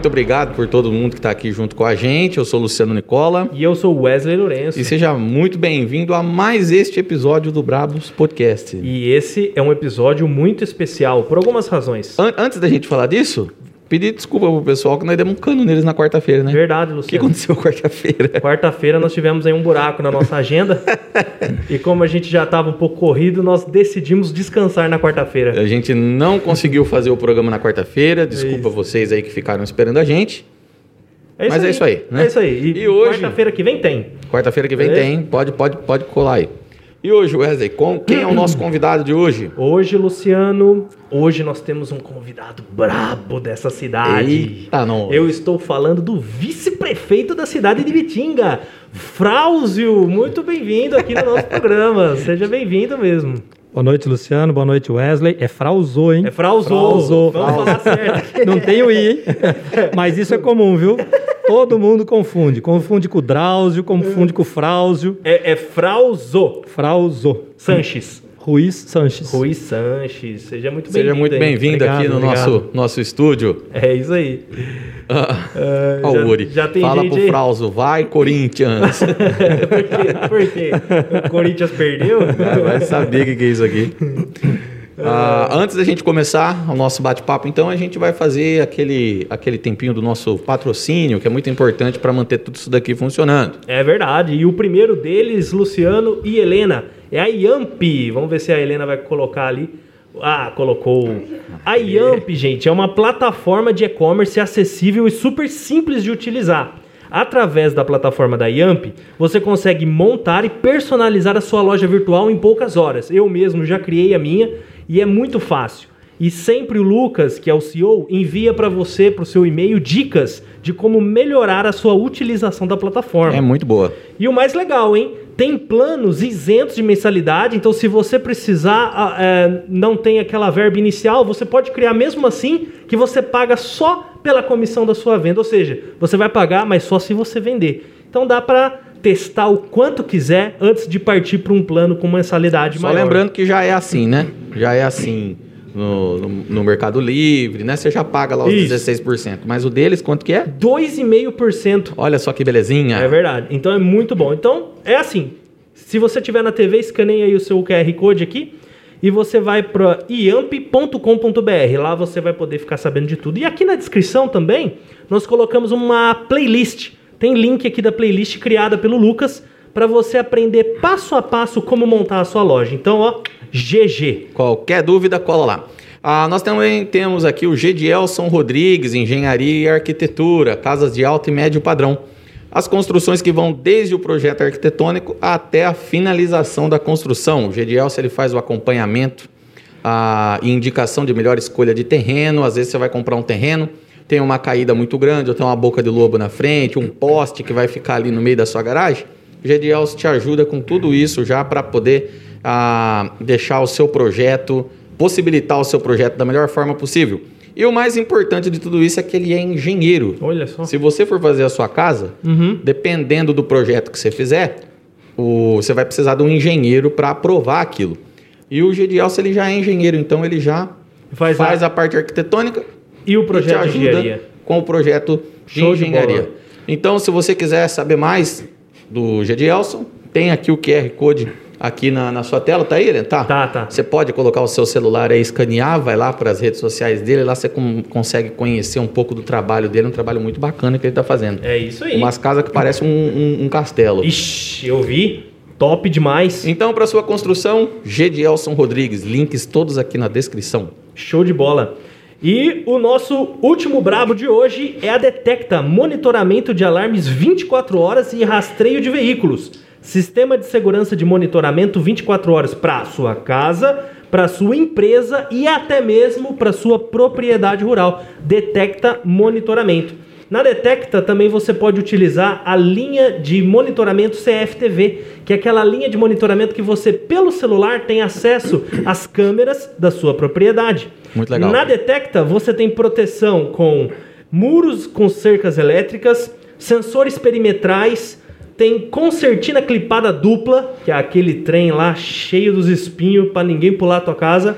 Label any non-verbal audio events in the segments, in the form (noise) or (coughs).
muito obrigado por todo mundo que está aqui junto com a gente. Eu sou Luciano Nicola. E eu sou Wesley Lourenço. E seja muito bem-vindo a mais este episódio do Brabos Podcast. E esse é um episódio muito especial, por algumas razões. An antes da gente falar disso, pedir desculpa pro pessoal que nós demos um cano neles na quarta-feira, né? Verdade, O que Luciano. aconteceu quarta-feira? Quarta-feira nós tivemos aí um buraco na nossa agenda. (laughs) e como a gente já estava um pouco corrido, nós decidimos descansar na quarta-feira. A gente não conseguiu fazer o programa na quarta-feira. Desculpa Isso. vocês aí que ficaram esperando a gente. Mas é isso aí, né? É isso aí. E hoje- Quarta-feira que vem tem. Quarta-feira que vem Beleza? tem. Pode, pode, pode colar aí. E hoje, Wesley, com, quem é o nosso convidado de hoje? Hoje, Luciano, hoje nós temos um convidado brabo dessa cidade. Eita, não. Eu estou falando do vice-prefeito da cidade de Bitinga, Frauzio. Muito bem-vindo aqui no nosso programa. (laughs) Seja bem-vindo mesmo. Boa noite, Luciano. Boa noite, Wesley. É Frauzô, hein? É Frauzô. Frauzô. Vamos falar certo. Não tem o I, hein? (laughs) Mas isso é comum, viu? Todo mundo confunde. Confunde com o Drauzio, confunde com o Frauzio. É, é Frauzô Frauzô. Sanches. Ruiz Sanches. Rui Sanches. Seja muito bem-vindo. Seja muito bem-vindo aqui no obrigado. nosso, nosso estúdio. É isso aí. É, Ó, já- Uri. já tem Fala gente pro aí. Frauzo, vai Corinthians. (laughs) Por quê? Por quê? O Corinthians perdeu? Vai- vai saber o que que é isso aqui. (laughs) Ah, antes da gente começar o nosso bate-papo, então, a gente vai fazer aquele, aquele tempinho do nosso patrocínio, que é muito importante para manter tudo isso daqui funcionando. É verdade. E o primeiro deles, Luciano e Helena, é a Yamp. Vamos ver se a Helena vai colocar ali. Ah, colocou. A Yamp, gente, é uma plataforma de e-commerce acessível e super simples de utilizar. Através da plataforma da Yamp, você consegue montar e personalizar a sua loja virtual em poucas horas. Eu mesmo já criei a minha e é muito fácil. E sempre o Lucas, que é o CEO, envia para você, para o seu e-mail, dicas de como melhorar a sua utilização da plataforma. É muito boa. E o mais legal, hein? Tem planos isentos de mensalidade, então se você precisar, ah, é, não tem aquela verba inicial, você pode criar mesmo assim, que você paga só pela comissão da sua venda. Ou seja, você vai pagar, mas só se você vender. Então dá para testar o quanto quiser antes de partir para um plano com mensalidade Só maior. lembrando que já é assim, né? Já é assim no, no, no Mercado Livre, né? Você já paga lá os Isso. 16%. Mas o deles, quanto que é? 2,5% Olha só que belezinha. É verdade. Então é muito bom. Então é assim. Se você tiver na TV, escaneia aí o seu QR Code aqui e você vai para iamp.com.br. Lá você vai poder ficar sabendo de tudo. E aqui na descrição também nós colocamos uma playlist. Tem link aqui da playlist criada pelo Lucas para você aprender passo a passo como montar a sua loja. Então, ó, GG. Qualquer dúvida, cola lá. Ah, nós também temos aqui o Gedielson Rodrigues, Engenharia e Arquitetura, casas de alto e médio padrão. As construções que vão desde o projeto arquitetônico até a finalização da construção. O Gedielson ele faz o acompanhamento ah, e indicação de melhor escolha de terreno. Às vezes você vai comprar um terreno, tem uma caída muito grande, ou tem uma boca de lobo na frente, um poste que vai ficar ali no meio da sua garagem. O Gedielson te ajuda com tudo isso já para poder ah, deixar o seu projeto, possibilitar o seu projeto da melhor forma possível. E o mais importante de tudo isso é que ele é engenheiro. Olha só. Se você for fazer a sua casa, Uhum. dependendo do projeto que você fizer, o- você vai precisar de um engenheiro para aprovar aquilo. E o Gedielson ele já é engenheiro, então ele já Faz faz, a- a... parte arquitetônica E o e projeto de ajuda engenharia? com o projeto de Show de engenharia. bola. então, se você quiser saber mais do Gedielson, tem aqui o QR Code aqui na, na sua tela, tá aí, Helena? Tá. Tá, tá. Você pode colocar o seu celular aí, escanear, vai lá para as redes sociais dele, lá você com- consegue conhecer um pouco do trabalho dele, um trabalho muito bacana que ele está fazendo. É isso aí. Umas casas que parecem um, um- um castelo. Ixi, eu vi. Top demais. Então, para sua construção, Gedielson Rodrigues, links todos aqui na descrição. Show de bola. E o nosso último brabo de hoje é a Detecta, monitoramento de alarmes 24 horas e rastreio de veículos. Sistema de segurança de monitoramento 24 horas para sua casa, para sua empresa e até mesmo para sua propriedade rural. Detecta monitoramento. Na Detecta também você pode utilizar a linha de monitoramento CFTV, que é aquela linha de monitoramento que você, pelo celular, tem acesso às câmeras da sua propriedade. Muito legal. Na Detecta você tem proteção com muros com cercas elétricas, sensores perimetrais, tem concertina clipada dupla, que é aquele trem lá cheio dos espinhos para ninguém pular a tua casa.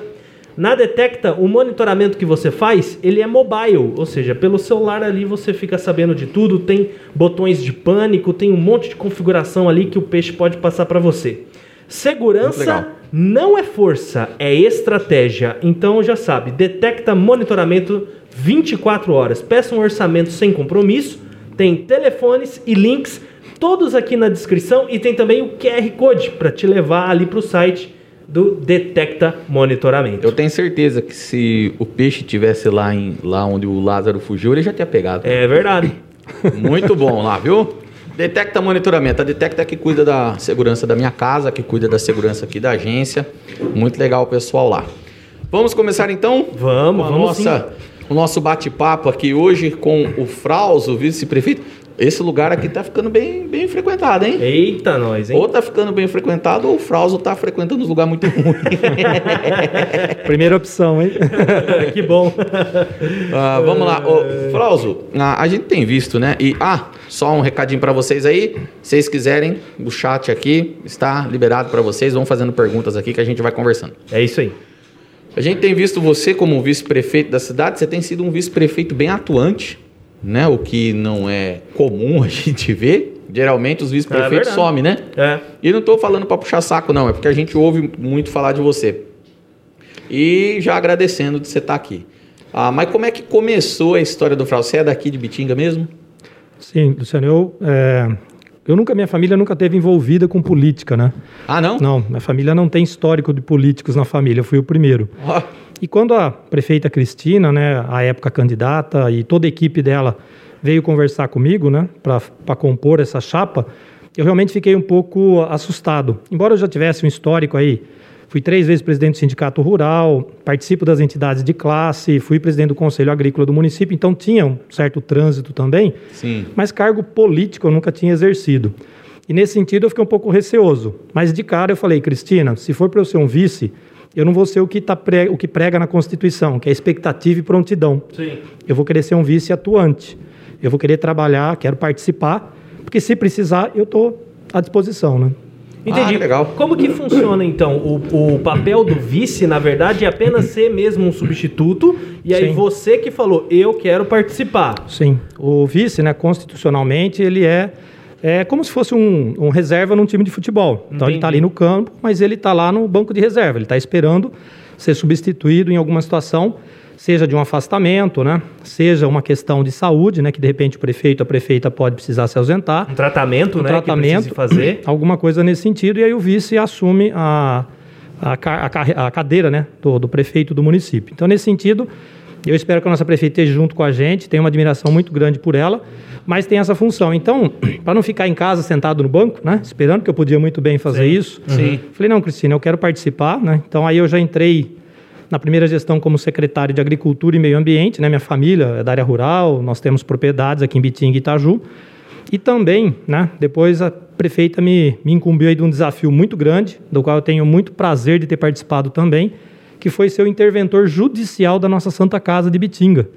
Na Detecta, o monitoramento que você faz, ele é mobile, ou seja, pelo celular ali você fica sabendo de tudo, tem botões de pânico, tem um monte de configuração ali que o peixe pode passar para você. Segurança não é força, é estratégia. Então já sabe, detecta monitoramento 24 horas. Peça um orçamento sem compromisso. Tem telefones e links todos aqui na descrição e tem também o QR Code para te levar ali para o site do Detecta Monitoramento. Eu tenho certeza que se o peixe tivesse lá, em, lá onde o Lázaro fugiu, ele já tinha pegado. É verdade. (laughs) Muito bom lá, viu? Detecta monitoramento. A Detecta é que cuida da segurança da minha casa, que cuida da segurança aqui da agência. Muito legal o pessoal lá. Vamos começar então? Vamos, Com vamos nossa, O nosso bate-papo aqui hoje com o Frauso, vice-prefeito. Esse lugar aqui tá ficando bem, bem frequentado, hein? Eita, nós, hein? Ou tá ficando bem frequentado ou o Frauso tá frequentando os lugares muito ruins. (laughs) Primeira opção, hein? (laughs) que bom. Ah, vamos lá, Ô, Frauso, a, a gente tem visto, né? E ah, só um recadinho para vocês aí. Se vocês quiserem, o chat aqui está liberado para vocês. Vão fazendo perguntas aqui que a gente vai conversando. É isso aí. A gente tem visto você como vice-prefeito da cidade. Você tem sido um vice-prefeito bem atuante, né? O que não é comum (laughs) a gente ver. Geralmente os É vice-prefeitos verdade. somem, né? É. E não estou falando para puxar saco, não. É porque a gente ouve muito falar de você. E já agradecendo de você estar aqui. Ah, mas como é que começou a história do Frausto? Você é daqui de Bitinga mesmo? Sim, Luciano, eu, é, eu nunca, minha família nunca teve envolvida com política, né? Ah, não? Não, minha família não tem histórico de políticos na família, eu fui o primeiro. Ó, E quando a prefeita Cristina, né, a época candidata, e toda a equipe dela veio conversar comigo, né, para compor essa chapa, eu realmente fiquei um pouco assustado. Embora eu já tivesse um histórico aí, fui três vezes presidente do Sindicato Rural, participo das entidades de classe, fui presidente do Conselho Agrícola do município, então tinha um certo trânsito também, sim. mas cargo político eu nunca tinha exercido. E nesse sentido eu fiquei um pouco receoso. Mas de cara eu falei, Cristina, se for para eu ser um vice, eu não vou ser o que, tá pre... o que prega na Constituição, que é expectativa e prontidão. Sim. Eu vou querer ser um vice atuante. Eu vou querer trabalhar, quero participar, porque se precisar, eu estou à disposição, né? Entendi. Ah, que legal. Como que funciona então? O, o papel do vice, na verdade, é apenas ser mesmo um substituto. E aí Sim. você que falou, eu quero participar. Sim. O vice, né, constitucionalmente, ele é, é como se fosse um, um reserva num time de futebol. Então ele está Entendi. ali no campo, mas ele está lá no banco de reserva. Ele está esperando ser substituído em alguma situação, seja de um afastamento, né, seja uma questão de saúde, né, que de repente o prefeito, a prefeita pode precisar se ausentar. Um tratamento, um né? tratamento, Que fazer. (clears throat) alguma coisa nesse sentido, e aí o vice assume a, a, a a cadeira né, do, do prefeito do município. Então, nesse sentido, eu espero que a nossa prefeita esteja junto com a gente, tenho uma admiração muito grande por ela, mas tem essa função. Então, (clears throat) para não ficar em casa sentado no banco, né, esperando que eu podia muito bem fazer Sim. isso, Sim. falei, não, Cristina, eu quero participar, né? Então, aí eu já entrei na primeira gestão como secretário de Agricultura e Meio Ambiente, né? Minha família é da área rural, nós temos propriedades aqui em Bitinga e Itaju. E também, né, depois a prefeita me, me incumbiu aí de um desafio muito grande, do qual eu tenho muito prazer de ter participado também, que foi ser o interventor judicial da nossa Santa Casa de Bitinga.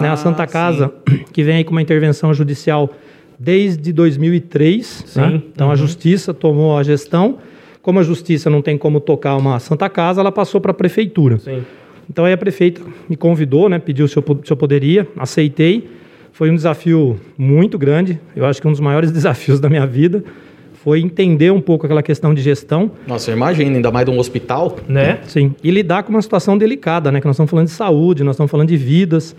né, a Santa Ah, Casa, (clears throat) que vem aí com uma intervenção judicial desde 2003. Sim. né? Então a Justiça tomou a gestão. Como a Justiça não tem como tocar uma Santa Casa, ela passou para a Prefeitura. Sim. Então aí a prefeita me convidou, né, pediu se eu, se eu poderia, aceitei. Foi um desafio muito grande, eu acho que um dos maiores (laughs) desafios da minha vida foi entender um pouco aquela questão de gestão, Nossa, imagina, ainda mais de um hospital. Né? sim, e lidar com uma situação delicada, né, que nós estamos falando de saúde, nós estamos falando de vidas.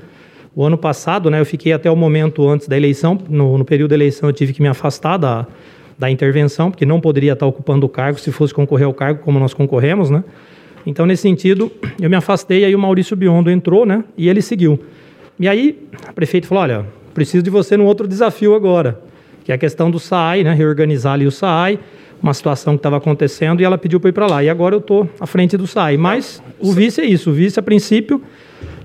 O ano passado, né, eu fiquei até o momento antes da eleição, no, no período da eleição eu tive que me afastar da, da intervenção, porque não poderia estar ocupando o cargo se fosse concorrer ao cargo como nós concorremos, né? Então, nesse sentido, eu me afastei, aí o Maurício Biondo entrou, né? E ele seguiu. E aí, a prefeita falou: olha, preciso de você num outro desafio agora, que é a questão do SAAI, né? Reorganizar ali o SAAI, uma situação que estava acontecendo, e ela pediu para ir para lá. E agora eu estou à frente do SAAI. Mas o vice é isso: o vice, a princípio,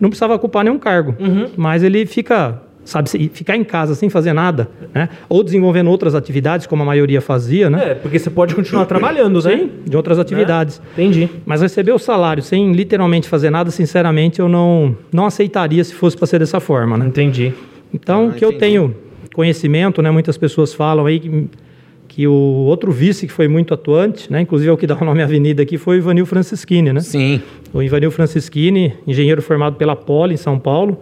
não precisava ocupar nenhum cargo, mas ele fica. Sabe, se- ficar em casa sem fazer nada, né? Ou desenvolvendo outras atividades, como a maioria fazia, né? É, porque você pode continuar (coughs) trabalhando, né? Sim, de outras atividades. Entendi. Mas receber o salário sem literalmente fazer nada, sinceramente, eu não, não aceitaria se fosse para ser dessa forma, né? Entendi. Então, Ah, que eu entendi. tenho conhecimento, né? Muitas pessoas falam aí que, que o outro vice que foi muito atuante, né, inclusive é o que dá o nome à avenida aqui, foi o Ivanil Francischini, né? Sim. O Ivanil Francischini, engenheiro formado pela Poli em São Paulo.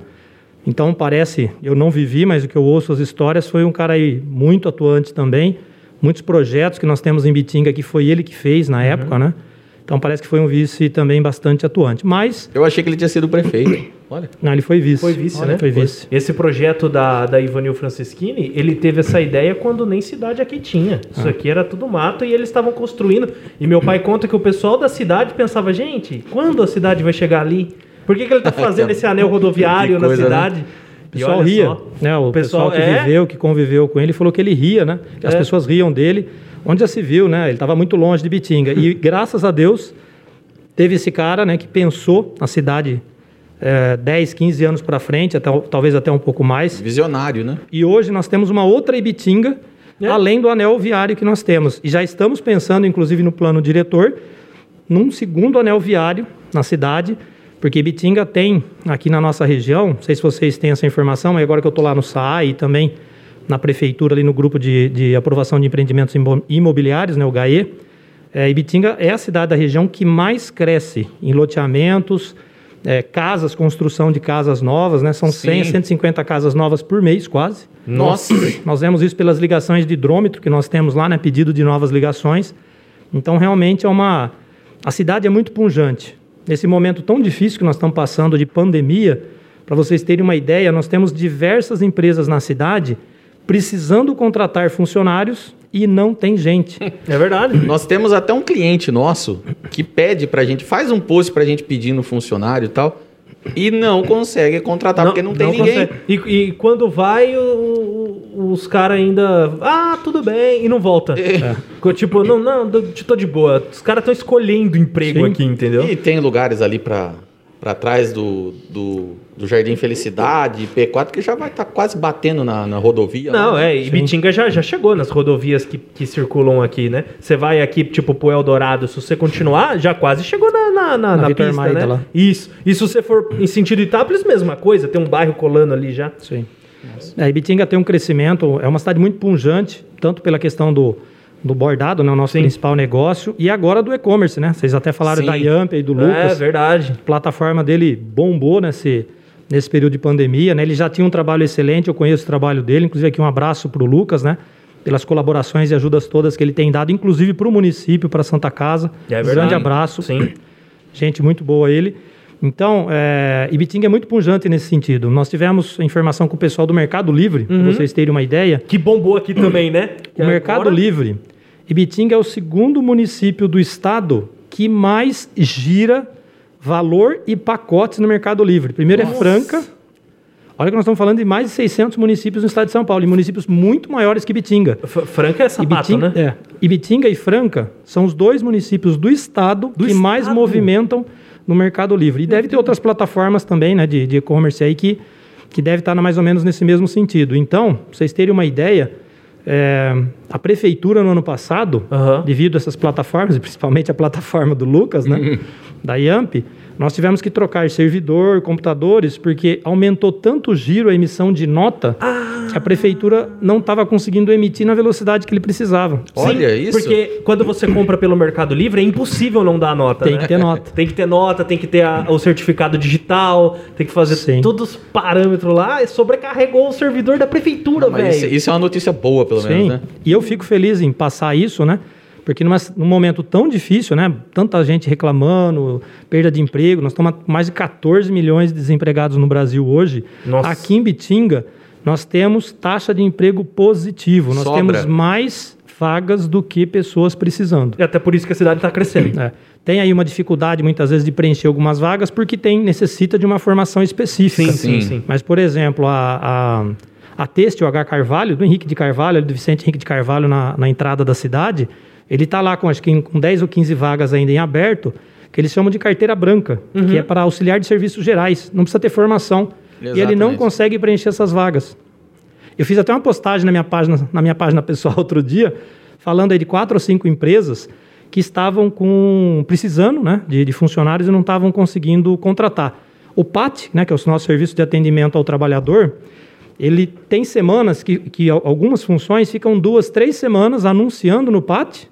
Então parece, eu não vivi, mas o que eu ouço as histórias foi um cara aí muito atuante também. Muitos projetos que nós temos em Bitinga que foi ele que fez na época, né? Então parece que foi um vice também bastante atuante. Mas, Eu achei que ele tinha sido prefeito. (coughs) Olha. não, ele foi vice. Foi vice, Olha, né? Foi vice. Esse projeto da, da Ivanil Franceschini, ele teve essa ideia quando nem cidade aqui tinha. Isso aqui era tudo mato e eles estavam construindo. E meu pai conta que o pessoal da cidade pensava, gente, quando a cidade vai chegar ali? Por que, que ele (laughs) está fazendo esse anel rodoviário Que na coisa, né? cidade? O E pessoal ria, só, né? O pessoal, que é, viveu, que conviveu com ele, falou que ele ria, né? Que as É. pessoas riam dele. Onde já se viu, né? Ele estava muito longe de Bitinga. E graças a Deus teve esse cara, né? Que pensou na cidade é, 10, 15 anos para frente, até, talvez até um pouco mais. Visionário, né? E hoje nós temos uma outra Ibitinga, É. além do anel viário que nós temos. E já estamos pensando, inclusive, no plano diretor, num segundo anel viário na cidade, porque Ibitinga tem aqui na nossa região, não sei se vocês têm essa informação, mas agora que eu estou lá no SAA e também na prefeitura, ali no grupo de, de aprovação de empreendimentos imo- imobiliários, né, o GAE, é, Ibitinga é a cidade da região que mais cresce em loteamentos, é, casas, construção de casas novas, né? São 100 Sim. 150 casas novas por mês, quase. Nossa. (clears throat) Nós vemos isso pelas ligações de hidrômetro que nós temos lá, né? Pedido de novas ligações. Então, realmente é uma. A cidade é muito punjante. Nesse momento tão difícil que nós estamos passando de pandemia, para vocês terem uma ideia, nós temos diversas empresas na cidade precisando contratar funcionários e não tem gente. (laughs) É verdade. Nós temos até um cliente nosso que pede pra gente, faz um post pra gente pedindo funcionário e tal, e não consegue contratar porque não tem ninguém. consegue. E, e quando vai, o- o- os caras ainda. Ah, tudo bem, e não volta. É. Co- Tipo, não, não, tô- tô de boa. Os caras estão escolhendo emprego Sim. aqui, entendeu? E tem lugares ali pra, pra trás do, do, do Jardim Felicidade, P4, que já vai estar quase batendo na, na rodovia. Não, né? é, e Bitinga já, já chegou nas rodovias que, que circulam aqui, né? Você vai aqui, tipo, pro Eldorado, se você continuar, já quase chegou na, na, na, na Vitor pista, Maida né? lá. Isso. E se você for em sentido Itápolis, mesma coisa, tem um bairro colando ali já. Sim. É, Ibitinga tem um crescimento, é uma cidade muito punjante, tanto pela questão do, do bordado, né, o nosso Sim. principal negócio, e agora do e-commerce, né? Vocês até falaram Sim. da Yamp e do É, Lucas. verdade. A plataforma dele bombou nesse, nesse período de pandemia, né? Ele já tinha um trabalho excelente, eu conheço o trabalho dele, inclusive aqui um abraço para o Lucas, né? Pelas colaborações e ajudas todas que ele tem dado, inclusive para o município, para Santa Casa. É um verdade. grande abraço. Sim. (clears throat) Gente muito boa ele. Então, é, Ibitinga é muito punjante nesse sentido. Nós tivemos informação com o pessoal do Mercado Livre, Uhum. para vocês terem uma ideia. Que bombou aqui também, né? Que O Mercado agora- Livre, Ibitinga é o segundo município do estado que mais gira valor e pacotes no Mercado Livre. Primeiro é Franca. Olha que nós estamos falando de mais de 600 municípios no estado de São Paulo, e municípios muito maiores que Ibitinga. F- Franca é sapato, Ibitinga, né? é. Ibitinga e Franca são os dois municípios do estado Do que mais estado? movimentam no Mercado Livre. E deve ter outras plataformas também, né, de de e-commerce aí que, que deve estar mais ou menos nesse mesmo sentido. Então, pra vocês terem uma ideia, é, a prefeitura no ano passado, Aham. devido a essas plataformas, e principalmente a plataforma do Lucas, né, da Yamp, nós tivemos que trocar servidor, computadores, porque aumentou tanto o giro, a emissão de nota, Ah. que a prefeitura não estava conseguindo emitir na velocidade que ele precisava. Olha Sim, isso. Porque quando você compra pelo Mercado Livre, é impossível não dar a nota. Tem né? que ter nota. Tem que ter nota, tem que ter a- o certificado digital, tem que fazer Sim. todos os parâmetros lá. E sobrecarregou o servidor da prefeitura, mas isso, velho. isso é uma notícia boa, pelo menos, Sim. né? E eu fico feliz em passar isso, né? Porque numa, num momento tão difícil, né? Tanta gente reclamando, perda de emprego. Nós estamos mais de 14 milhões de desempregados no Brasil hoje. Nossa. Aqui em Bitinga, nós temos taxa de emprego positivo. Nós Sobra. temos mais vagas do que pessoas precisando. E até por isso que a cidade está crescendo. É. Tem aí uma dificuldade, muitas vezes, de preencher algumas vagas, porque tem necessita de uma formação específica. Sim, sim, Sim. sim. Mas, por exemplo, a, a, a Têxtil H. Carvalho, do Henrique de Carvalho, do Vicente Henrique de Carvalho, na, na entrada da cidade, ele está lá com acho que com 10 ou 15 vagas ainda em aberto, que eles chamam de carteira branca, que é para auxiliar de serviços gerais. Não precisa ter formação. E ele não Exatamente. consegue preencher essas vagas. Eu fiz até uma postagem na minha página, na minha página pessoal (laughs) outro dia, falando aí de quatro ou cinco empresas que estavam com precisando né, de, de funcionários e não estavam conseguindo contratar. O PAT, né, que é o nosso serviço de atendimento ao trabalhador, ele tem semanas que, que al- algumas funções ficam duas, três semanas anunciando no PAT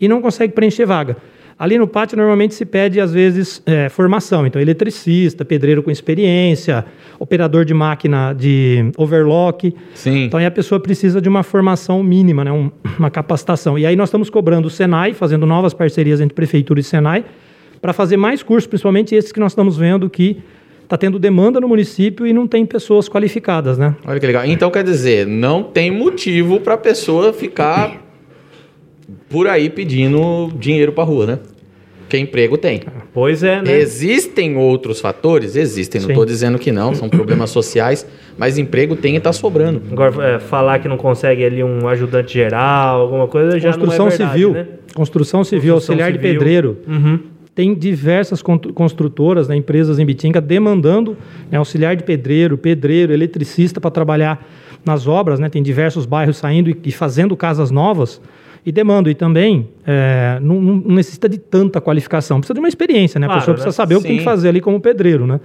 e não consegue preencher vaga. Ali no PAT normalmente se pede, às vezes, é, formação. Então, eletricista, pedreiro com experiência, operador de máquina de overlock. Sim. Então, aí a pessoa precisa de uma formação mínima, né? um- uma capacitação. E aí nós estamos cobrando o Senai, fazendo novas parcerias entre Prefeitura e Senai, para fazer mais cursos, principalmente esses que nós estamos vendo que está tendo demanda no município e não tem pessoas qualificadas, né? Olha que legal. Então quer dizer, não tem motivo para a pessoa ficar por aí pedindo dinheiro para rua, né? Porque emprego tem. Pois é, né? Existem outros fatores? Existem. Não estou dizendo que não, são problemas (clears throat) sociais, mas emprego tem e está sobrando. Agora, é, falar que não consegue ali um ajudante geral, alguma coisa, já Construção não é verdade, civil, né? construção civil, Construção auxiliar de civil. pedreiro. Uhum. Tem diversas con- construtoras, né, empresas em Bitinga demandando né, auxiliar de pedreiro, pedreiro, eletricista para trabalhar nas obras. Né, tem diversos bairros saindo e, e fazendo casas novas e demandam. E também é, não, não necessita de tanta qualificação, precisa de uma experiência. Né? A Claro, pessoa né? precisa saber o que tem que fazer ali como pedreiro. Né?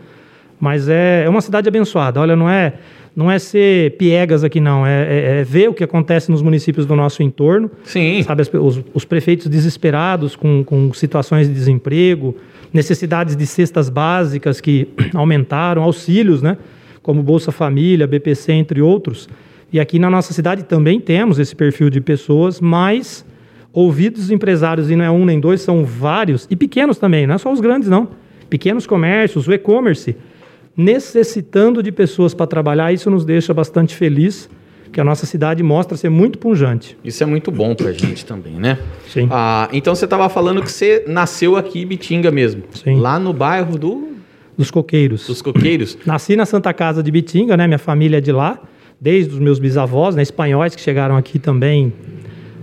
Mas é, é uma cidade abençoada. Olha, não é, não é ser piegas aqui, não. É, é- é ver o que acontece nos municípios do nosso entorno Sim. sabe, os, os prefeitos desesperados com, com situações de desemprego, necessidades de cestas básicas que (clears throat) aumentaram, auxílios, né, como Bolsa Família, BPC, entre outros. E aqui na nossa cidade também temos esse perfil de pessoas, mas ouvidos empresários, e não é um nem dois, são vários, e pequenos também, não é só os grandes, não. Pequenos comércios, o e-commerce, necessitando de pessoas para trabalhar, isso nos deixa bastante feliz, que a nossa cidade mostra ser muito punjante. Isso é muito bom pra gente também, né? Sim. Ah, então você estava falando que você nasceu aqui em Bitinga mesmo. Sim. Lá no bairro do, dos coqueiros. dos Coqueiros. (clears throat) Nasci na Santa Casa de Bitinga, né? Minha família é de lá, desde os meus bisavós, né? Espanhóis que chegaram aqui também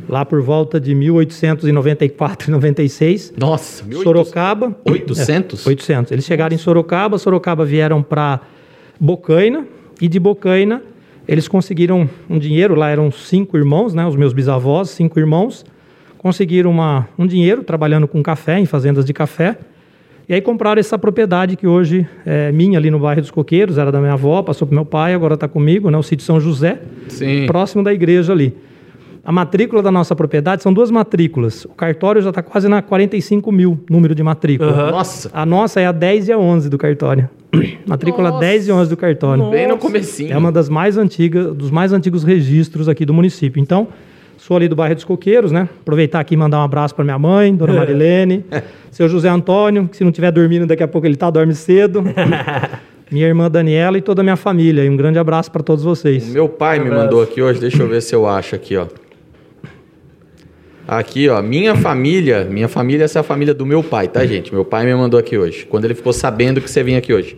lá por volta de 1894 e 96. Nossa, 1800. Sorocaba. 800? É, 800. Eles chegaram em Sorocaba, Sorocaba vieram para Bocaina e de Bocaina eles conseguiram um dinheiro, lá eram cinco irmãos, né? Os meus bisavós, cinco irmãos, conseguiram uma, um dinheiro trabalhando com café, em fazendas de café. E aí compraram essa propriedade que hoje é minha ali no bairro dos Coqueiros, era da minha avó, passou para meu pai, agora está comigo, né? O sítio São José, Sim. próximo da igreja ali. A matrícula da nossa propriedade são duas matrículas. O cartório já está quase na 45 mil número de matrícula. Aham. Nossa, A nossa é a 10 e a 11 do cartório. (clears throat) Matrícula Nossa. 10 e 11 do cartório. bem no comecinho. É uma das mais antigas, dos mais antigos registros aqui do município. Então, sou ali do bairro dos Coqueiros, né? Aproveitar aqui e mandar um abraço para minha mãe, dona (laughs) Marilene, seu José Antônio, que se não estiver dormindo daqui a pouco ele tá, dorme cedo. (laughs) minha irmã Daniela e toda a minha família. E um grande abraço para todos vocês. Meu pai me Abraço. mandou aqui hoje, deixa eu ver se eu acho aqui, ó. Aqui, ó, minha família, minha família, essa é a família do meu pai, tá, gente? Meu pai me mandou aqui hoje, quando ele ficou sabendo que você vinha aqui hoje.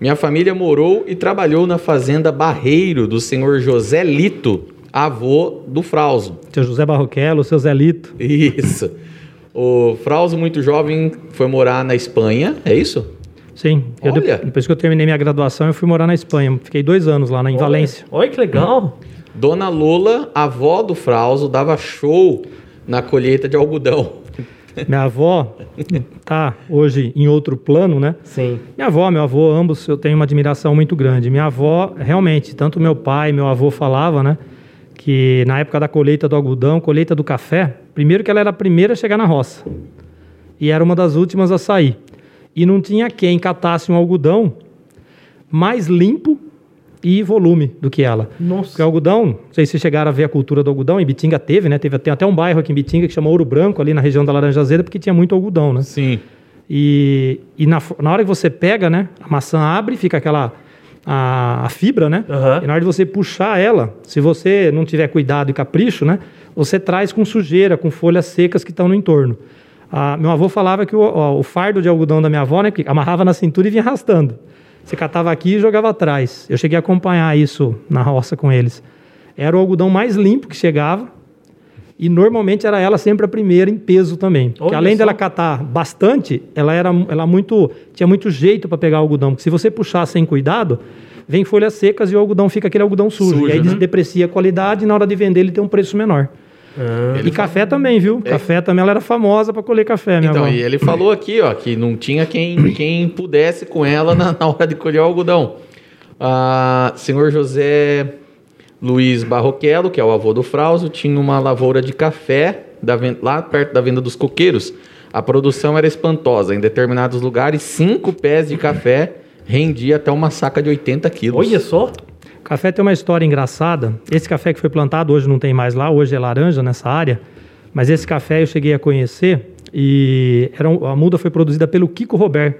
Minha família morou e trabalhou na fazenda Barreiro do senhor José Lito, avô do Frauso. Seu José Barroquelo, seu Zé Lito. Isso. O Frauso, muito jovem, foi morar na Espanha, é isso? Sim. Eu, Olha. de- depois que eu terminei minha graduação, eu fui morar na Espanha. Fiquei dois anos lá na, em Valência. Olha que legal. Dona Lola, avó do Frauso, dava show na colheita de algodão. Minha avó tá hoje em outro plano, né? Sim. Minha avó, meu avô, ambos eu tenho uma admiração muito grande. Minha avó, realmente, tanto meu pai, meu avô falava, né? Que na época da colheita do algodão, colheita do café, primeiro que ela era a primeira a chegar na roça. E era uma das últimas a sair. E não tinha quem catasse um algodão mais limpo e volume do que ela. Porque o Nossa. algodão, não sei se vocês chegaram a ver a cultura do algodão, em Bitinga teve, né? Teve, tem até um bairro aqui em Bitinga que chama Ouro Branco, ali na região da Laranja Azeda, porque tinha muito algodão, né? Sim. E, e na, na hora que você pega, né? A maçã abre, fica aquela. A, a fibra, né? Aham. E na hora de você puxar ela, se você não tiver cuidado e capricho, né? Você traz com sujeira, com folhas secas que estão no entorno. Ah, meu avô falava que o, ó, o fardo de algodão da minha avó, né? Que amarrava na cintura e vinha arrastando. Você catava aqui e jogava atrás. Eu cheguei a acompanhar isso na roça com eles. Era o algodão mais limpo que chegava. E normalmente era ela sempre a primeira em peso também. Porque além só. dela catar bastante, ela era ela muito tinha muito jeito para pegar o algodão. Porque se você puxar sem cuidado, vem folhas secas e o algodão fica aquele algodão sujo. Sujo, e aí né? deprecia a qualidade e na hora de vender ele tem um preço menor. Ah, e café também, viu? Café também ela era famosa para colher café, minha Então, avó. e ele falou aqui, ó, que não tinha quem, (coughs) quem pudesse com ela na, na hora de colher o algodão. Ah, senhor José Luiz Barroquelo, que é o avô do Frauso, tinha uma lavoura de café da lá perto da venda dos coqueiros. A produção era espantosa. Em determinados lugares, cinco pés de café rendia até uma saca de 80 quilos. Olha só. Café tem uma história engraçada. Esse café que foi plantado hoje não tem mais lá, hoje é laranja nessa área. Mas esse café eu cheguei a conhecer e era um- a muda foi produzida pelo Kiko Robert.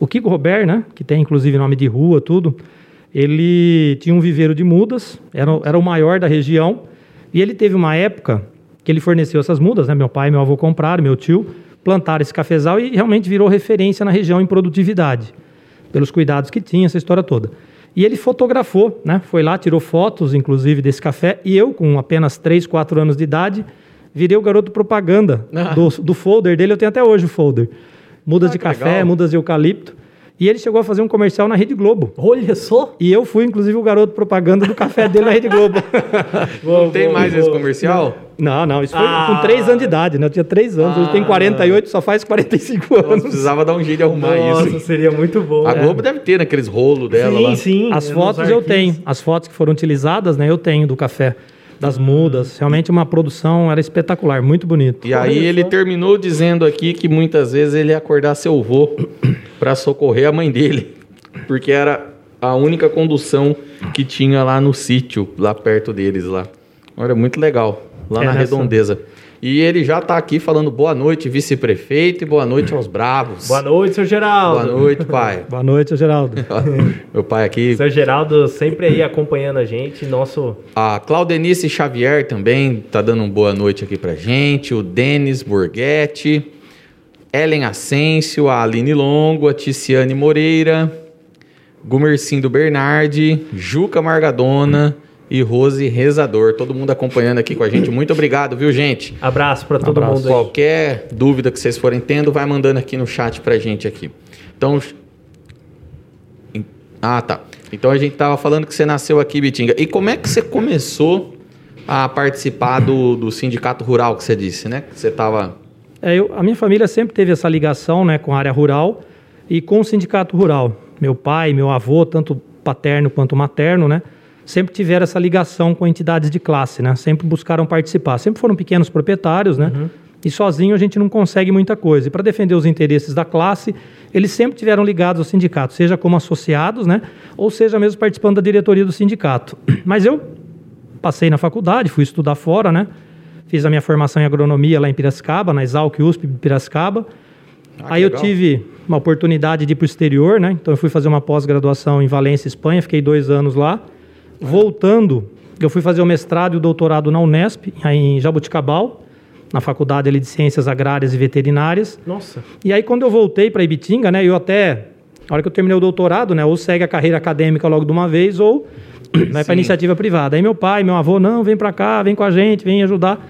O Kiko Robert, né, que tem inclusive nome de rua, tudo, ele tinha um viveiro de mudas, era, o- era o maior da região, e ele teve uma época que ele forneceu essas mudas, né, meu pai e meu avô compraram, meu tio, plantaram esse cafezal e realmente virou referência na região em produtividade pelos cuidados que tinha, essa história toda. E ele fotografou, né? Foi lá, tirou fotos, inclusive, desse café. E eu, com apenas 3, 4 anos de idade, virei o garoto propaganda Ah. do, do folder dele. Eu tenho até hoje o folder. Mudas Ah, de café, legal. mudas de eucalipto. E ele chegou a fazer um comercial na Rede Globo. Olha só. E eu fui, inclusive, o garoto propaganda do café dele na Rede Globo. (laughs) Não tem mais esse comercial? não, não, isso foi Ah. com 3 anos de idade, né? Eu tinha 3 anos, hoje tem 48, só faz 45 Nossa, anos. precisava dar um jeito de arrumar Nossa, isso. seria muito bom. A É. Globo deve ter naqueles rolos dela sim, lá. sim. As nos fotos eu tenho. As fotos que foram utilizadas, né? Eu tenho do café, das mudas. Realmente uma produção era espetacular, muito bonito. E aí ele terminou dizendo aqui que muitas vezes ele ia acordar seu avô (coughs) para socorrer a mãe dele, porque era a única condução que tinha lá no sítio, lá perto deles lá. Olha, muito legal, lá É, na nessa- redondeza. E ele já tá aqui falando boa noite, vice-prefeito, e boa noite aos bravos. Boa noite, seu Geraldo. Boa noite, pai. (laughs) Boa noite, Geraldo. (laughs) Meu pai aqui. Seu Geraldo sempre aí acompanhando a gente. Nosso. A Claudenice Xavier também tá dando uma boa noite aqui pra gente. O Denis Borghetti, Ellen Asensio, a Aline Longo, a Ticiane Moreira, Gumercindo Bernardi, Juca Margadona e Rose Rezador. Todo mundo acompanhando aqui com a gente. Muito obrigado, viu, gente? Abraço pra todo Abraço. mundo aí. Qualquer dúvida que vocês forem tendo, vai mandando aqui no chat pra gente aqui. Então. Ah, tá. Então a gente tava falando que você nasceu aqui, Bitinga. E como é que você começou a participar do, do sindicato rural que você disse, né? Que você tava. É, eu- a minha família sempre teve essa ligação né, com a área rural e com o sindicato rural. Meu pai, meu avô, tanto paterno quanto materno, né, sempre tiveram essa ligação com entidades de classe, né? Sempre buscaram participar. Sempre foram pequenos proprietários, né? E sozinho a gente não consegue muita coisa. E para defender os interesses da classe, eles sempre tiveram ligados ao sindicato, seja como associados, né? Ou seja mesmo participando da diretoria do sindicato. (clears throat) Mas eu passei na faculdade, fui estudar fora, né? Fiz a minha formação em agronomia lá em Piracicaba, na Exalc USP de Piracicaba. Ah, Aí eu legal. tive uma oportunidade de ir para o exterior, né? Então eu fui fazer uma pós-graduação em Valência, Espanha, fiquei dois anos lá. Voltando, eu fui fazer o mestrado e o doutorado na Unesp, em Jabuticabal, na Faculdade ali de Ciências Agrárias e Veterinárias. Nossa. E aí, quando eu voltei para Ibitinga, né, eu até, na hora que eu terminei o doutorado, né, ou segue a carreira acadêmica logo de uma vez, ou (coughs) vai para iniciativa privada. Aí meu pai, meu avô, não, vem para cá, vem com a gente, vem ajudar.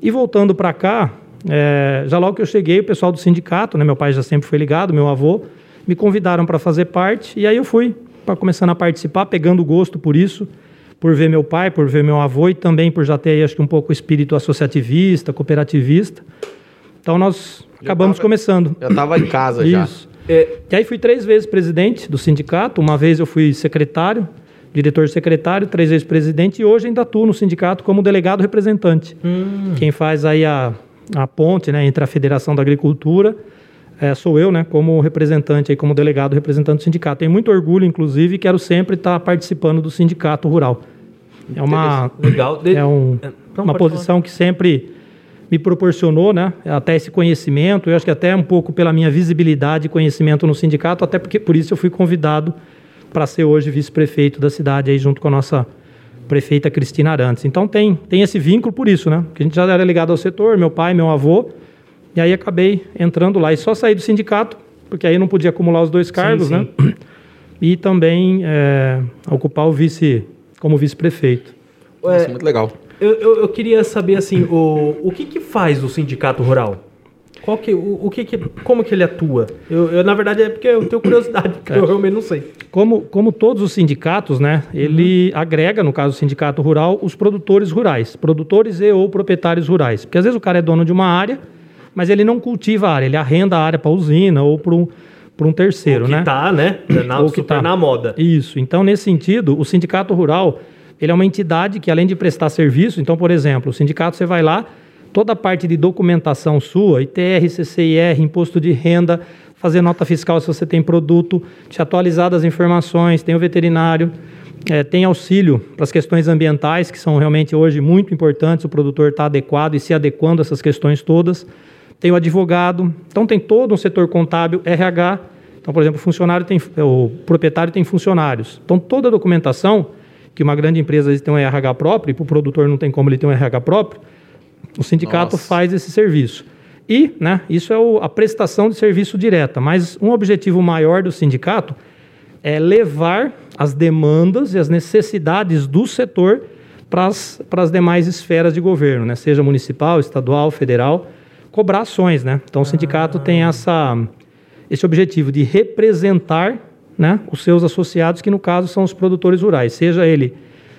E voltando para cá, é, já logo que eu cheguei, o pessoal do sindicato, né, meu pai já sempre foi ligado, meu avô, me convidaram para fazer parte, e aí eu fui começando a participar, pegando gosto por isso, por ver meu pai, por ver meu avô e também por já ter, aí, acho que um pouco o espírito associativista, cooperativista. Então nós acabamos tava- começando. Já tava em casa já. Isso. É, E aí fui três vezes presidente do sindicato. Uma vez eu fui secretário, diretor secretário, três vezes presidente e hoje ainda atuo no sindicato como delegado representante. Quem faz aí a, a ponte né, entre a Federação da Agricultura eh, sou eu, né, como representante aí, como delegado representante do sindicato. Tenho muito orgulho, inclusive, e quero sempre estar participando do sindicato rural. É uma legal. É um- É, não, uma posição que sempre me proporcionou, né, até esse conhecimento, eu acho que até um pouco pela minha visibilidade e conhecimento no sindicato, até porque por isso eu fui convidado para ser hoje vice-prefeito da cidade aí junto com a nossa prefeita Cristina Arantes. Então tem tem esse vínculo por isso, né? Que a gente já era ligado ao setor, meu pai, meu avô, e aí acabei entrando lá e só saí do sindicato, porque aí não podia acumular os dois cargos, sim. né? (clears throat) E também é, ocupar o vice como vice-prefeito. É, muito legal. eu, eu, eu queria saber assim, o, o que que faz o sindicato rural? Qual que, o, o que que, como que ele atua? Eu, eu, na verdade é porque eu tenho curiosidade, porque eu realmente não sei. Como, como todos os sindicatos, né, ele agrega, no caso do sindicato rural, os produtores rurais, produtores e ou proprietários rurais. Porque às vezes o cara é dono de uma área, mas ele não cultiva a área, ele arrenda a área para a usina ou para para um terceiro, que né? tá, né? Na, Ou que super tá. na moda. Isso. Então, nesse sentido, o sindicato rural, ele é uma entidade que, além de prestar serviço, então, por exemplo, o sindicato, você vai lá, toda a parte de documentação sua, ITR, CCIR, imposto de renda, fazer nota fiscal se você tem produto, te atualizar das informações, tem o veterinário, eh, tem auxílio para as questões ambientais, que são realmente hoje muito importantes, o produtor está adequado e se adequando a essas questões todas. Tem o advogado, então tem todo um setor contábil, RH, então, por exemplo, o funcionário tem, o proprietário tem funcionários. Então, toda a documentação que uma grande empresa tem um RH próprio, e para o produtor não tem como ele ter um RH próprio, o sindicato Nossa. faz esse serviço. E, né, isso é o- a prestação de serviço direta, mas um objetivo maior do sindicato é levar as demandas e as necessidades do setor para as demais esferas de governo, né, seja municipal, estadual, federal, cobrar ações. Né? Então, o sindicato tem essa, esse objetivo de representar né, os seus associados, que no caso são os produtores rurais, seja ele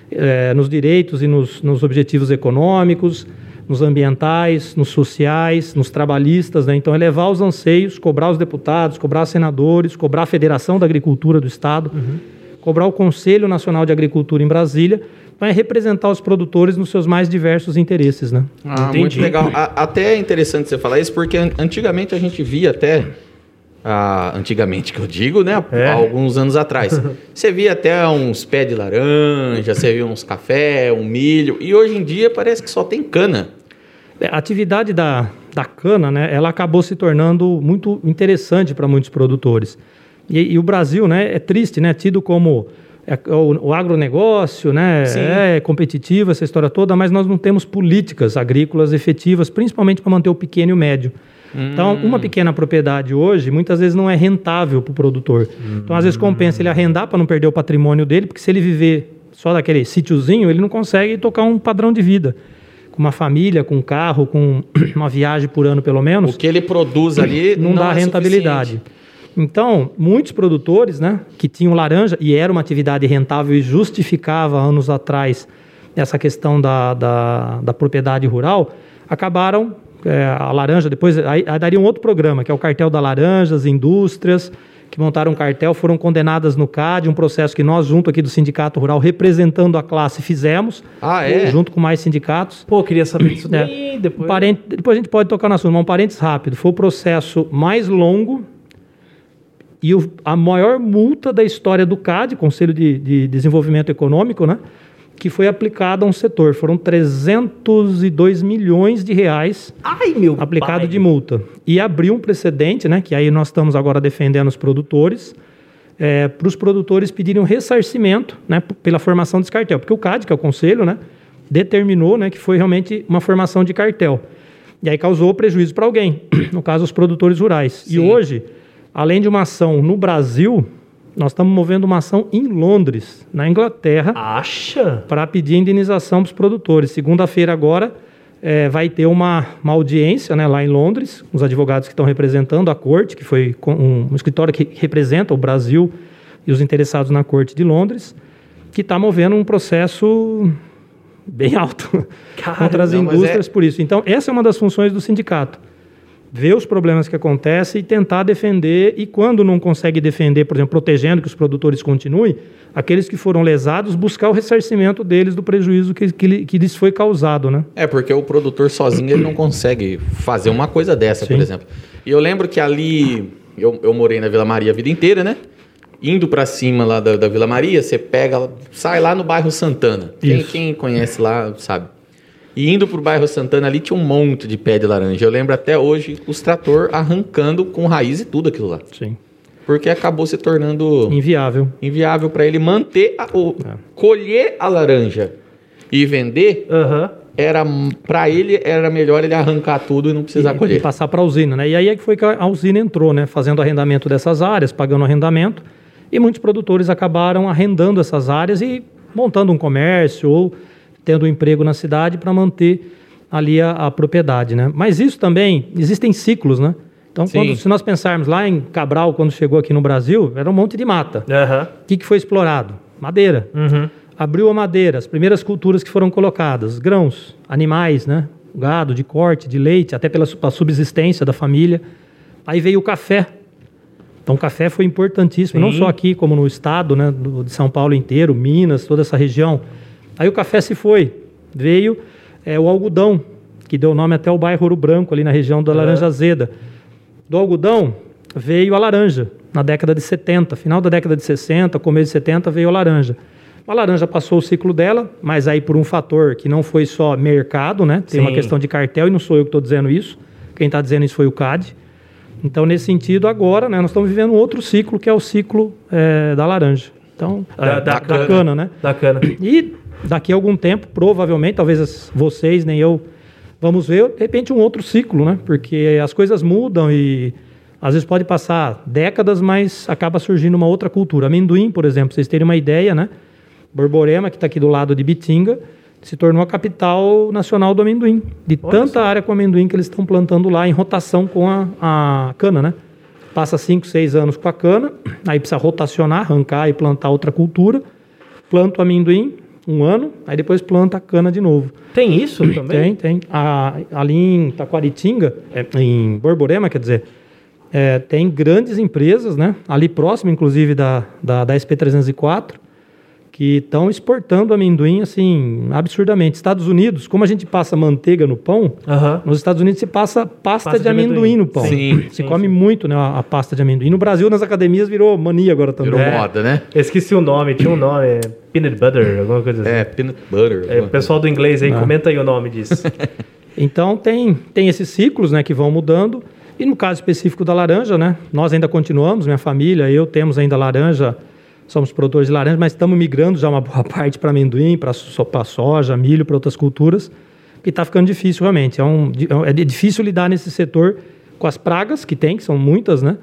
eh, nos direitos e nos, nos objetivos econômicos, nos ambientais, nos sociais, nos trabalhistas. Né? Então, elevar os anseios, cobrar os deputados, cobrar os senadores, cobrar a Federação da Agricultura do Estado, cobrar o Conselho Nacional de Agricultura em Brasília, vai representar os produtores nos seus mais diversos interesses. Né? Ah, Entendi. muito legal. A- até é interessante você falar isso, porque an- antigamente a gente via até. ah, antigamente que eu digo, né? É. Há alguns anos atrás. (laughs) Você via até uns pés de laranja, você via uns café, um milho. E hoje em dia parece que só tem cana. É, A atividade da, da cana, né, ela acabou se tornando muito interessante para muitos produtores. E, e o Brasil, né, é triste, né, tido como é, o, o agronegócio, né, Sim. é competitivo essa história toda, mas nós não temos políticas agrícolas efetivas, principalmente para manter o pequeno e o médio. Então, uma pequena propriedade hoje, muitas vezes não é rentável para o produtor. Então, às vezes compensa ele arrendar para não perder o patrimônio dele, porque se ele viver só daquele sítiozinho, ele não consegue tocar um padrão de vida com uma família, com um carro, com (clears throat) uma viagem por ano pelo menos, O que ele produz ali (clears throat) não, dá é rentabilidade. suficiente. Então, muitos produtores, né, que tinham laranja e era uma atividade rentável e justificava anos atrás essa questão da, da, da propriedade rural, acabaram é, a laranja depois aí, aí daria um outro programa que é o cartel da laranja, as indústrias que montaram um cartel foram condenadas no CAD, um processo que nós junto aqui do sindicato rural representando a classe fizemos, Ah, é? junto com mais sindicatos. Pô, queria saber disso É. daí, depois... Um parente- depois a gente pode tocar no assunto, mas um parênteses rápido. Foi o processo mais longo e o- a maior multa da história do CAD, Conselho de, de Desenvolvimento Econômico, né? Que foi aplicada a um setor. Foram 302 milhões de reais Ai, aplicado pai. de multa. E abriu um precedente, né? Que aí nós estamos agora defendendo os produtores, para os produtores pedirem um ressarcimento, né? Pela formação desse cartel. Porque o CAD, que é o conselho, né? Determinou, né? Que foi realmente uma formação de cartel. E aí causou prejuízo para alguém, (clears throat) no caso os produtores rurais. E Sim. hoje, além de uma ação no Brasil, nós estamos movendo uma ação em Londres, na Inglaterra, Acha? para pedir indenização para os produtores. Segunda-feira agora eh, vai ter uma, uma audiência né, lá em Londres, os advogados que estão representando a corte, que foi um, um escritório que representa o Brasil e os interessados na corte de Londres, que está movendo um processo bem alto Cara, (laughs) contra as não, mas indústrias por isso. Então, essa é uma das funções do sindicato. Ver os problemas que acontecem e tentar defender, e quando não consegue defender, por exemplo, protegendo que os produtores continuem, aqueles que foram lesados, buscar o ressarcimento deles do prejuízo que, que, que lhes foi causado, né? É, porque o produtor sozinho ele não consegue fazer uma coisa dessa, por Sim. exemplo. E eu lembro que ali, eu, eu morei na Vila Maria a vida inteira, né? Indo pra cima lá da, da Vila Maria, você pega, sai lá no bairro Santana. Quem, quem conhece lá sabe. E indo pro bairro Santana ali tinha um monte de pé de laranja. Eu lembro até hoje os trator arrancando com raiz e tudo aquilo lá. Sim. Porque acabou se tornando Inviável. inviável para ele manter, a, o, É. colher a laranja e vender Aham. era para ele era melhor ele arrancar tudo e não precisar e, e colher. passar para a usina, né? E aí é que foi que a usina entrou, né? Fazendo arrendamento dessas áreas, pagando arrendamento, e muitos produtores acabaram arrendando essas áreas e montando um comércio ou tendo um emprego na cidade para manter ali a, a propriedade, né? Mas isso também existem ciclos, né? Então, quando- se nós pensarmos lá em Cabral, quando chegou aqui no Brasil, era um monte de mata. Aham. O que, que foi explorado? Madeira. Uhum. Abriu a madeira, as primeiras culturas que foram colocadas, grãos, animais, né? Gado de corte, de leite, até pela subsistência da família. Aí veio o café. Então o café foi importantíssimo, não Sim. só aqui, como no estado, né, do- de São Paulo inteiro, Minas, toda essa região. Aí o café se foi, veio é, o algodão, que deu nome até ao bairro Ouro Branco, ali na região da. Laranja Azeda. Do algodão veio a laranja, na década de 70, final da década de 60, começo de 70 veio a laranja. A laranja passou o ciclo dela, mas aí por um fator que não foi só mercado, né? Tem uma Sim. questão de cartel e não sou eu que estou dizendo isso. Quem está dizendo isso foi o CAD. Então, nesse sentido, agora, né, nós estamos vivendo um outro ciclo, que é o ciclo eh, da laranja. Então, Da- eh, da da, cana. cana, né? Da cana. E daqui a algum tempo, provavelmente, talvez vocês nem eu, vamos ver, de repente, um outro ciclo, né? Porque as coisas mudam e às vezes pode passar décadas, mas acaba surgindo uma outra cultura. Amendoim, por exemplo, vocês terem uma ideia, né? Borborema, que está aqui do lado de Bitinga, se tornou a capital nacional do amendoim. De Olha tanta só. área com amendoim que eles estão plantando lá em rotação com a, a cana, né? Passa 5, 6 anos com a cana, aí precisa rotacionar, arrancar e plantar outra cultura. Planta o amendoim, um ano, aí depois planta a cana de novo. Tem isso também? Tem, tem. A- ali em Taquaritinga, é, em Borborema, quer dizer, é, tem grandes empresas, né? Ali próximo, inclusive, da, da, da SP304, que estão exportando amendoim, assim, absurdamente. Estados Unidos, como a gente passa manteiga no pão, nos Estados Unidos se passa pasta, Pasta de, de amendoim, amendoim. no pão. Sim. Se Sim, come sim. muito, né, a, a pasta de amendoim. No Brasil, nas academias, virou mania agora também. Virou É. moda, né? Eu esqueci o nome, tinha um nome, é peanut butter, alguma coisa assim. É, peanut butter. É, o pessoal do inglês aí, Ah. comenta aí o nome disso. (laughs) Então tem, tem esses ciclos né, que vão mudando. E no caso específico da laranja, né, nós ainda continuamos, minha família, eu temos ainda laranja, somos produtores de laranja, mas estamos migrando já uma boa (laughs) parte para amendoim, para soja, milho, para outras culturas, que está ficando difícil realmente. É, um, é difícil lidar nesse setor com as pragas que tem, que são muitas, né?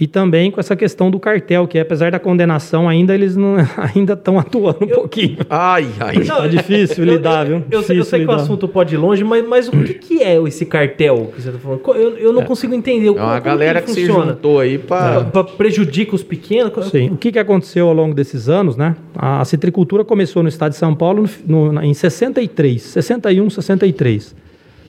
E também com essa questão do cartel, que apesar da condenação, ainda eles não (laughs) ainda estão atuando um pouquinho. Ai, ai. Não, É difícil lidar, viu? Eu, sei- eu sei que o lidar. assunto pode ir longe, mas, mas o que, que é esse cartel que você está falando? Eu, eu não consigo entender. É uma galera que, se juntou aí pra. Pra- pra prejudica os pequenos? Sim. O que, que aconteceu ao longo desses anos, né? A, a citricultura começou no estado de São Paulo no- no- em 63, 61, 63.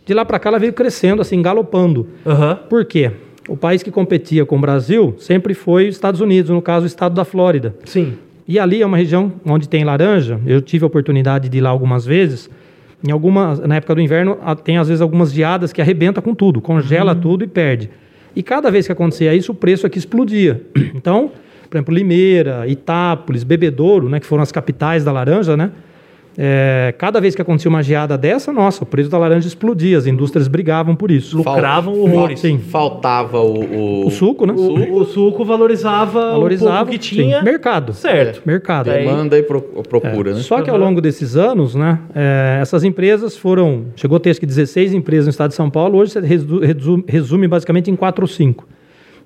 De lá para cá ela veio crescendo, assim, galopando. Aham. Por quê? O país que competia com o Brasil sempre foi os Estados Unidos, no caso o estado da Flórida. Sim. E ali é uma região onde tem laranja. Eu tive a oportunidade de ir lá algumas vezes. Em algumas, na época do inverno, tem às vezes algumas geadas que arrebenta com tudo, congela tudo e perde. E cada vez que acontecia isso, o preço aqui explodia. (clears throat) Então, por exemplo, Limeira, Itápolis, Bebedouro, né, que foram as capitais da laranja, né? É, cada vez que acontecia uma geada dessa, nossa, o preço da laranja explodia, as indústrias brigavam por isso. Lucravam Fal- horrores. Sim. Faltava o. O, O suco, né? O, o suco valorizava, Valorizava o pouco que tinha. sim, mercado. Certo. Mercado. Daí- Demanda e pro- procura, né? Só que ao longo desses anos, né, é, essas empresas foram. Chegou a ter acho que 16 empresas no estado de São Paulo, hoje você resu- resume, resume basicamente em 4 ou 5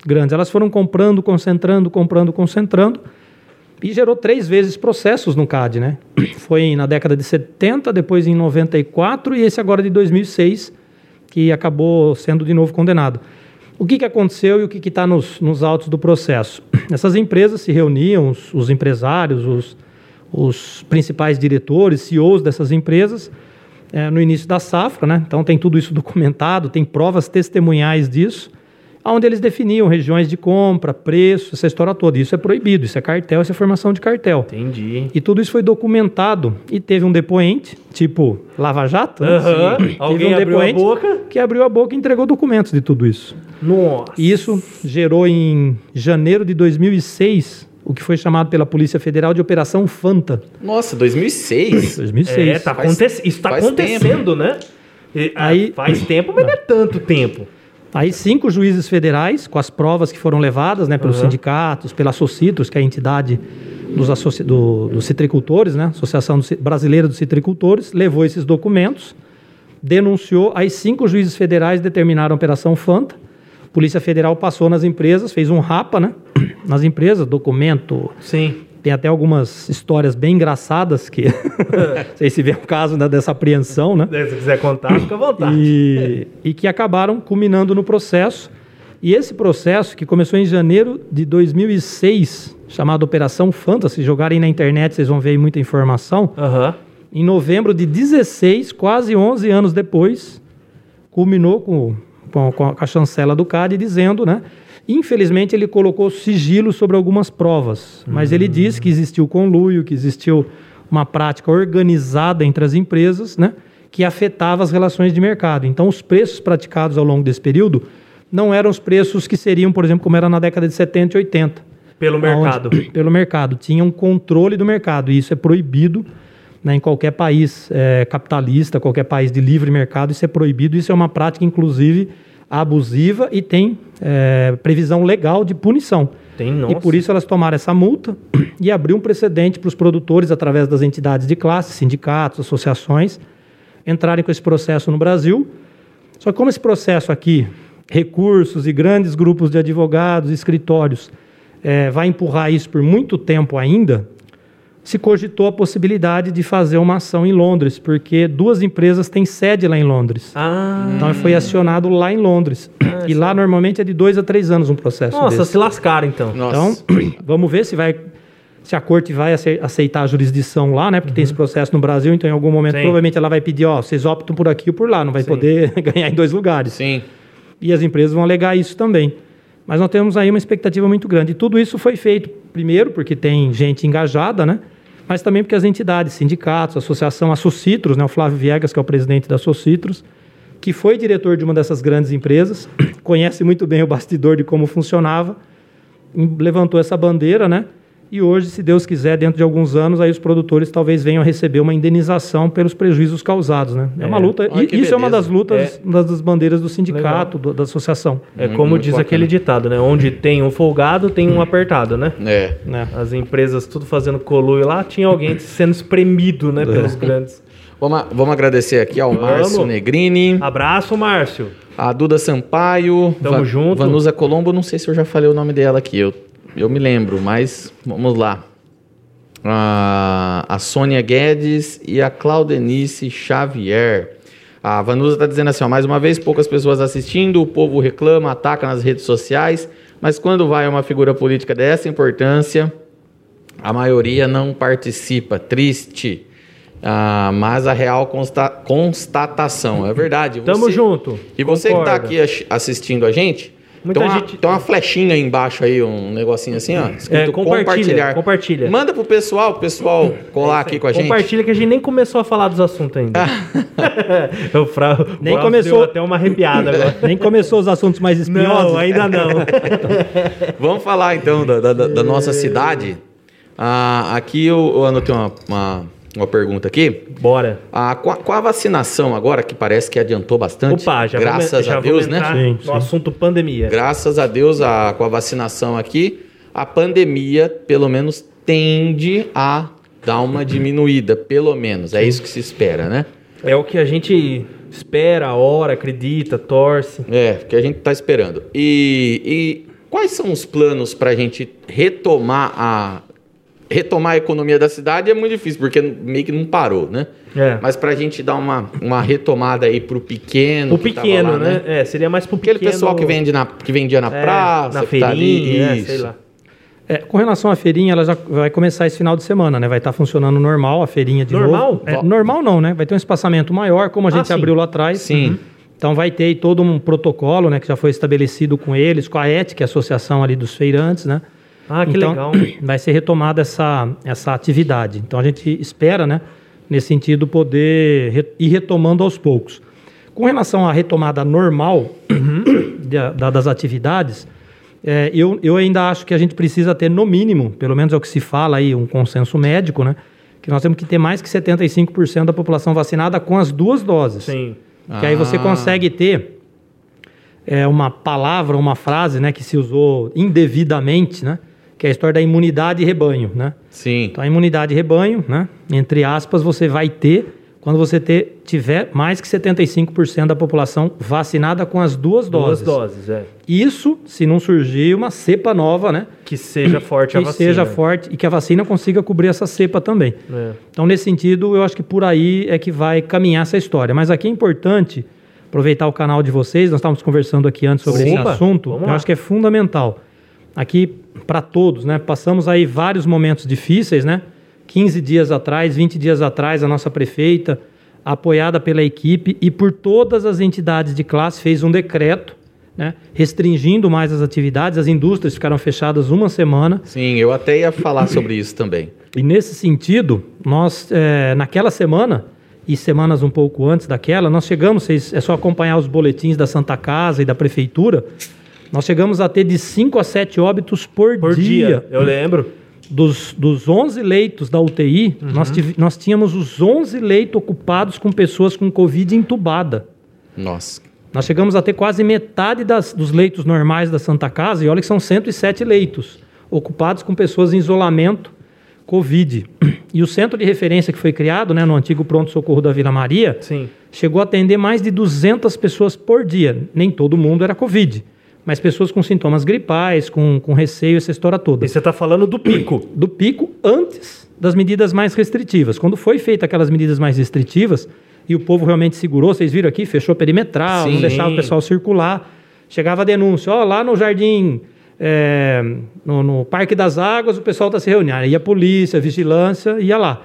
grandes. Elas foram comprando, concentrando, comprando, concentrando. E gerou três vezes processos no CAD, né? (clears throat) Foi na década de 70, depois em 94 e esse agora de 2006, que acabou sendo de novo condenado. O que, que aconteceu e o que está nos, nos autos do processo? (clears throat) Essas empresas se reuniam, os, os empresários, os, os principais diretores, CEOs dessas empresas, eh, no início da safra, né? Então tem tudo isso documentado, tem provas testemunhais disso, onde eles definiam regiões de compra, preço, essa história toda. Isso é proibido, isso é cartel, isso é formação de cartel. Entendi. E tudo isso foi documentado e teve um depoente, tipo Lava Jato, né? Aham. Teve Alguém um abriu a depoente boca. que abriu a boca e entregou documentos de tudo isso. Nossa. E isso gerou em janeiro de 2006 o que foi chamado pela Polícia Federal de Operação Fanta. Nossa, 2006? 2006. É, tá Faz- aconte... isso está acontecendo, né? E, ah, Aí- faz tempo, mas não é tanto tempo. Aí cinco juízes federais, com as provas que foram levadas né, pelos Uhum. sindicatos, pela Socitros, que é a entidade dos, associ... do- dos citricultores, né, Associação Brasileira dos Citricultores, levou esses documentos, denunciou, aí cinco juízes federais determinaram a Operação Fanta, Polícia Federal passou nas empresas, fez um rapa né, (clears throat) nas empresas, documento, Sim. Tem até algumas histórias bem engraçadas que, (laughs) não sei se vê o caso né, dessa apreensão, né? Se quiser contar, fica à vontade. e, e que acabaram culminando no processo. E esse processo, que começou em janeiro de 2006, chamado Operação Fanta, se jogarem na internet vocês vão ver aí muita informação. Aham. Em novembro de 16, quase 11 anos depois, culminou com, com, com a chancela do CAD dizendo, né? Infelizmente, ele colocou sigilo sobre algumas provas, mas ele disse que existiu conluio, que existiu uma prática organizada entre as empresas, né, que afetava as relações de mercado. Então, os preços praticados ao longo desse período não eram os preços que seriam, por exemplo, como era na década de 70 e 80. Pelo mercado. (coughs) Pelo mercado. Tinha um controle do mercado, e isso é proibido né, em qualquer país é, capitalista, qualquer país de livre mercado, isso é proibido. Isso é uma prática, inclusive, abusiva e tem é, previsão legal de punição. Tem. E por isso elas tomaram essa multa (clears throat) e abriu um precedente para os produtores, através das entidades de classe, sindicatos, associações, entrarem com esse processo no Brasil. Só que como esse processo aqui, recursos e grandes grupos de advogados, escritórios, é, vai empurrar isso por muito tempo ainda, se cogitou a possibilidade de fazer uma ação em Londres, porque duas empresas têm sede lá em Londres. Ah, Então foi acionado lá em Londres. e lá normalmente é de dois a três anos um processo nossa, desse. se lascaram então. Nossa. Então, (clears throat) vamos ver se vai se a corte vai ace- aceitar a jurisdição lá, né? Porque tem esse processo no Brasil, então em algum momento Sim. provavelmente ela vai pedir, ó, vocês optam por aqui ou por lá, não vai Sim. poder (laughs) ganhar em dois lugares. Sim. E as empresas vão alegar isso também. Mas nós temos aí uma expectativa muito grande. E tudo isso foi feito, primeiro, porque tem gente engajada, né? Mas também porque as entidades, sindicatos, associação, a Socitros, né? O Flávio Viegas, que é o presidente da Socitros, que foi diretor de uma dessas grandes empresas, (coughs) conhece muito bem o bastidor de como funcionava, levantou essa bandeira, né? E hoje, se Deus quiser, dentro de alguns anos, aí os produtores talvez venham a receber uma indenização pelos prejuízos causados, né? É, uma É. luta. Olha isso é uma das beleza. lutas, uma das bandeiras do sindicato, do- da associação. É como muito diz bacana. aquele ditado, né? Onde tem um folgado, tem um apertado, né? É. Né? As empresas tudo fazendo coluio lá, tinha alguém sendo espremido, né? Pelos grandes. Vamos, vamos agradecer aqui ao Vamos. Márcio Negrini, Abraço, Márcio. a Duda Sampaio, Tamo junto. Vanusa Colombo, não sei se eu já falei o nome dela aqui, eu, eu me lembro, mas vamos lá. A, a Sônia Guedes e a Claudenice Xavier. A Vanusa está dizendo assim, ó, mais uma vez, poucas pessoas assistindo, o povo reclama, ataca nas redes sociais, mas quando vai uma figura política dessa importância, a maioria não participa. Triste. Ah, mas a real consta- constatação. É verdade. Tamo Você- junto. E você que Concordo. tá aqui assistindo a gente, Muita tem, uma, gente- tem uma flechinha aí embaixo aí, um negocinho assim, ó. Escrito É, compartilha, compartilhar. compartilha. Manda pro pessoal, o pessoal colar aqui com a gente. Compartilha que a gente nem começou a falar dos assuntos ainda. (laughs) o Fra... o Nem começou- deu até uma arrepiada agora. (laughs) Nem começou os assuntos mais espinhosos. Não, ainda não. (laughs) Vamos falar então da, da- da- da nossa cidade. Ah, aqui eu, eu anotei uma, uma, uma pergunta aqui. Bora. Ah, com, a, com a vacinação agora, que parece que adiantou bastante, Opa, já graças vamos, já a Deus, né? Sim, no sim. assunto pandemia. Graças a Deus, a- com a vacinação aqui, a pandemia, pelo menos, tende a dar uma diminuída, pelo menos. É isso que se espera, né? É o que a gente espera, ora, acredita, torce. É, que a gente está esperando. E, e quais são os planos para a gente retomar a retomar a economia da cidade? É muito difícil porque meio que não parou, né? É. Mas para a gente dar uma, uma retomada aí pro pequeno, O que tava pequeno, lá, né? É, seria mais pro Aquele pequeno. pessoal que vende na que vendia na é, praça, na que tá feirinha, ali, é, sei lá. É, com relação à feirinha, ela já vai começar esse final de semana, né? Vai estar funcionando normal a feirinha de Normal? novo. É, normal não, né? Vai ter um espaçamento maior, como a Ah, gente sim. abriu lá atrás. Sim. Uhum. Então vai ter aí todo um protocolo, né? Que já foi estabelecido com eles, com a ET, que é a associação ali dos feirantes, né? Ah, que então, legal. (clears throat) Vai ser retomada essa, essa atividade. Então a gente espera, né? Nesse sentido, poder ir retomando aos poucos. Com relação à retomada normal (clears throat) da- da- das atividades, é, eu, eu ainda acho que a gente precisa ter, no mínimo, pelo menos é o que se fala aí, um consenso médico, né? Que nós temos que ter mais que 75% da população vacinada com as duas doses. Sim. Que aí você Ah. consegue ter é, uma palavra, uma frase né, que se usou indevidamente, né? Que é a história da imunidade rebanho, né? Sim. Então, a imunidade rebanho, né? Entre aspas, você vai ter quando você ter, tiver mais que 75% da população vacinada com as duas Duas doses. doses, é. Isso se não surgir uma cepa nova, né? Que seja forte a Que vacina. seja forte e que a vacina consiga cobrir essa cepa também. É. Então, nesse sentido, eu acho que por aí é que vai caminhar essa história. Mas aqui é importante aproveitar o canal de vocês. Nós estávamos conversando aqui antes sobre esse Opa, assunto. vamos Eu acho que é fundamental. Aqui, para todos, né? Passamos aí vários momentos difíceis, né? 15 dias atrás, 20 dias atrás, a nossa prefeita, apoiada pela equipe e por todas as entidades de classe, fez um decreto né? restringindo mais as atividades, as indústrias ficaram fechadas uma semana. Sim, eu até ia falar sobre isso também. E nesse sentido, nós, é, naquela semana, e semanas um pouco antes daquela, nós chegamos, vocês, é só acompanhar os boletins da Santa Casa e da Prefeitura, nós chegamos a ter de 5 a 7 óbitos por, Por dia, eu lembro. Dos, dos 11 leitos da UTI, nós, tive- nós tínhamos os 11 leitos ocupados com pessoas com Covid entubada. Nossa. Nós chegamos a ter quase metade das- dos leitos normais da Santa Casa, e olha que são 107 leitos, ocupados com pessoas em isolamento Covid. E o centro de referência que foi criado né, no antigo pronto-socorro da Vila Maria Sim. chegou a atender mais de 200 pessoas por dia. Nem todo mundo era Covid, mas pessoas com sintomas gripais, com, com receio, essa história toda E você tá falando do pico. (clears throat) do pico antes das medidas mais restritivas. Quando foi feita aquelas medidas mais restritivas e o povo realmente segurou, vocês viram aqui, fechou perimetral, não Sim. deixava o pessoal circular. Chegava a denúncia, ó, lá no jardim, é, no, no Parque das Águas, o pessoal está se reunindo. Aí a polícia, a vigilância, ia lá.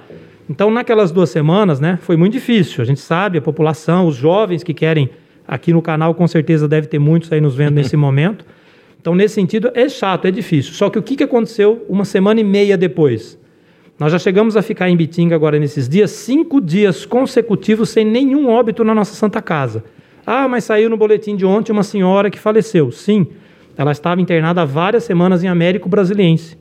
Então, naquelas duas semanas, né, foi muito difícil. A gente sabe, a população, os jovens que querem, aqui no canal, com certeza deve ter muitos aí nos vendo nesse (laughs) momento. Então, nesse sentido, é chato, é difícil. Só que o que, que aconteceu uma semana e meia depois? Nós já chegamos a ficar em Bitinga agora nesses dias, cinco dias consecutivos sem nenhum óbito na nossa Santa Casa. Ah, mas saiu no boletim de ontem uma senhora que faleceu. Sim, ela estava internada há várias semanas em Américo Brasiliense.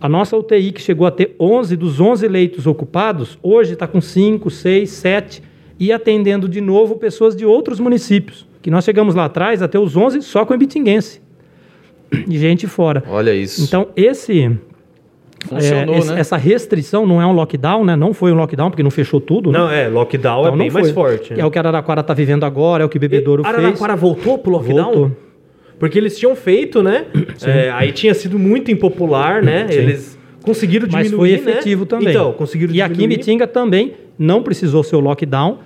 A nossa UTI, que chegou a ter 11 dos 11 leitos ocupados, hoje está com 5, 6, 7 e atendendo de novo pessoas de outros municípios. Que nós chegamos lá atrás a ter os 11 só com ibitinguense. De gente fora. Olha isso. Então, esse, Funcionou, é, esse- né? essa restrição não é um lockdown, né? Não foi um lockdown, porque não fechou tudo. né? Não, é, lockdown é Então, bem não mais forte. né? É o que Araraquara está vivendo agora, é o que Bebedouro fez. Araraquara voltou pro lockdown? Voltou. Porque eles tinham feito, né? É, aí tinha sido muito impopular, né? Eles conseguiram Mas diminuir, foi efetivo né? também. Então, conseguiram E aqui em diminuir. Bitinga também não precisou ser o lockdown.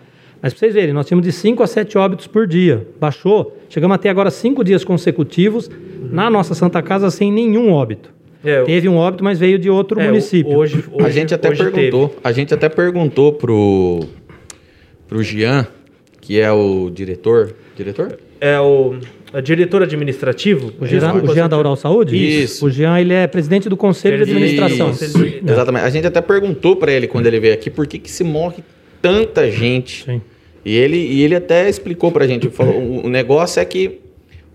Mas para vocês verem, nós tínhamos de 5 a 7 óbitos por dia. Baixou. Chegamos até agora cinco dias consecutivos na nossa Santa Casa sem nenhum óbito. É, Teve um óbito, mas veio de outro é, município. Hoje, a hoje- gente até hoje perguntou, a gente até perguntou pro pro Jean, que é o diretor, diretor? É o a diretor administrativo. O Jean, Desculpa, o Jean da Oral Saúde? Isso. O Jean, ele é presidente do Conselho de Presidente do Administração. Conselho de- Exatamente. A gente até perguntou para ele quando ele veio aqui por que, que se morre tanta gente. Sim. E ele, e ele até explicou pra gente. Falou, o, o negócio é que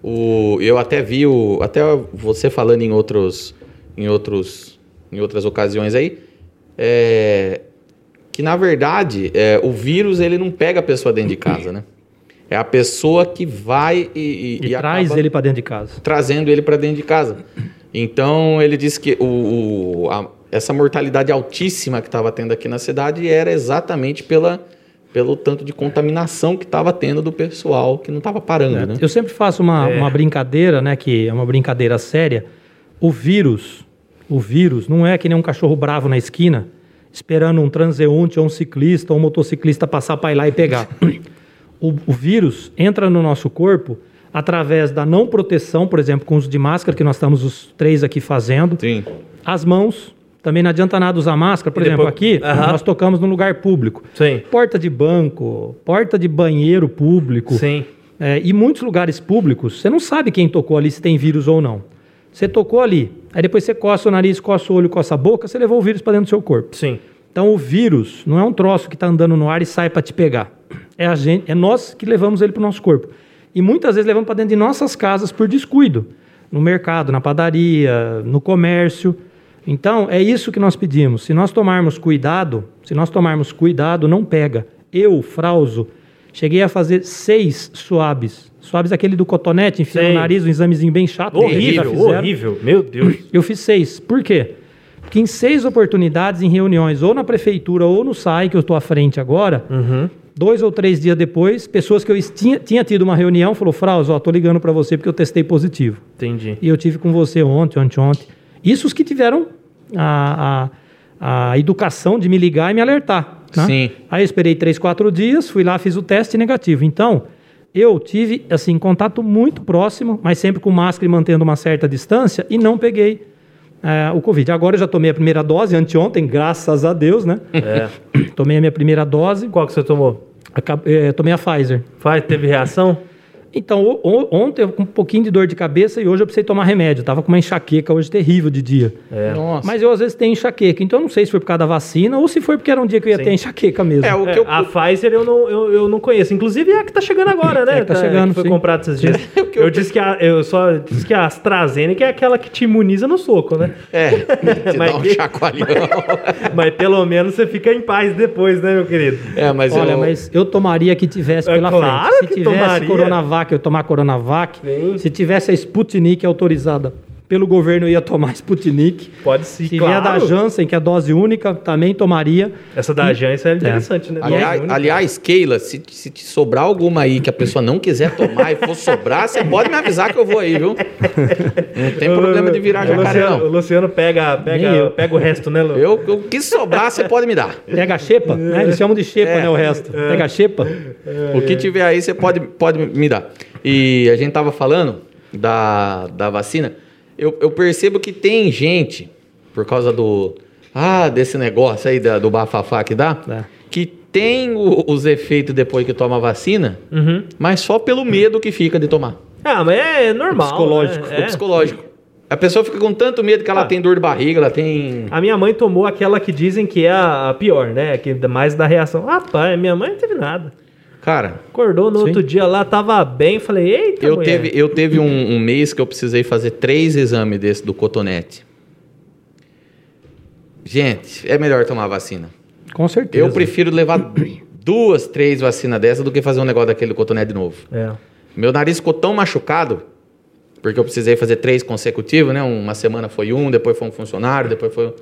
o, eu até vi o, até você falando em outros, em outros, em outras ocasiões aí, é, que na verdade é, o vírus ele não pega a pessoa dentro de casa, né? É a pessoa que vai e, E, traz acaba ele para dentro de casa. trazendo ele para dentro de casa. Então ele disse que o, o- a- essa mortalidade altíssima que estava tendo aqui na cidade era exatamente pela, pelo tanto de contaminação que estava tendo do pessoal que não estava parando, né? Eu sempre faço uma, uma brincadeira, né? Que é uma brincadeira séria. O vírus, o vírus não é que nem um cachorro bravo na esquina, esperando um transeunte ou um ciclista ou um motociclista passar para ir lá e pegar. (laughs) O, o vírus entra no nosso corpo através da não proteção, por exemplo, com uso de máscara, que nós estamos os três aqui fazendo. Sim. As mãos, também não adianta nada usar máscara. Por E exemplo, depois- aqui nós tocamos num lugar público. Sim. Porta de banco, porta de banheiro público. Sim. É, e muitos lugares públicos, você não sabe quem tocou ali, se tem vírus ou não. Você tocou ali, aí depois você coça o nariz, coça o olho, coça a boca, você levou o vírus para dentro do seu corpo. Sim. Então o vírus não é um troço que está andando no ar e sai para te pegar. É, a gente, é nós que levamos ele para o nosso corpo. E muitas vezes levamos para dentro de nossas casas por descuido. No mercado, na padaria, no comércio. Então, é isso que nós pedimos. Se nós tomarmos cuidado, se nós tomarmos cuidado, não pega. Eu, Frauso, cheguei a fazer seis suaves. Suaves aquele do cotonete, enfiando Sei. no nariz, um examezinho bem chato. Horrível, horrível. Meu Deus. Eu fiz seis. Por quê? Porque em seis oportunidades, em reuniões, ou na prefeitura ou no SAI, que eu estou à frente agora, Uhum. dois ou três dias depois, pessoas que eu tinha, tinha tido uma reunião, falou, Fraus, ó, tô ligando para você porque eu testei positivo. Entendi. E eu tive com você ontem, ontem, ontem. Isso os que tiveram a, a, a educação de me ligar e me alertar. né? Sim. Aí eu esperei três, quatro dias, fui lá, fiz o teste negativo. Então, eu tive, assim, contato muito próximo, mas sempre com máscara e mantendo uma certa distância, e não peguei é, o Covid. Agora eu já tomei a primeira dose, anteontem, graças a Deus, né? É. (laughs) Tomei a minha primeira dose, Qual que você tomou? acab- é, tomei a Pfizer. Faz, teve reação? Então, ontem eu com um pouquinho de dor de cabeça e hoje eu precisei tomar remédio. Tava com uma enxaqueca hoje terrível de dia. É. Nossa. Mas eu às vezes tenho enxaqueca. Então eu não sei se foi por causa da vacina ou se foi porque era um dia que eu ia Sim. ter enxaqueca mesmo. É, o É, eu. a Pfizer eu não, eu, eu não conheço. Inclusive é a que tá chegando agora, (laughs) né? É, que tá chegando, foi comprada esses dias. (laughs) O que eu- eu, disse que a, eu só disse que a AstraZeneca é aquela que te imuniza no soco, né? É, (laughs) te Mas dá um chacoalhão. Mas pelo menos você fica em paz depois, né, meu querido? É, mas Olha, eu, mas eu tomaria que tivesse É pela claro frente. Se que tivesse tomaria. Coronavac, eu tomar Coronavac. Sim. Se tivesse a Sputnik autorizada pelo governo, eu ia tomar Sputnik. Pode ser, Se vier da claro. Janssen, que é dose única, também tomaria. Essa da Janssen é interessante, né? Aliás, aliás, Keila, se, se te sobrar alguma aí que a pessoa não quiser tomar e for sobrar, você pode me avisar que eu vou aí, viu? Não tem problema de virar O jacaré, Luciano, o não. Luciano pega, pega, eu. pega o resto, né, Lu? Eu, eu que sobrar, você pode me dar. Pega a xepa, né? Eles chamam de xepa, É. né? O resto. Pega a xepa. O que tiver aí, você pode, pode me dar. E a gente tava falando da, da vacina. Eu, eu percebo que tem gente, por causa do. Ah, desse negócio aí da- do bafafá que dá, É. que tem o- os efeitos depois que toma a vacina, Uhum. mas só pelo medo que fica de tomar. Ah, mas é normal. Psicológico, né? O É. psicológico. A pessoa fica com tanto medo que ela Ah. tem dor de barriga, ela tem. A minha mãe tomou aquela que dizem que é a pior, né? Que mais da reação. Rapaz, minha mãe não teve nada. Cara, Acordou no Sim. outro dia lá, tava bem. Falei, eita, eu mulher. teve, eu teve um, um mês que eu precisei fazer três exames desse do cotonete. Gente, é melhor tomar vacina. Com certeza. Eu prefiro levar duas, três vacinas dessa do que fazer um negócio daquele cotonete de novo. É. Meu nariz ficou tão machucado, porque eu precisei fazer três consecutivos, né? Uma semana foi um, depois foi um funcionário, depois foi. um-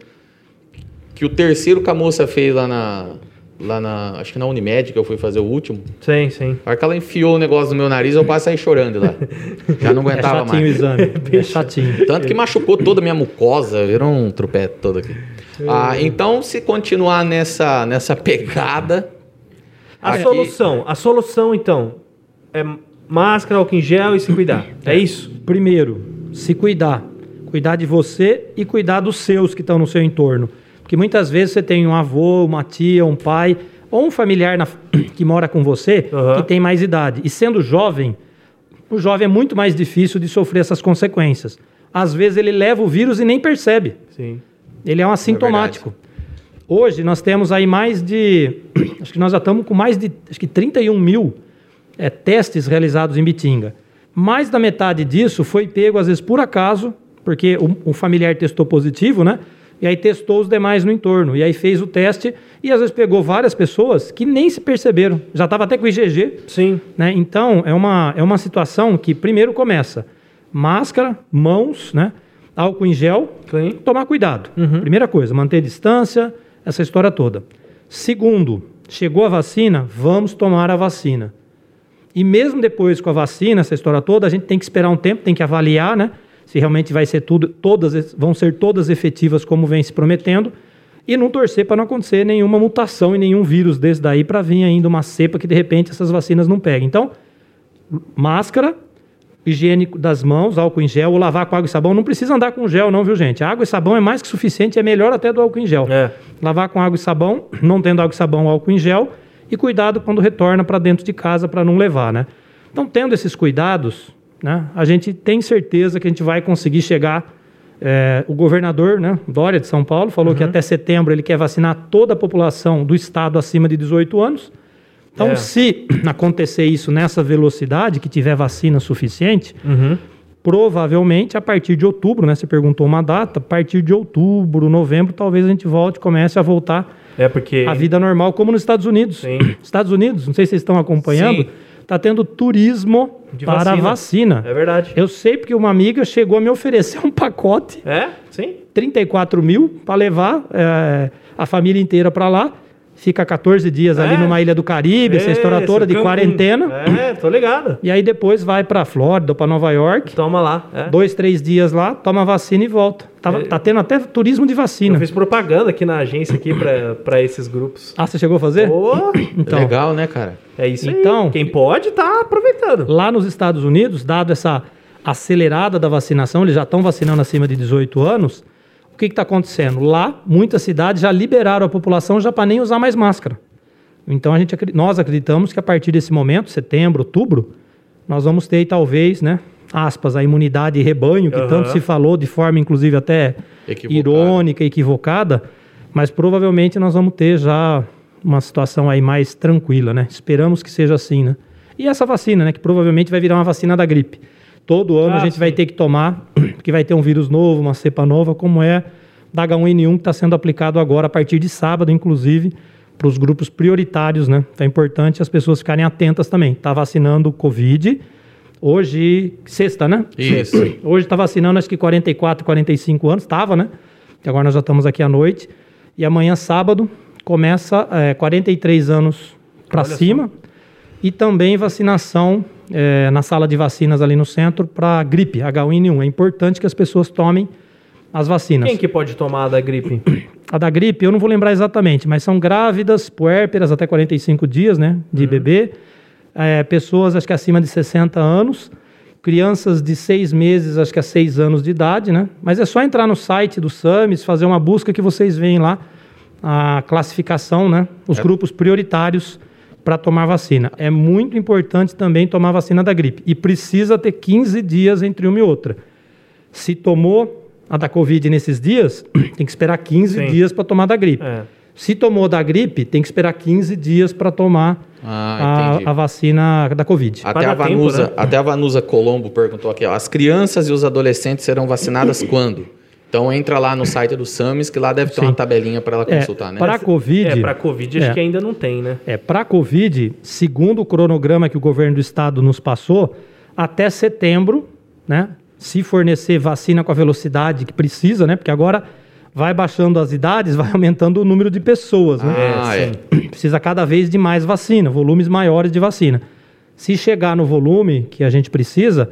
Que o terceiro que a moça fez lá na. Lá na. Acho que na Unimed, que eu fui fazer o último. Sim, sim. A hora que ela enfiou o negócio no meu nariz, eu quase saí chorando lá. (laughs) Já não É aguentava chatinho o mais. exame. (laughs) É chatinho. Tanto que machucou toda a minha mucosa, virou um trupete todo aqui. Ah, então, se continuar nessa, nessa pegada. A aqui- solução, a solução então é máscara, álcool em gel e se cuidar. É isso? Primeiro, se cuidar. Cuidar de você e cuidar dos seus que estão no seu entorno. Porque muitas vezes você tem um avô, uma tia, um pai ou um familiar na- (clears throat) que mora com você Aham. que tem mais idade. E sendo jovem, o jovem é muito mais difícil de sofrer essas consequências. Às vezes ele leva o vírus e nem percebe. Sim. Ele é um assintomático. Hoje nós temos aí mais de. (clears throat) Acho que nós já estamos com mais de acho que 31 mil é, testes realizados em Bitinga. Mais da metade disso foi pego, às vezes, por acaso, porque o, o familiar testou positivo, né? E aí testou os demais no entorno. E aí fez o teste e às vezes pegou várias pessoas que nem se perceberam. Já estava até com IgG. Sim. Né? Então, é uma, é uma situação que primeiro começa máscara, mãos, né? álcool em gel, Sim. tomar cuidado. Primeira coisa, manter distância, essa história toda. Segundo, chegou a vacina, vamos tomar a vacina. E mesmo depois com a vacina, essa história toda, a gente tem que esperar um tempo, tem que avaliar, né? Se realmente vai ser tudo, todas vão ser todas efetivas como vem se prometendo, e não torcer para não acontecer nenhuma mutação e nenhum vírus desse daí para vir ainda uma cepa que de repente essas vacinas não peguem. Então, máscara, higiene das mãos, álcool em gel, ou lavar com água e sabão. Não precisa andar com gel, não, viu, gente? A água e sabão é mais que suficiente, é melhor até do álcool em gel. É. Lavar com água e sabão, não tendo água e sabão, álcool em gel. E cuidado quando retorna para dentro de casa para não levar, né? Então, tendo esses cuidados, né, a gente tem certeza que a gente vai conseguir chegar. é, o governador, né, Dória de São Paulo, falou que até setembro ele quer vacinar toda a população do estado acima de 18 anos. Então, É. se (clears throat) acontecer isso nessa velocidade, que tiver vacina suficiente, Uhum. provavelmente a partir de outubro, né? Você perguntou uma data, a partir de outubro, novembro, talvez a gente volte, comece a voltar É porque. à vida normal, como nos Estados Unidos. Sim. (clears throat) Estados Unidos, não sei se vocês estão acompanhando, Sim. Está tendo turismo De para vacina. vacina. É verdade. Eu sei porque uma amiga chegou a me oferecer (laughs) um pacote, É? Sim. 34 mil, para levar é, a família inteira para lá. Fica 14 dias ali É. numa ilha do Caribe, essa É, história toda de quarentena. É, tô ligado. E aí depois vai para Flórida ou para Nova York. Toma lá. É. dois, três dias lá, toma vacina e volta. Tava, É. Tá tendo até turismo de Eu vacina. fiz propaganda aqui na agência aqui pra, pra esses grupos. Ah, você chegou a fazer? Ô, (coughs) Então, Legal, né, cara? é isso Então- aí. Quem pode tá aproveitando. lá nos Estados Unidos, dado essa acelerada da vacinação, eles já estão vacinando acima de 18 anos. O que está acontecendo? Lá, muitas cidades já liberaram a população já para nem usar mais máscara. Então, a gente, nós acreditamos que a partir desse momento, setembro, outubro, nós vamos ter talvez, né, aspas, a imunidade rebanho, que Aham. tanto se falou de forma inclusive até Equivocada. irônica, equivocada, mas provavelmente nós vamos ter já uma situação aí mais tranquila, né? Esperamos que seja assim, né? E essa vacina, né, que provavelmente vai virar uma vacina da gripe. Todo ano Ah, a gente vai sim. ter que tomar, porque vai ter um vírus novo, uma cepa nova, como é da H1N1 que está sendo aplicado agora a partir de sábado, inclusive, para os grupos prioritários, né? Então é importante as pessoas ficarem atentas também. Está vacinando Covid. Hoje, sexta, né? Isso. Hoje está vacinando acho que 44, 45 anos, estava, né? E agora nós já estamos aqui à noite. E amanhã, sábado, começa é, 43 anos para cima. E também vacinação é, na sala de vacinas ali no centro para gripe, H1N1. É importante que as pessoas tomem as vacinas. Quem que pode tomar a da gripe? (clears throat) A da gripe, eu não vou lembrar exatamente, mas são grávidas, puérperas até 45 dias, né, de bebê, é, pessoas acho que acima de 60 anos, crianças de 6 meses, acho que a 6 anos de idade, né, mas é só entrar no site do SAMIS, fazer uma busca que vocês veem lá a classificação, né, os É. grupos prioritários para tomar vacina. É muito importante também tomar vacina da gripe e precisa ter 15 dias entre uma e outra. Se tomou a da Covid nesses dias, (clears throat) tem que esperar 15 Sim. dias para tomar da gripe. É. Se tomou da gripe, tem que esperar 15 dias para tomar Ah, a, a vacina da Covid. Até a, dar tempo, Vanusa, né? até a Vanusa Colombo perguntou aqui, ó, as crianças e os adolescentes serão vacinadas (clears throat) quando? Então entra lá no site do SAMIS, que lá deve ter Sim. uma tabelinha para ela É, consultar, né? para a Covid, É, pra Covid acho É. que ainda não tem, né? É, para a Covid, segundo o cronograma que o governo do estado nos passou, até setembro, né, se fornecer vacina com a velocidade que precisa, né, porque agora vai baixando as idades, (laughs) vai aumentando o número de pessoas, né? Ah, é. (clears throat) Precisa cada vez de mais vacina, volumes maiores de vacina. Se chegar no volume que a gente precisa,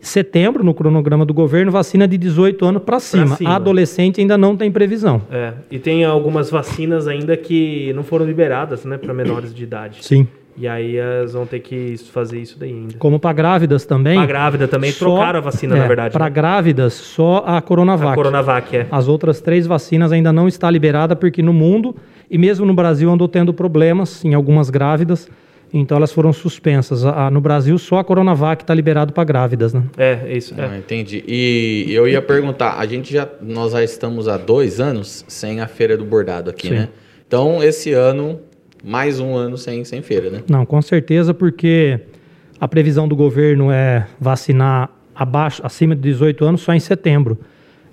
setembro, no cronograma do governo, vacina de 18 anos para cima. cima. Adolescente ainda não tem previsão. É. E tem algumas vacinas ainda que não foram liberadas, né, para menores de idade. Sim. E aí elas vão ter que fazer isso daí ainda. Como para grávidas também. A grávida também Só- trocaram a vacina, é, na verdade. Para né? grávidas, só a Coronavac. A Coronavac, é. As outras três vacinas ainda não está liberada porque no mundo e mesmo no Brasil andou tendo problemas em algumas grávidas, então elas foram suspensas. A- a- no Brasil só a Coronavac está liberado para grávidas, né? É, é isso. Ah, É. entendi. E eu ia perguntar, a gente já, nós já estamos há dois anos sem a feira do bordado aqui, Sim. né? Então esse ano, mais um ano sem, sem feira, né? Não, com certeza porque a previsão do governo é vacinar abaixo, acima de 18 anos só em setembro.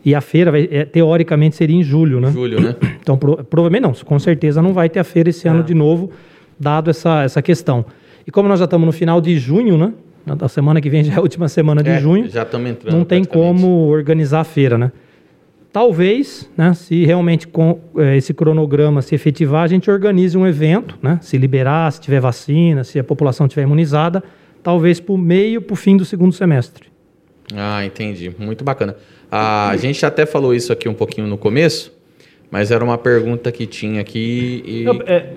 E a feira, vai, é, teoricamente, seria em julho, né? Julho, né? Então, pro- provavelmente não, com certeza não vai ter a feira esse ano É. de novo, dado essa, essa questão. E como nós já estamos no final de junho, né? A semana que vem já é a última semana de É, junho, Já estamos entrando. não tem como organizar a feira, né? Talvez, né, se realmente com eh, esse cronograma se efetivar, a gente organize um evento, né? Se liberar, se tiver vacina, se a população estiver imunizada, talvez para o meio, para o fim do segundo semestre. Ah, entendi. Muito bacana. Ah, a gente até falou isso aqui um pouquinho no começo, mas era uma pergunta que tinha aqui e... Não, é,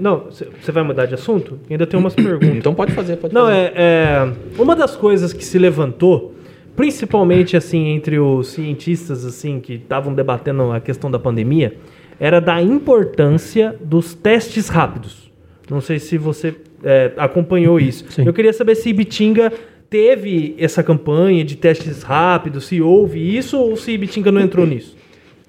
você vai mudar de assunto? Ainda tem umas (clears throat) perguntas. Então pode fazer, pode Não, fazer. é, é, uma das coisas que se levantou, principalmente assim entre os cientistas assim que estavam debatendo a questão da pandemia, era da importância dos testes rápidos. Não sei se você é, acompanhou isso. Sim. Eu queria saber se Ibitinga teve essa campanha de testes rápidos, se houve isso ou se Ibitinga não entrou nisso.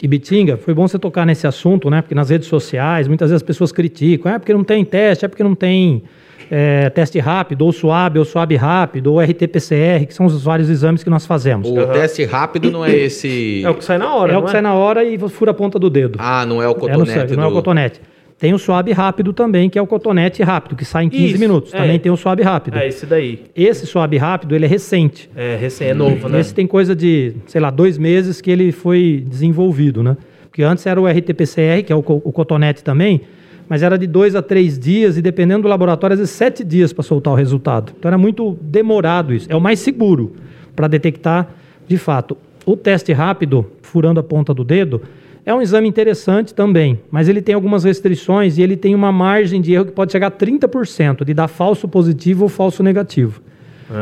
Ibitinga, foi bom você tocar nesse assunto, né? Porque nas redes sociais, muitas vezes as pessoas criticam, é porque não tem teste, é porque não tem é, teste rápido, ou suave, ou suave rápido, ou RT-PCR, que são os vários exames que nós fazemos. O teste rápido não é esse... É o que sai na hora, é não o que sai na hora e fura a ponta do dedo. Ah, não é o é no cotonete sangue, não é o do- cotonete. Tem o suave rápido também, que é o cotonete rápido, que sai em 15 Isso, minutos. é. Também tem o suave rápido. É esse daí. Esse suave rápido, ele é recente. É, recém, é novo, né? Esse tem coisa de, sei lá, dois meses que ele foi desenvolvido, né? Porque antes era o RT-PCR, que é o, o cotonete também, mas era de dois a três dias e dependendo do laboratório, às vezes sete dias para soltar o resultado. Então era muito demorado isso. É o mais seguro para detectar de fato. O teste rápido, furando a ponta do dedo, é um exame interessante também, mas ele tem algumas restrições e ele tem uma margem de erro que pode chegar a 30% de dar falso positivo ou falso negativo.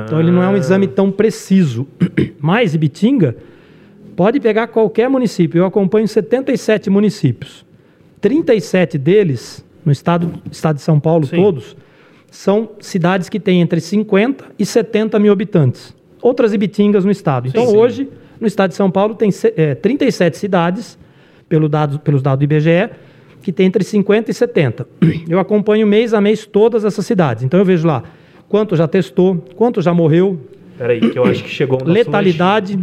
Então ele não é um exame tão preciso. (clears throat) Mas Ibitinga pode pegar qualquer município. Eu acompanho 77 municípios. 37 deles, no estado, estado de São Paulo Sim. todos, são cidades que têm entre 50 e 70 mil habitantes. Outras ibitingas no estado. Então, sim. hoje, no estado de São Paulo, tem é, 37 cidades, pelo dado, pelos dados do IBGE, que tem entre 50 e 70. Eu acompanho mês a mês todas essas cidades. Então, eu vejo lá quanto já testou, quanto já morreu, Peraí, que eu acho que chegou nosso letalidade,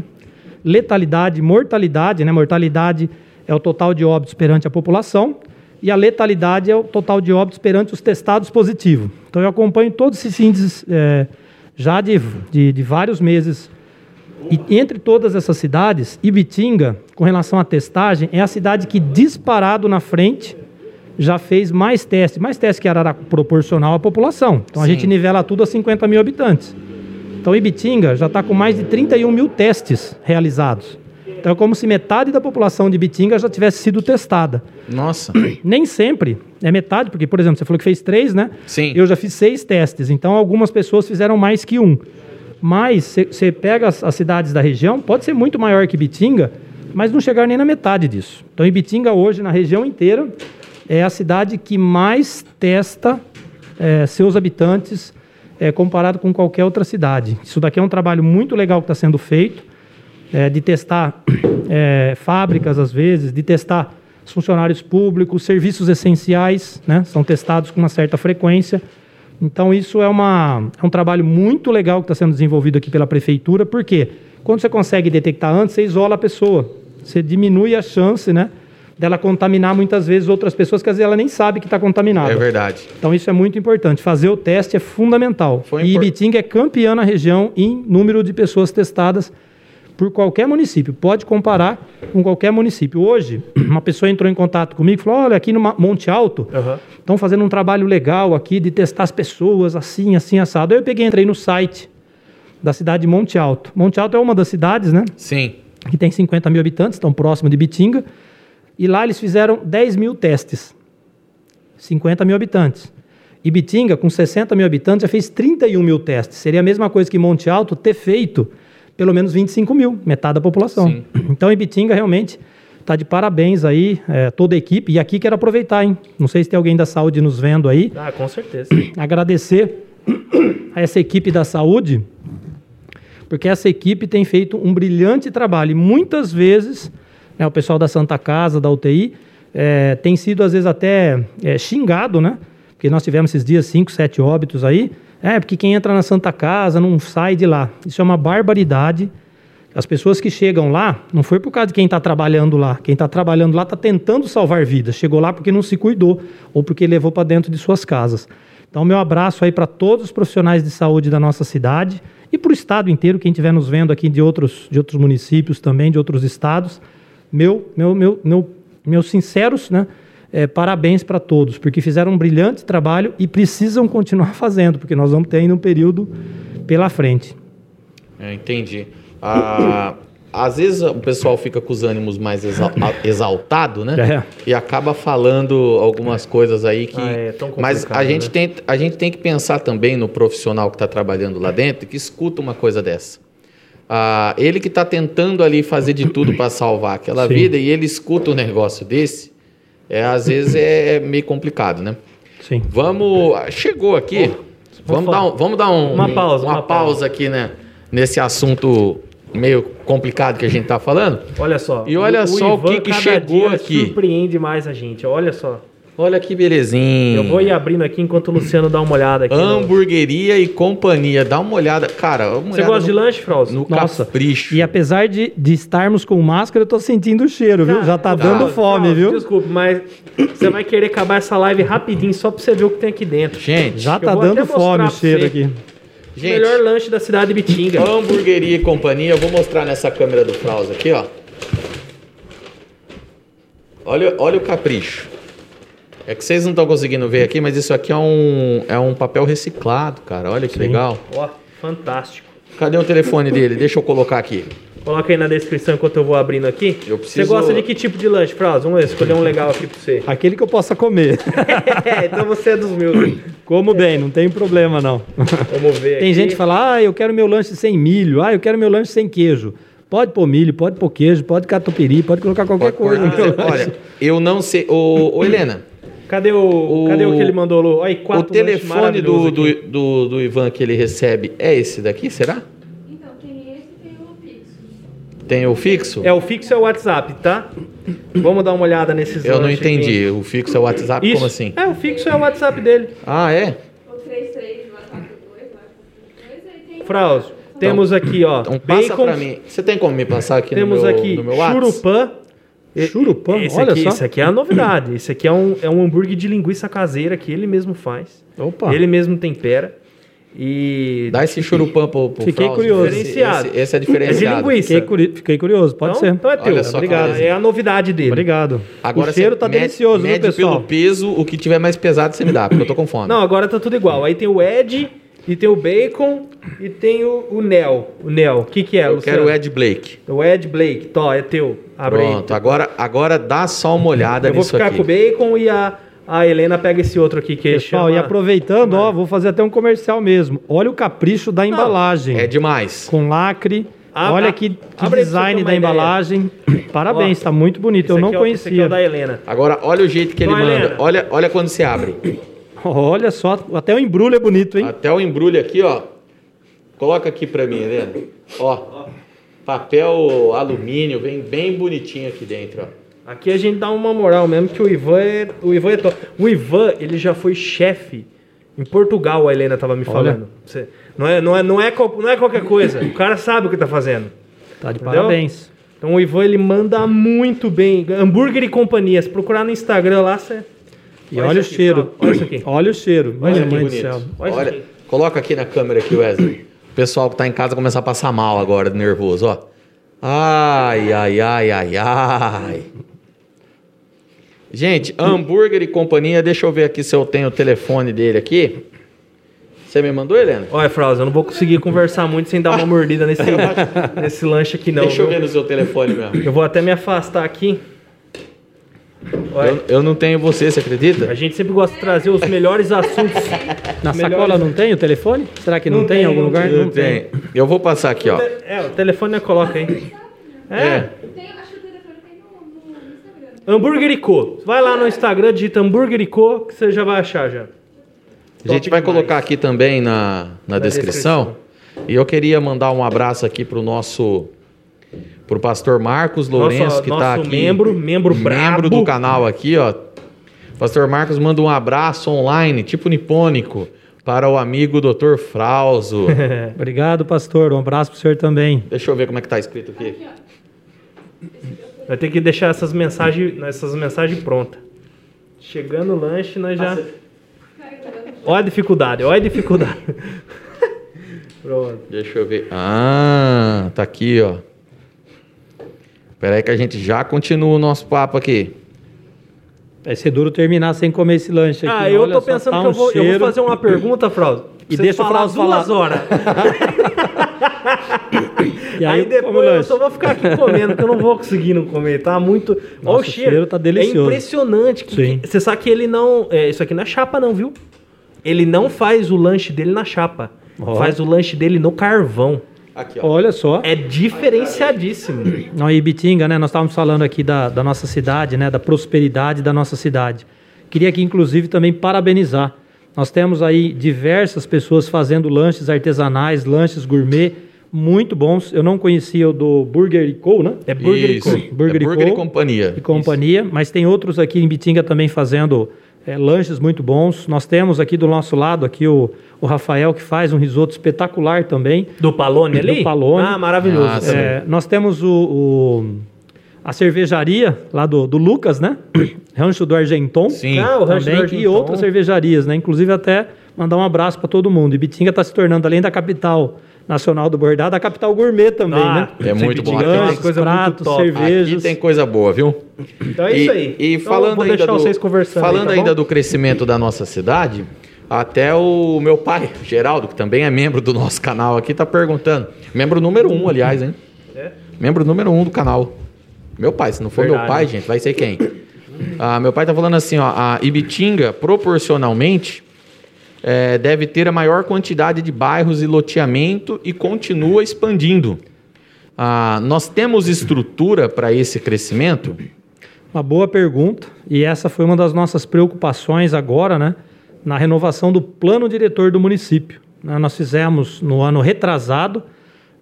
letalidade, mortalidade, né? Mortalidade é o total de óbitos perante a população e a letalidade é o total de óbitos perante os testados positivos. Então eu acompanho todos esses índices é, já de, de, de vários meses. E entre todas essas cidades, Ibitinga, com relação à testagem, é a cidade que disparado na frente já fez mais testes, mais testes que Araraquara proporcional à população. Então a Sim. gente nivela tudo a 50 mil habitantes. Então Ibitinga já está com mais de 31 mil testes realizados. Então é como se metade da população de Ibitinga já tivesse sido testada. Nossa. (clears throat) Nem sempre é metade, porque, por exemplo, você falou que fez três, né? Sim. Eu já fiz seis testes, então algumas pessoas fizeram mais que um. Mas você pega as, as cidades da região, pode ser muito maior que Ibitinga, mas não chegar nem na metade disso. Então Ibitinga hoje, na região inteira, é a cidade que mais testa eh, seus habitantes eh, comparado com qualquer outra cidade. Isso daqui é um trabalho muito legal que está sendo feito, eh, de testar eh, (coughs) fábricas às vezes, de testar os funcionários públicos, serviços essenciais, né, são testados com uma certa frequência. Então isso é, uma, é um trabalho muito legal que está sendo desenvolvido aqui pela prefeitura, porque quando você consegue detectar antes, você isola a pessoa, você diminui a chance, né, dela contaminar muitas vezes outras pessoas que às vezes ela nem sabe que está contaminada. É verdade. Então isso é muito importante. Fazer o teste é fundamental. Foi e impor- Ibitinga é campeã na região em número de pessoas testadas por qualquer município. Pode comparar com qualquer município. Hoje, (clears throat) uma pessoa entrou em contato comigo e falou: olha, aqui no Monte Alto estão fazendo um trabalho legal aqui de testar as pessoas assim, assim, assado. Aí eu peguei, entrei no site da cidade de Monte Alto. Monte Alto é uma das cidades, né? Sim. que tem 50 mil habitantes, estão próximo de Bitinga, e lá eles fizeram 10 mil testes. 50 mil habitantes. E Bitinga, com 60 mil habitantes, já fez 31 mil testes. Seria a mesma coisa que Monte Alto ter feito pelo menos 25 mil, metade da população. Sim. (clears throat) Então, Ibitinga realmente está de parabéns aí, é, toda a equipe. E aqui quero aproveitar, hein? Não sei se tem alguém da saúde nos vendo aí Ah, com certeza. (clears throat) agradecer a essa equipe da saúde, porque essa equipe tem feito um brilhante trabalho. E muitas vezes, né, o pessoal da Santa Casa, da UTI, eh, tem sido às vezes até eh, xingado, né? Porque nós tivemos esses dias 5, 7 óbitos aí. É, porque quem entra na Santa Casa não sai de lá. Isso é uma barbaridade. As pessoas que chegam lá, não foi por causa de quem está trabalhando lá. Quem está trabalhando lá está tentando salvar vidas. Chegou lá porque não se cuidou ou porque levou para dentro de suas casas. Então, meu abraço aí para todos os profissionais de saúde da nossa cidade e para o estado inteiro, quem estiver nos vendo aqui de outros, de outros municípios também, de outros estados. Meu, meu, meu, meu, meus sinceros né, eh, parabéns para todos, porque fizeram um brilhante trabalho e precisam continuar (laughs) fazendo, porque nós vamos ter ainda um período pela frente. Eu entendi. Ah, às vezes o pessoal fica com os ânimos mais exal exaltado, né? É. E acaba falando algumas coisas aí que. Ah, é tão Mas a gente, né? tem, a gente tem que pensar também no profissional que está trabalhando lá dentro que escuta uma coisa dessa. Ah, ele que está tentando ali fazer de tudo para salvar aquela Sim. vida e ele escuta um negócio desse, é, às vezes é meio complicado, né? Sim. Vamos. Chegou aqui. Vamos dar, um, vamos dar um- Uma pausa, uma uma pausa pausa. aqui, né? Nesse assunto meio complicado que a gente tá falando. Olha só. E olha só o que que chegou aqui. surpreende mais a gente. Olha só. Olha que belezinha. Eu vou ir abrindo aqui enquanto o Luciano dá uma olhada aqui. no- Hamburgueria e companhia. Dá uma olhada. Cara, uma Você olhada gosta de no, lanche, Frausto? no Nossa. capricho. E apesar de, de estarmos com máscara, eu tô sentindo o cheiro, viu? Já tá dando Frausto, fome, Frausto, viu? Desculpe, mas você vai querer acabar essa live rapidinho só pra você ver o que tem aqui dentro. Gente, Já tá dando fome o cheiro você. aqui. O gente melhor lanche da cidade de Bitinga. hamburgueria e companhia. Eu vou mostrar nessa câmera do Fraus aqui, ó. Olha, olha o capricho. É que vocês não estão conseguindo ver aqui, mas isso aqui é um, é um papel reciclado, cara. Olha que legal. Ó, fantástico. Cadê o telefone dele? Deixa eu colocar aqui. Coloca aí na descrição enquanto eu vou abrindo aqui. Eu Você preciso- gosta de que tipo de lanche, Frausto? Vamos ver, escolher um legal aqui pra você. (laughs) Aquele que eu possa comer. (laughs) É, então você é dos meus. (coughs) Como bem, não tem problema não. Vamos ver (laughs) Tem aqui. gente que fala, ah, eu quero meu lanche sem milho, ah, eu quero meu lanche sem queijo. Pode pôr milho, pode pôr queijo, pode catupiry, pode colocar qualquer Pode coisa. Olha, eu não sei. Ô, ô, Helena, Cadê o, O- cadê o que ele mandou, Lu? Aí, O quatro telefone do, do, do, do Ivan que ele recebe é esse daqui, será? Então, tem esse e tem o fixo. Tem o fixo? É, o fixo é o WhatsApp, tá? Vamos dar uma olhada nesses Eu não lanches aqui. entendi. O fixo é o WhatsApp? Isso. Como assim? É, o fixo é o WhatsApp dele. Ah, é? O 33 do WhatsApp 2, WhatsApp 2, aí tem... Fraus, temos aqui, ó, Então passa bacon, pra mim. Você tem como me passar aqui temos no meu, aqui no meu WhatsApp? churupã. E- Churupã? Esse Olha aqui, só. Esse aqui é a novidade. Esse aqui é um, é um hambúrguer de linguiça caseira que ele mesmo faz. Opa. Ele mesmo tempera. E Dá esse churupã pro, pro Fiquei Frausto. curioso. Diferenciado. esse, esse é é de diferenciado. linguiça. Fiquei, curi- fiquei curioso, pode então, ser. Então é teu. Olha só, Obrigado. cara. É a novidade dele. Obrigado. Agora o cheiro você tá mede- delicioso, viu, mede pessoal? pelo peso, o que tiver mais pesado você me dá, porque eu tô com fome. Não, agora tá tudo igual. Aí tem o Ed, e tem o Bacon, e tem o, o Nel. O Nel. O que que é, eu Luciano? quero o Ed Blake. O Ed Blake. Tó, é teu. Abre aí. Pronto, agora, agora dá só uma olhada Eu vou nisso ficar aqui. com o Bacon e a, a Helena pega esse outro aqui que Pessoal, chama... e aproveitando, ó, vou fazer até um comercial mesmo. Olha o capricho da embalagem. É demais. Com lacre. Ah, Olha que, que abre aí pra você design uma da ideia. embalagem. Parabéns, Ó, tá muito bonito. Esse Eu não aqui é o- Esse aqui é conhecia. o da Helena. Agora, olha o jeito que ele manda. Helena. Olha, olha quando se abre. Olha só, até o embrulho é bonito, hein? Até o embrulho aqui, ó. Coloca aqui pra mim, Helena. Ó. Papel alumínio, vem bem bonitinho aqui dentro, ó. Aqui a gente dá uma moral mesmo que o Ivan é, o Ivan é top. O Ivan, ele já foi chefe em Portugal, a Helena tava me falando. Você- não, é, não, é, não, é, não é qualquer coisa. O cara sabe o que tá fazendo. Tá de Entendeu? parabéns. Então o Ivan, ele manda muito bem. Hambúrguer e companhia. Se procurar no Instagram lá, você... E olha, o isso aqui, cheiro. Olha isso aqui. Olha o cheiro. Olha Minha mãe do céu. Olha Olha, aqui. coloca aqui na câmera aqui, Wesley. O pessoal que tá em casa começa a passar mal agora, nervoso, ó. Ai, ai, ai, ai, ai. Gente, hambúrguer e companhia, deixa eu ver aqui se eu tenho o telefone dele aqui. Você me mandou, Helena? Olha, Frauza, eu não vou conseguir conversar muito sem dar uma (laughs) mordida nesse, nesse lanche aqui, não. deixa eu ver no seu telefone mesmo. Eu vou até me afastar aqui. Eu, eu não tenho você, você acredita? a gente sempre gosta de trazer os melhores assuntos. Na Melhor- sacola não tem o telefone? Será que não, Não tem, tem, em algum não lugar? tem. Eu tenho. Eu vou passar aqui, ó. É, o telefone eu coloca aí. É. É. Tem, acho que o telefone tem no, no Instagram. Hambúrguer e Co. Vai lá no Instagram, digita Hambúrguer e Co, que você já vai achar já. A gente Top vai demais. colocar aqui também na, na, descrição. E eu queria mandar um abraço aqui pro nosso pro pastor Marcos Lourenço Nosso- que tá nosso aqui. membro, membro brabo. do canal aqui, ó. Pastor Marcos manda um abraço online, tipo nipônico, para o amigo Dr. Frauso. (laughs) Obrigado, pastor. Um abraço pro senhor também. Deixa eu ver como é que tá escrito aqui. Vai ter que deixar essas mensagens, essas mensagens prontas. Chegando o lanche, nós já. Olha a dificuldade, olha a dificuldade. (laughs) Pronto. Deixa eu ver. Ah, tá aqui, ó. Espera aí que a gente já continua o nosso papo aqui. Vai ser duro terminar sem comer esse lanche aqui. Ah, eu Olha tô pensando tá que eu um vou, eu vou cheiro. fazer uma pergunta, Fraude. E deixa o Fraude duas falar. horas. (laughs) E Aí, aí, depois eu só vou ficar aqui comendo, que eu não vou conseguir não comer. Tá muito. Olha Nossa, o o cheiro. cheiro tá delicioso. É impressionante. que- Sim. Você sabe que ele não. é, isso aqui não é chapa, não, viu? Ele não faz o lanche dele na chapa. Ó. Faz o lanche dele no carvão. Aqui, ó. Olha só. É diferenciadíssimo. Não, e Bitinga, né? Nós estávamos falando aqui da, da nossa cidade, né? Da prosperidade da nossa cidade. Queria aqui, inclusive, também parabenizar. Nós temos aí diversas pessoas fazendo lanches artesanais, lanches gourmet, muito bons. Eu não conhecia o do Burger Co, né? É Burger e Isso. Co. É Burger e Burger e Co. companhia. e companhia, mas tem outros aqui em Bitinga também fazendo é, lanches muito bons. Nós temos aqui do nosso lado aqui o, o Rafael que faz um risoto espetacular também. Do Palone ali? Do Palone. Ah, maravilhoso. Ah. É, nós temos o, o- a cervejaria lá do, do Lucas, né? (clears throat) Rancho do Argenton. Sim. Ah, o Rancho do Também, e Argenton. outras cervejarias, né? Inclusive até mandar um abraço para todo mundo. E Bitinga está se tornando, além da capital nacional do bordado, a capital gourmet também, Ah, né? É muito bom. Tem coisa pratos, muito top. cervejas. Aqui tem coisa boa, viu? Então é e, isso aí. E Então, falando vou ainda deixar do, vocês conversando. aí, falando tá ainda bom? do crescimento da nossa cidade, até o meu pai, Geraldo, que também é membro do nosso canal aqui, tá perguntando. Membro número um, aliás, hein? É? Membro número um do canal. Meu pai, se não for Verdade. meu pai, gente, vai ser quem? Ah, meu pai tá falando assim, ó, a Ibitinga, proporcionalmente, é, deve ter a maior quantidade de bairros e loteamento e continua expandindo. Ah, nós temos estrutura para esse crescimento? Uma boa pergunta. E essa foi uma das nossas preocupações agora, né? Na renovação do plano diretor do município. Né, Nós fizemos no ano retrasado,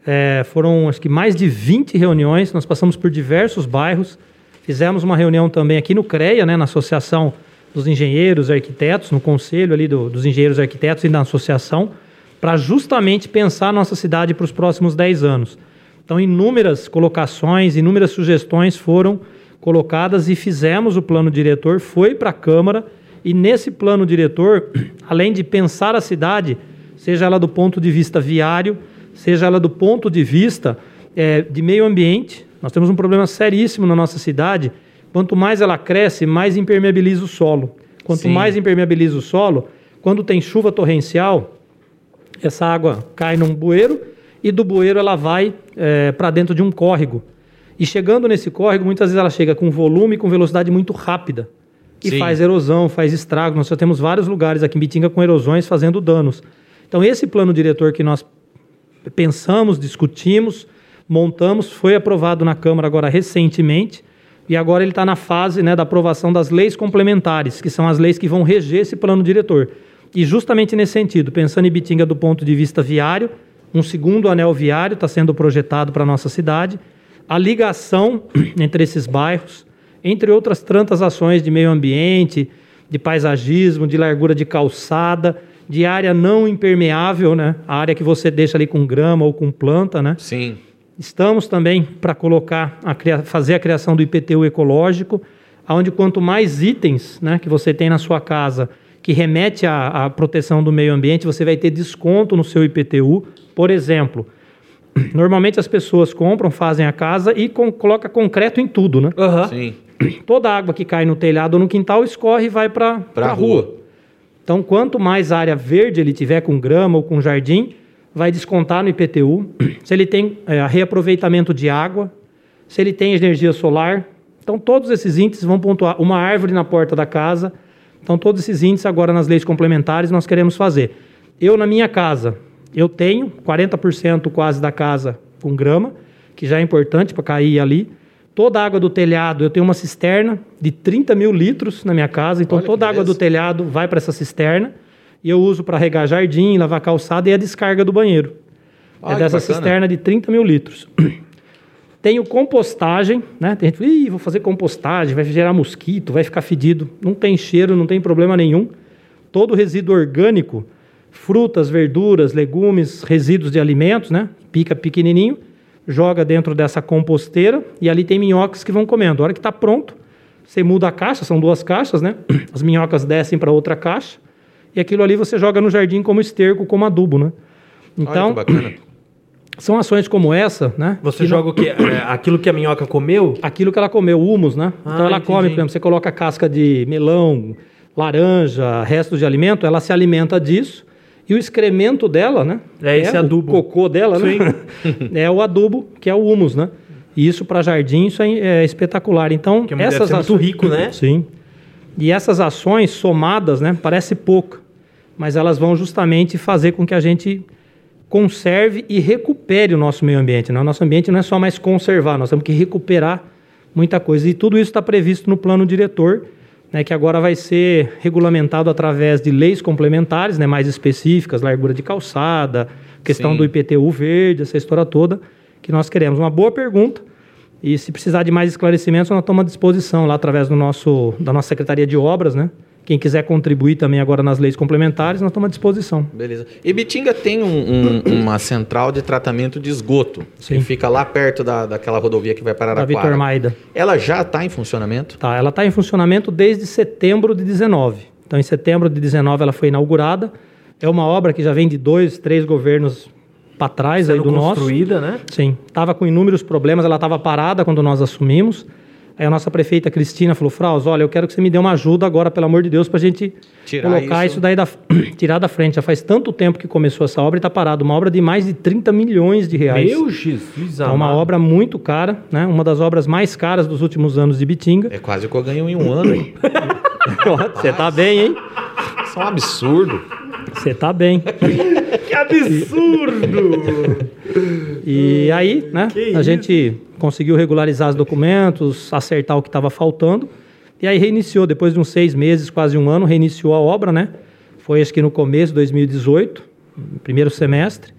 eh, foram acho que mais de 20 reuniões, nós passamos por diversos bairros, fizemos uma reunião também aqui no CREA, né, na Associação dos Engenheiros Arquitetos, no conselho ali do- dos Engenheiros Arquitetos e na associação, para justamente pensar nossa cidade para os próximos 10 anos. Então, inúmeras colocações, inúmeras sugestões foram colocadas e fizemos o plano diretor, foi para a Câmara, e nesse plano diretor, (clears throat) além de pensar a cidade, seja ela do ponto de vista viário, seja ela do ponto de vista eh, de meio ambiente, nós temos um problema seríssimo na nossa cidade. Quanto mais ela cresce, mais impermeabiliza o solo. Quanto Sim. mais impermeabiliza o solo, quando tem chuva torrencial, essa água cai num bueiro e do bueiro ela vai para dentro de um córrego. E chegando nesse córrego, muitas vezes ela chega com volume e com velocidade muito rápida. E Sim. faz erosão, faz estrago. Nós já temos vários lugares aqui em Bitinga com erosões fazendo danos. Então, esse plano diretor que nós pensamos, discutimos, montamos, foi aprovado na Câmara agora recentemente. E agora ele está na fase né, da aprovação das leis complementares, que são as leis que vão reger esse plano diretor. E justamente nesse sentido, pensando em Bitinga do ponto de vista viário, um segundo anel viário está sendo projetado para a nossa cidade, a ligação (clears throat) entre esses bairros, entre outras tantas ações de meio ambiente, de paisagismo, de largura de calçada, de área não impermeável, né? a área que você deixa ali com grama ou com planta, né? Sim. Estamos também para colocar, a cria- fazer a criação do IPTU ecológico, onde quanto mais itens né, que você tem na sua casa que remete à, à proteção do meio ambiente, você vai ter desconto no seu IPTU. Por exemplo, normalmente as pessoas compram, fazem a casa e com, coloca concreto em tudo, né? Aham. Sim. (clears throat) Toda a água que cai no telhado ou no quintal escorre e vai para a rua. rua. Então, quanto mais área verde ele tiver com grama ou com jardim, vai descontar no IPTU. Se ele tem é, reaproveitamento de água, se ele tem energia solar. Então, todos esses índices vão pontuar. Uma árvore na porta da casa. Então, todos esses índices agora nas leis complementares nós queremos fazer. Eu, na minha casa, eu tenho 40% quase da casa com grama, que já é importante para cair ali. Toda a água do telhado, eu tenho uma cisterna de 30 mil litros na minha casa, então Olha toda a água do telhado vai para essa cisterna e eu uso para regar jardim, lavar calçada e a descarga do banheiro. Ah, é dessa bacana. cisterna de 30 mil litros. (clears throat) Tenho compostagem, né? Tem gente que fala, Ih, vou fazer compostagem, vai gerar mosquito, vai ficar fedido. Não tem cheiro, não tem problema nenhum. Todo resíduo orgânico, frutas, verduras, legumes, resíduos de alimentos, né? Pica pequenininho, joga dentro dessa composteira e ali tem minhocas que vão comendo. A hora que está pronto, você muda a caixa, são duas caixas, né? (clears throat) As minhocas descem para outra caixa e aquilo ali você joga no jardim como esterco, como adubo, né? Então, que bacana. (clears throat) são ações como essa, né? Você que não- joga o quê? É, aquilo que a minhoca comeu? aquilo que ela comeu, humus, né? Ah, então ela entendi. come, por exemplo, você coloca casca de melão, laranja, restos de alimento, ela se alimenta disso. E o excremento dela, né? É esse o adubo. cocô dela, né? (laughs) é o adubo, que é o humus, né? E isso para jardim, isso é, é espetacular. Então, Que essas ser muito ações- rico, né? Sim. E essas ações somadas, né? Parece pouco, mas elas vão justamente fazer com que a gente conserve e recupere o nosso meio ambiente. Né? O nosso ambiente não é só mais conservar, nós temos que recuperar muita coisa. E tudo isso está previsto no plano diretor, né, que agora vai ser regulamentado através de leis complementares, né, mais específicas, largura de calçada, questão Sim. do IPTU verde, essa história toda, que nós queremos. Uma boa pergunta. E se precisar de mais esclarecimentos, nós estamos à disposição lá através do nosso, da nossa Secretaria de Obras, né? Quem quiser contribuir também agora nas leis complementares, nós estamos à disposição. Beleza. E Bitinga tem um- um- uma central de tratamento de esgoto. Sim. Que fica lá perto da, daquela rodovia que vai para Da Araraquara. Vitor Maida. Ela já está em funcionamento? Tá, ela está em funcionamento desde setembro de 19. Então, em setembro de 19 ela foi inaugurada. É uma obra que já vem de dois, três governos para trás aí Sendo do nosso. construída, né? Sim, estava com inúmeros problemas, ela estava parada quando nós assumimos. Aí a nossa prefeita Cristina falou: Fraus, olha, eu quero que você me dê uma ajuda agora, pelo amor de Deus, para a gente Tirar colocar isso. isso, daí da, (clears throat) tirar da frente. Já faz tanto tempo que começou essa obra e está parada. Uma obra de mais de 30 milhões de reais. Meu Jesus é uma amado. obra muito cara, né? Uma das obras mais caras dos últimos anos de Bitinga. É quase o que eu ganho em um ano, hein? (laughs) Você tá bem, hein? Isso é um absurdo. Você tá bem. (laughs) Que absurdo! E aí, né, Que a gente conseguiu regularizar os documentos, acertar o que estava faltando. E aí reiniciou, depois de uns seis meses, quase um ano, reiniciou a obra, né? Foi acho que no começo de 2018, primeiro semestre.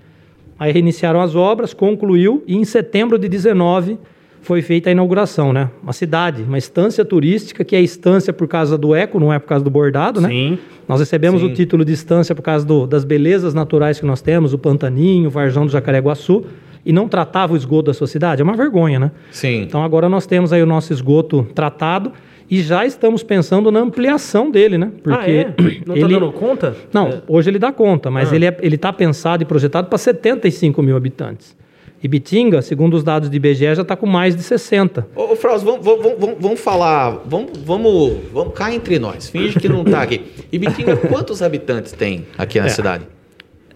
Aí reiniciaram as obras, concluiu e em setembro de 19 foi feita a inauguração, né? Uma cidade, uma estância turística, que é estância por causa do eco, não é por causa do bordado, né? Sim. Nós recebemos Sim. o título de estância por causa do- das belezas naturais que nós temos, o Pantaninho, o Varjão do Jacareguaçu, e não tratava o esgoto da sua cidade. É uma vergonha, né? Sim. Então agora nós temos aí o nosso esgoto tratado e já estamos pensando na ampliação dele, né? ah, é? (clears throat) Não tá ele- dando conta? Não, É. hoje ele dá conta, mas Ah. ele é, ele está pensado e projetado para 75 mil habitantes. E Bitinga, segundo os dados do IBGE, já está com mais de 60. Ô, ô Fraus, vamos, vamos, vamos, vamos falar. Vamos, vamos, vamos cá entre nós. Finge que não tá aqui. Ibitinga, (laughs) quantos habitantes tem aqui na É. cidade?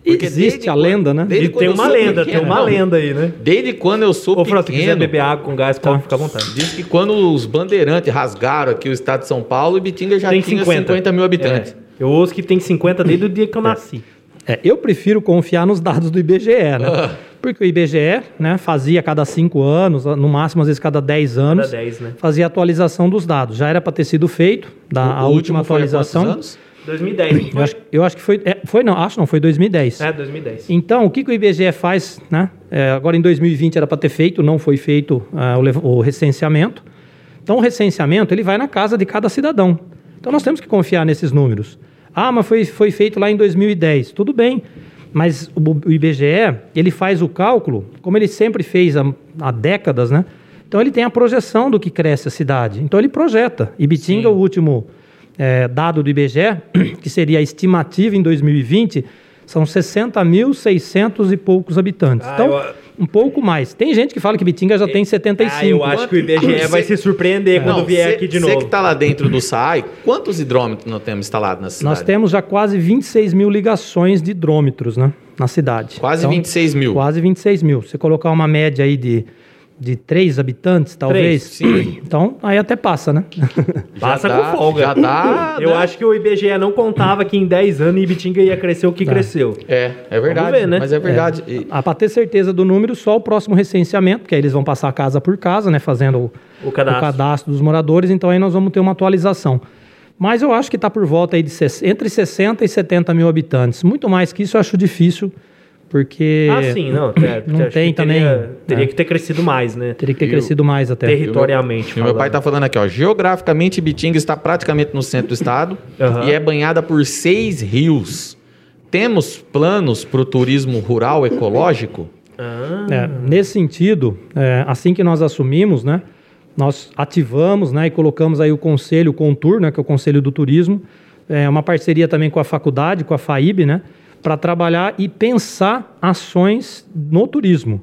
Porque Existe a quando- lenda, né? E tem uma lenda, pequeno, tem uma não, lenda aí, né? Desde quando eu sou Ô, Fran, se quiser pequeno. beber água com gás, pode ficar à vontade. Diz que quando os bandeirantes rasgaram aqui o estado de São Paulo, Ibitinga já Tem tinha 50. 50, mil habitantes. É. Eu ouço que tem 50 desde o dia que eu nasci. É, eu prefiro confiar nos dados do IBGE, né? Porque o IBGE né, fazia a cada cinco anos, no máximo às vezes cada 10 anos, Cada 10, né? fazia a atualização dos dados. Já era para ter sido feito, da, a O última foi há atualização. quantos anos? 2010, não Eu foi? acho, eu acho que foi. é, foi não, acho não, foi 2010. É, 2010. Então, o que, que o IBGE faz, né? É, agora em 2020 era para ter feito, não foi feito ah, o, o recenseamento. Então, o recenseamento ele vai na casa de cada cidadão. Então, nós temos que confiar nesses números. Ah, mas foi, foi feito lá em 2010. Tudo bem, mas o, IBGE ele faz o cálculo, como ele sempre fez há, há décadas, né? Então, ele tem a projeção do que cresce a cidade. Então, ele projeta. Ibitinga, o último é, dado do IBGE, (clears throat) que seria a estimativa em 2020, são 60.600 e poucos habitantes. Ah, então, eu- um pouco mais. Tem gente que fala que Bitinga já tem 75. Ah, eu acho que o IBGE vai se surpreender quando vier cê- aqui de Você novo. que tá lá dentro do SAI, quantos hidrômetros nós temos instalados na cidade? Nós temos já quase 26 mil ligações de hidrômetros né, na cidade. Quase Então, 26 mil. Quase 26 mil. Se colocar uma média aí de, de 3 habitantes, talvez. sim. (clears throat) Então, aí até passa, né? (laughs) Passa Já com dá- folga. já dá, (laughs) Eu né? acho que o IBGE não contava que em 10 anos Ibitinga ia crescer o que Tá. cresceu. É, é verdade. ver, né? Mas é verdade. E- Ah, para ter certeza do número, só o próximo recenseamento, porque aí eles vão passar casa por casa, né? Fazendo o, O cadastro. o cadastro dos moradores, então aí nós vamos ter uma atualização. Mas eu acho que está por volta aí de entre 60 e 70 mil habitantes. Muito mais que isso eu acho difícil, porque Ah, sim, não. (clears throat) é, Não tem que teria, também, Teria é. que ter crescido mais, né? teria que ter E o- crescido mais até. Territorialmente. E meu falando. pai tá falando aqui, ó. Geograficamente, Bitinga está praticamente no centro do estado Aham. e é banhada por seis rios. Temos planos para o turismo rural ecológico? Ah, É, nesse sentido, é, assim que nós assumimos, né, nós ativamos né, e colocamos aí o conselho, o Contur, né, que é o Conselho do Turismo, é, uma parceria também com a faculdade, com a FAIB, né, para trabalhar e pensar ações no turismo.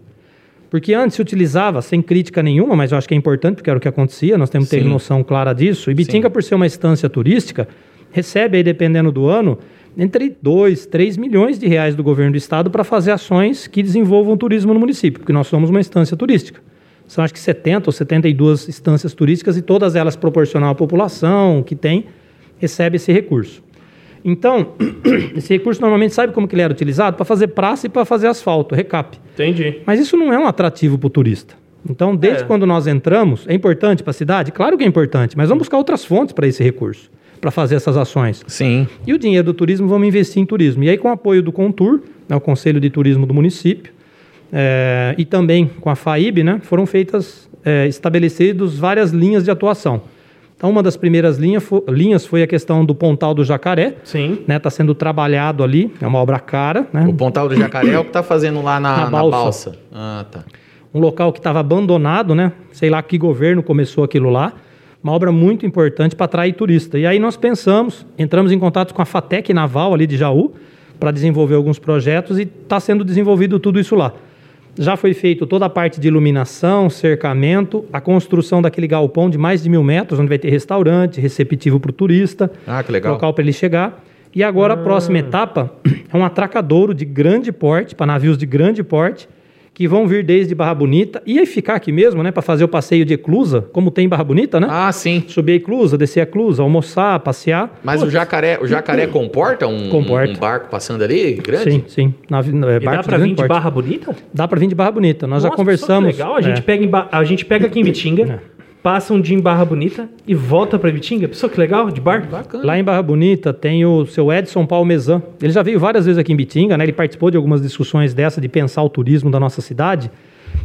Porque antes se utilizava, sem crítica nenhuma, mas eu acho que é importante, porque era o que acontecia, nós temos que ter Sim. noção clara disso. E Bitinga, Sim. por ser uma estância turística, recebe aí, dependendo do ano, entre 2, 3 milhões de reais do governo do estado para fazer ações que desenvolvam o turismo no município, porque nós somos uma estância turística. São acho que 70 ou 72 instâncias turísticas e todas elas proporcional à população que tem, recebe esse recurso. Então, (clears throat) esse recurso normalmente sabe como que ele era utilizado? Para fazer praça e para fazer asfalto, recap. entendi. Mas isso não é um atrativo para o turista. Então, desde É. quando nós entramos, é importante para a cidade? Claro que é importante, mas vamos buscar outras fontes para esse recurso, para fazer essas ações. Sim. E o dinheiro do turismo vamos investir em turismo. E aí, com o apoio do Contur, né, o Conselho de Turismo do município, eh, e também com a FAIB, né, foram feitas, eh, estabelecidas várias linhas de atuação. Então, uma das primeiras linha fo- linhas foi a questão do Pontal do Jacaré, Sim. está sendo trabalhado ali, é uma obra cara, né, O Pontal do Jacaré é o que tá fazendo lá na, Na na balsa. balsa. Ah, tá. um local que estava abandonado, né? Sei lá que governo começou aquilo lá. Uma obra muito importante para atrair turista. E aí nós pensamos, entramos em contato com a FATEC Naval ali de Jaú para desenvolver alguns projetos e está sendo desenvolvido tudo isso lá. Já foi feito toda a parte de iluminação, cercamento, a construção daquele galpão de mais de mil metros, onde vai ter restaurante, receptivo para o turista, Ah, que legal. local para ele chegar. E agora a próxima etapa (clears throat) é um atracadouro de grande porte, para navios de grande porte, que vão vir desde Barra Bonita e aí ficar aqui mesmo, né, para fazer o passeio de Eclusa, como tem em Barra Bonita, né? Ah, sim. Subir a Eclusa, descer a Eclusa, almoçar, passear. Mas o jacaré, o jacaré comporta um, Comporta. um barco passando ali grande? Sim, sim. Na, na, é, dá de vir de porte. Barra Bonita? Dá pra vir de Barra Bonita. Nós já Nossa, conversamos. só que legal. A gente, é. pega Ba- a gente pega aqui em Bitinga, É. passa um dia em Barra Bonita e volta pra Bitinga. Pessoal, que legal, de barco. Bacana. Lá em Barra Bonita tem o seu Edson Palmezan. Ele já veio várias vezes aqui em Bitinga, né? Ele participou de algumas discussões dessa de pensar o turismo da nossa cidade.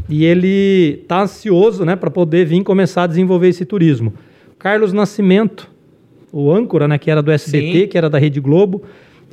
E ele está ansioso, né, para poder vir começar a desenvolver esse turismo. Carlos Nascimento, o âncora, né, que era do SBT, Sim. que era da Rede Globo,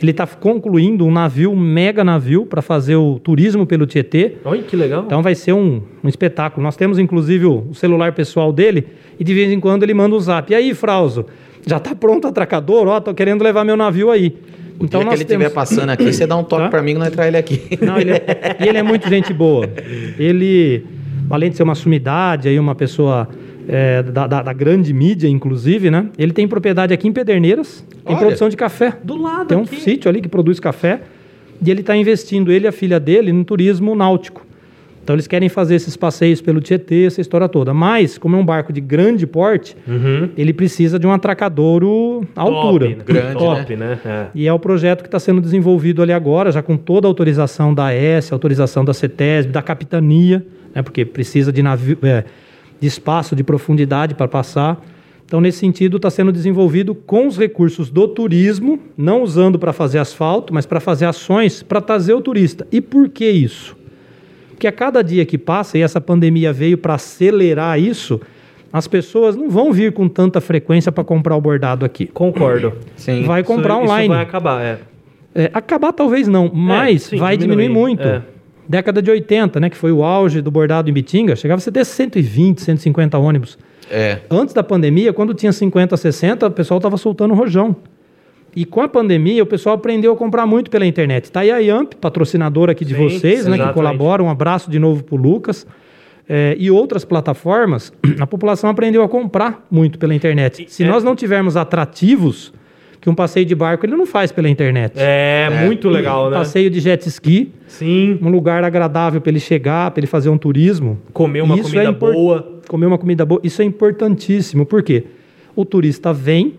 ele está concluindo um navio, um mega navio, para fazer o turismo pelo Tietê. Olha que legal. Então vai ser um, um espetáculo. Nós temos inclusive o, celular pessoal dele e de vez em quando ele manda um zap. E aí, Frauso, já tá pronto o atracador? Ó, tô querendo levar meu navio aí. O então dia que nós ele temos... estiver passando aqui, você dá um toque Tá? pra mim que nós traz ele aqui. Não, ele é, e ele é muito gente boa. Ele, além de ser uma sumidade, aí uma pessoa é, da, da- da grande mídia, inclusive, né? Ele tem propriedade aqui em Pederneiras, tem Olha. produção de café. Do lado Tem um aqui. sítio ali que produz café e ele está investindo, ele e a filha dele, no turismo náutico. Então eles querem fazer esses passeios pelo Tietê, essa história toda. Mas, como é um barco de grande porte, Uhum. ele precisa de um atracadouro à altura. Top, né? Grande, Top, né? É. E é o projeto que está sendo desenvolvido ali agora, já com toda a autorização da AES, autorização da CETESB, da capitania, né, porque precisa de, navio, é, de espaço, de profundidade para passar. Então, nesse sentido, está sendo desenvolvido com os recursos do turismo, não usando para fazer asfalto, mas para fazer ações para trazer o turista. E por que isso? Porque a cada dia que passa, e essa pandemia veio para acelerar isso, as pessoas não vão vir com tanta frequência para comprar o bordado aqui. Concordo. (clears throat) Sim. Vai comprar Isso- online. Isso vai acabar, é. É, acabar talvez não, mas sim, vai diminuir, diminuir muito. é. Década de 80, né, que foi o auge do bordado em Bitinga, chegava a ser até 120, 150 ônibus. É. Antes da pandemia, quando tinha 50, 60, o pessoal estava soltando rojão. E com a pandemia, o pessoal aprendeu a comprar muito pela internet. Tá aí a Yamp, patrocinadora aqui de Sim, vocês, né, que exatamente. colabora. Um abraço de novo pro Lucas. É, e outras plataformas, (clears throat) a população aprendeu a comprar muito pela internet. Se é- nós não tivermos atrativos, que um passeio de barco ele não faz pela internet. É, muito legal, né? Passeio de jet ski, Sim. um lugar agradável para ele chegar, para ele fazer um turismo. Comer uma Isso comida é impor- boa. Comer uma comida boa, isso é importantíssimo. Por quê? O turista vem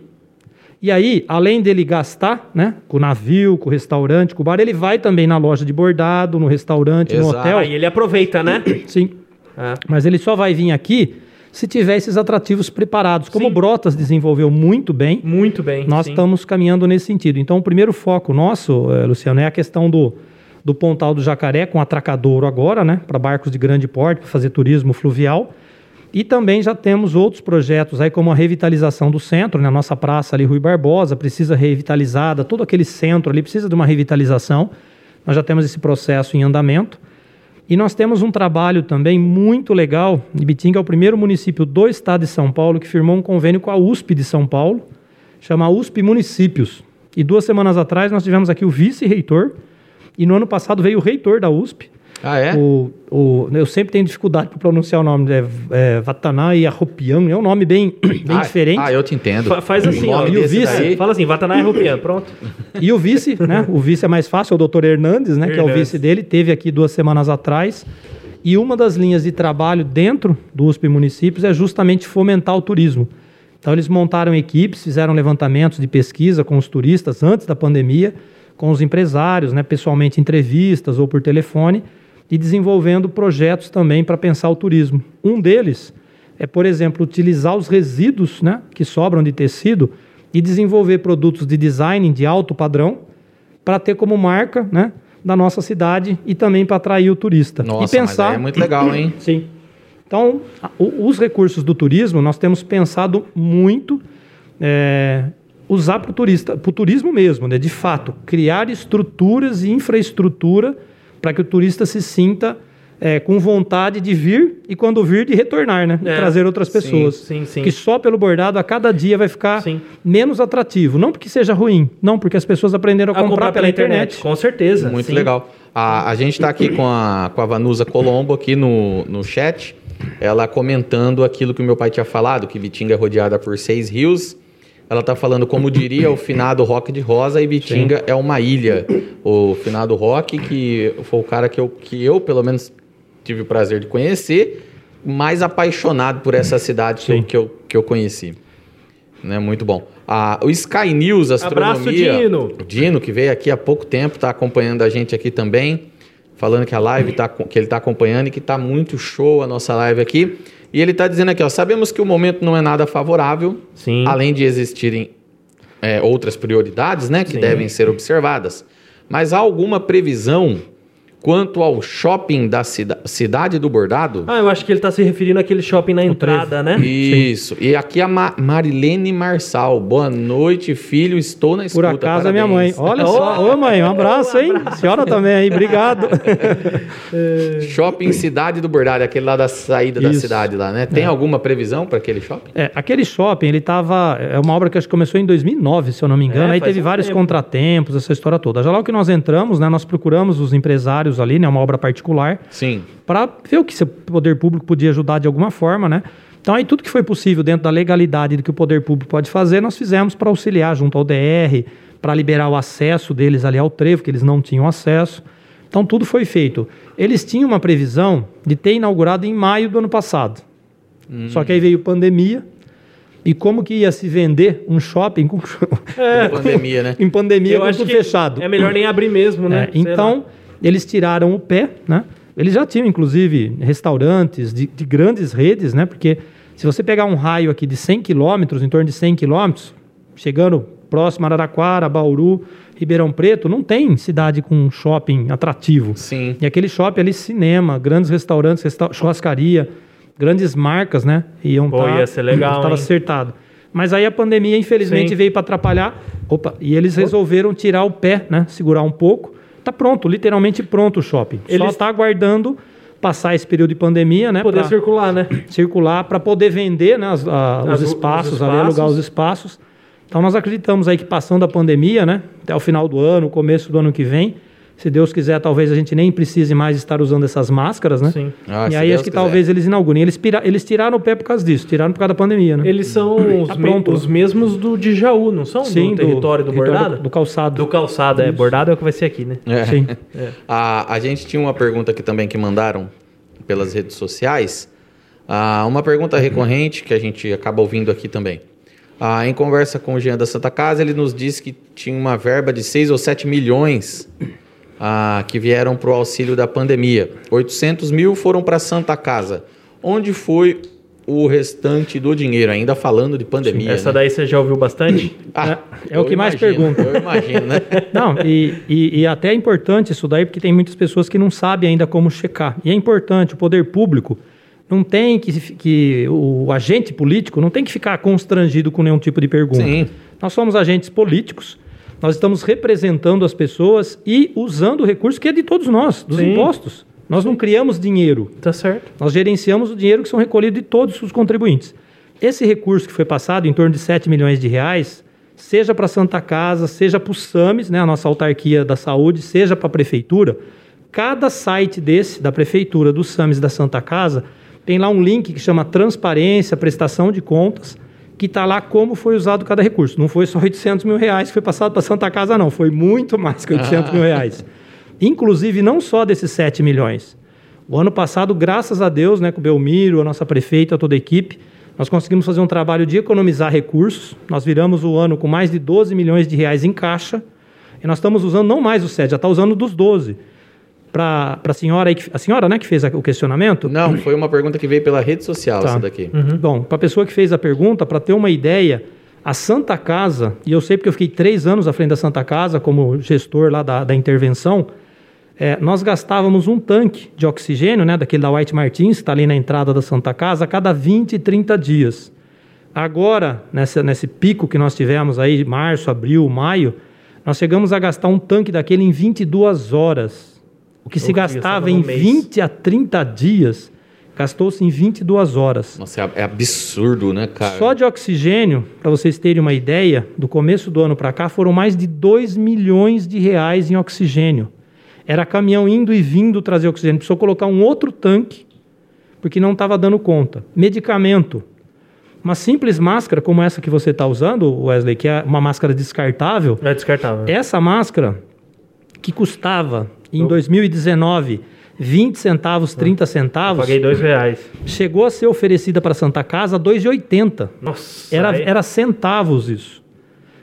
e aí, além dele gastar, né, com o navio, com o restaurante, com o bar, ele vai também na loja de bordado, no restaurante, no Exato. hotel. Aí ele aproveita, né? Sim. É. Mas ele só vai vir aqui se tiver esses atrativos preparados. Como Sim. o Brotas desenvolveu muito bem, Muito bem. nós sim. estamos caminhando nesse sentido. Então, o primeiro foco nosso, eh, Luciano, é a questão do, do Pontal do Jacaré com atracadouro agora, né? Para barcos de grande porte, para fazer turismo fluvial. E também já temos outros projetos aí, como a revitalização do centro, né? A nossa praça ali, Rui Barbosa, precisa revitalizada, todo aquele centro ali precisa de uma revitalização. Nós já temos esse processo em andamento. E nós temos um trabalho também muito legal. Ibitinga é o primeiro município do estado de São Paulo que firmou um convênio com a USP de São Paulo, chama USP Municípios. E duas semanas atrás nós tivemos aqui o vice-reitor, e no ano passado veio o reitor da USP. Ah, é? O, o- eu sempre tenho dificuldade para pronunciar o nome, é, é Vatanai Arropian, é um nome bem, (clears throat) bem ah, diferente. Ah, eu te entendo. Fa- faz assim, O ó. E o vice? daí- Fala assim, pronto. (laughs) E o vice, né? O vice é mais fácil, é o doutor Hernandes, né? Que é o vice dele, teve aqui duas semanas atrás. E uma das linhas de trabalho dentro do USP Municípios é justamente fomentar o turismo. Então eles montaram equipes, fizeram levantamentos de pesquisa com os turistas antes da pandemia, com os empresários, né? Pessoalmente entrevistas ou por telefone e desenvolvendo projetos também para pensar o turismo. Um deles é, por exemplo, utilizar os resíduos né, que sobram de tecido e desenvolver produtos de design de alto padrão para ter como marca né, da nossa cidade e também para atrair o turista. Nossa, e pensar mas aí é muito legal, hein? (coughs) Sim. Então, os recursos do turismo, nós temos pensado muito é, usar para o turista, para o turismo mesmo, né? De fato, criar estruturas e infraestrutura para que o turista se sinta é, com vontade de vir e quando vir de retornar, né? E É, trazer outras sim, pessoas. sim, sim. Que só pelo bordado a cada dia vai ficar Sim. menos atrativo. Não porque seja ruim, não porque as pessoas aprenderam a, comprar, pela, internet. com certeza. Muito sim. legal. A, a gente está aqui com a, com a Vanusa Colombo aqui no, no chat, ela comentando aquilo que o meu pai tinha falado, que Bitinga é rodeada por seis rios. Ela está falando, como diria o finado Rock de Rosa, e Bitinga é uma ilha. O finado Rock, que foi o cara que eu, que eu pelo menos tive o prazer de conhecer, mais apaixonado por essa cidade que eu, Sim. que, eu, que eu conheci. Né, muito bom. Ah, o Sky News Astronomia. Abraço, Dino. O Dino, que veio aqui há pouco tempo, está acompanhando a gente aqui também. Falando que a live tá, que ele está acompanhando e que está muito show a nossa live aqui. E ele está dizendo aqui, ó, sabemos que o momento não é nada favorável, Sim. além de existirem é, outras prioridades, né, que Sim. devem ser observadas. Mas há alguma previsão quanto ao shopping da cida cidade do Bordado? Ah, eu acho que ele tá se referindo àquele shopping na entrada, né? Isso. E aqui a Ma Marilene Marçal. Boa noite, filho. Estou na Por escuta. acaso é minha mãe. Parabéns. Olha só. Ô, mãe, um (laughs) abraço, hein? Senhora também aí, obrigado. (laughs) Shopping Cidade do Bordado, aquele lá da saída da Isso. cidade lá, né? Tem alguma previsão para aquele shopping? É, aquele shopping, ele tava. É uma obra que acho que começou em 2009, se eu não me engano. É, Aí teve um vários tempo. contratempos, essa história toda. Já logo que nós entramos, né, nós procuramos os empresários ali, né, uma obra particular, Sim. para ver o que o poder público podia ajudar de alguma forma, né? Então aí tudo que foi possível dentro da legalidade do que o poder público pode fazer, nós fizemos para auxiliar junto ao DR, para liberar o acesso deles ali ao trevo, que eles não tinham acesso. Então tudo foi feito. Eles tinham uma previsão de ter inaugurado em maio do ano passado. Só que aí veio pandemia. E como que ia se vender um shopping com, (laughs) É. Pandemia, né? (laughs) em pandemia Eu com acho tudo que fechado? é melhor nem abrir mesmo, né? É, então, lá. Eles tiraram o pé, né? Eles já tinham, inclusive, restaurantes de, de grandes redes, né? Porque se você pegar um raio aqui de 100 quilômetros, em torno de 100 quilômetros, chegando próximo a Araraquara, Bauru, Ribeirão Preto, não tem cidade com shopping atrativo. Sim. E aquele shopping ali, cinema, grandes restaurantes, resta churrascaria, grandes marcas, né? Iam Pô, tá- ia ser legal, Estava acertado. Mas aí a pandemia, infelizmente, Sim. veio para atrapalhar. Opa, e eles resolveram tirar o pé, né? Segurar um pouco. Tá pronto, literalmente pronto o shopping. Só Eles- está aguardando passar esse período de pandemia, né? Poder pra circular, né? circular para poder vender né, as- a- os, os espaços, ali, espaços. alugar os espaços. Então nós acreditamos aí que passando a pandemia, né, até o final do ano, começo do ano que vem, se Deus quiser, talvez a gente nem precise mais estar usando essas máscaras, né? Sim. Ah, e aí Deus acho que quiser. talvez eles inaugurem. Eles, pira- eles tiraram o pé por causa disso, tiraram por causa da pandemia, né? Eles são os, Tá me- pronto, os mesmos do de Jaú, não são? Sim, do território do, bordado? Do, do calçado. Do calçado, é. Bordado é o que vai ser aqui, né? É. Sim. (laughs) A, a gente tinha uma pergunta aqui também que mandaram pelas redes sociais. Ah, uma pergunta recorrente que a gente acaba ouvindo aqui também. Ah, em conversa com o Jean da Santa Casa, ele nos disse que tinha uma verba de 6 ou 7 milhões ah, que vieram para o auxílio da pandemia. 800 mil foram para a Santa Casa. Onde foi o restante do dinheiro? Ainda falando de pandemia. Essa né? daí você já ouviu bastante? (coughs) Ah, É o eu que mais imagino, perguntam. Eu imagino, né? (laughs) Não, e, e, e até é importante isso daí, porque tem muitas pessoas que não sabem ainda como checar. E é importante, o poder público não tem que, que o agente político não tem que ficar constrangido com nenhum tipo de pergunta. Sim. Nós somos agentes políticos, nós estamos representando as pessoas e usando o recurso que é de todos nós, dos Sim. impostos. Nós não criamos dinheiro, Tá certo. nós gerenciamos o dinheiro que são recolhidos de todos os contribuintes. Esse recurso que foi passado, em torno de 7 milhões de reais, seja para a Santa Casa, seja para o SAMES, né, a nossa autarquia da saúde, seja para a prefeitura, cada site desse, da prefeitura, do SAMES da Santa Casa, tem lá um link que chama Transparência, Prestação de Contas, que está lá como foi usado cada recurso. Não foi só 800 mil reais que foi passado para Santa Casa, não. Foi muito mais que 800 mil reais. Inclusive, não só desses 7 milhões. O ano passado, graças a Deus, né, com o Belmiro, a nossa prefeita, toda a equipe, nós conseguimos fazer um trabalho de economizar recursos. Nós viramos o ano com mais de 12 milhões de reais em caixa. E nós estamos usando não mais os 7, já está usando dos 12. Para a senhora, a senhora né, que fez o questionamento, Não, foi uma pergunta que veio pela rede social, Tá. essa daqui. Bom, para a pessoa que fez a pergunta, para ter uma ideia, a Santa Casa, e eu sei porque eu fiquei três anos à frente da Santa Casa como gestor lá da, da intervenção, é, nós gastávamos um tanque de oxigênio, né, daquele da White Martins, que está ali na entrada da Santa Casa, a cada 20 e 30 dias. Agora, nessa, nesse pico que nós tivemos aí, março, abril, maio, nós chegamos a gastar um tanque daquele em 22 horas. O que se gastava gastava em no mês. 20 a 30 dias, gastou-se em 22 horas. Nossa, é- é absurdo, né, cara? Só de oxigênio, para vocês terem uma ideia, do começo do ano para cá foram mais de 2 milhões de reais em oxigênio. Era caminhão indo e vindo trazer oxigênio. Precisou colocar um outro tanque, porque não estava dando conta. Medicamento. Uma simples máscara como essa que você está usando, Wesley, que é uma máscara descartável, É descartável. essa máscara, que custava em Eu- 2019 20 centavos, 30 Eu centavos, paguei dois reais. chegou a ser oferecida para Santa Casa a 2,80. Nossa. Era, aí- era centavos isso.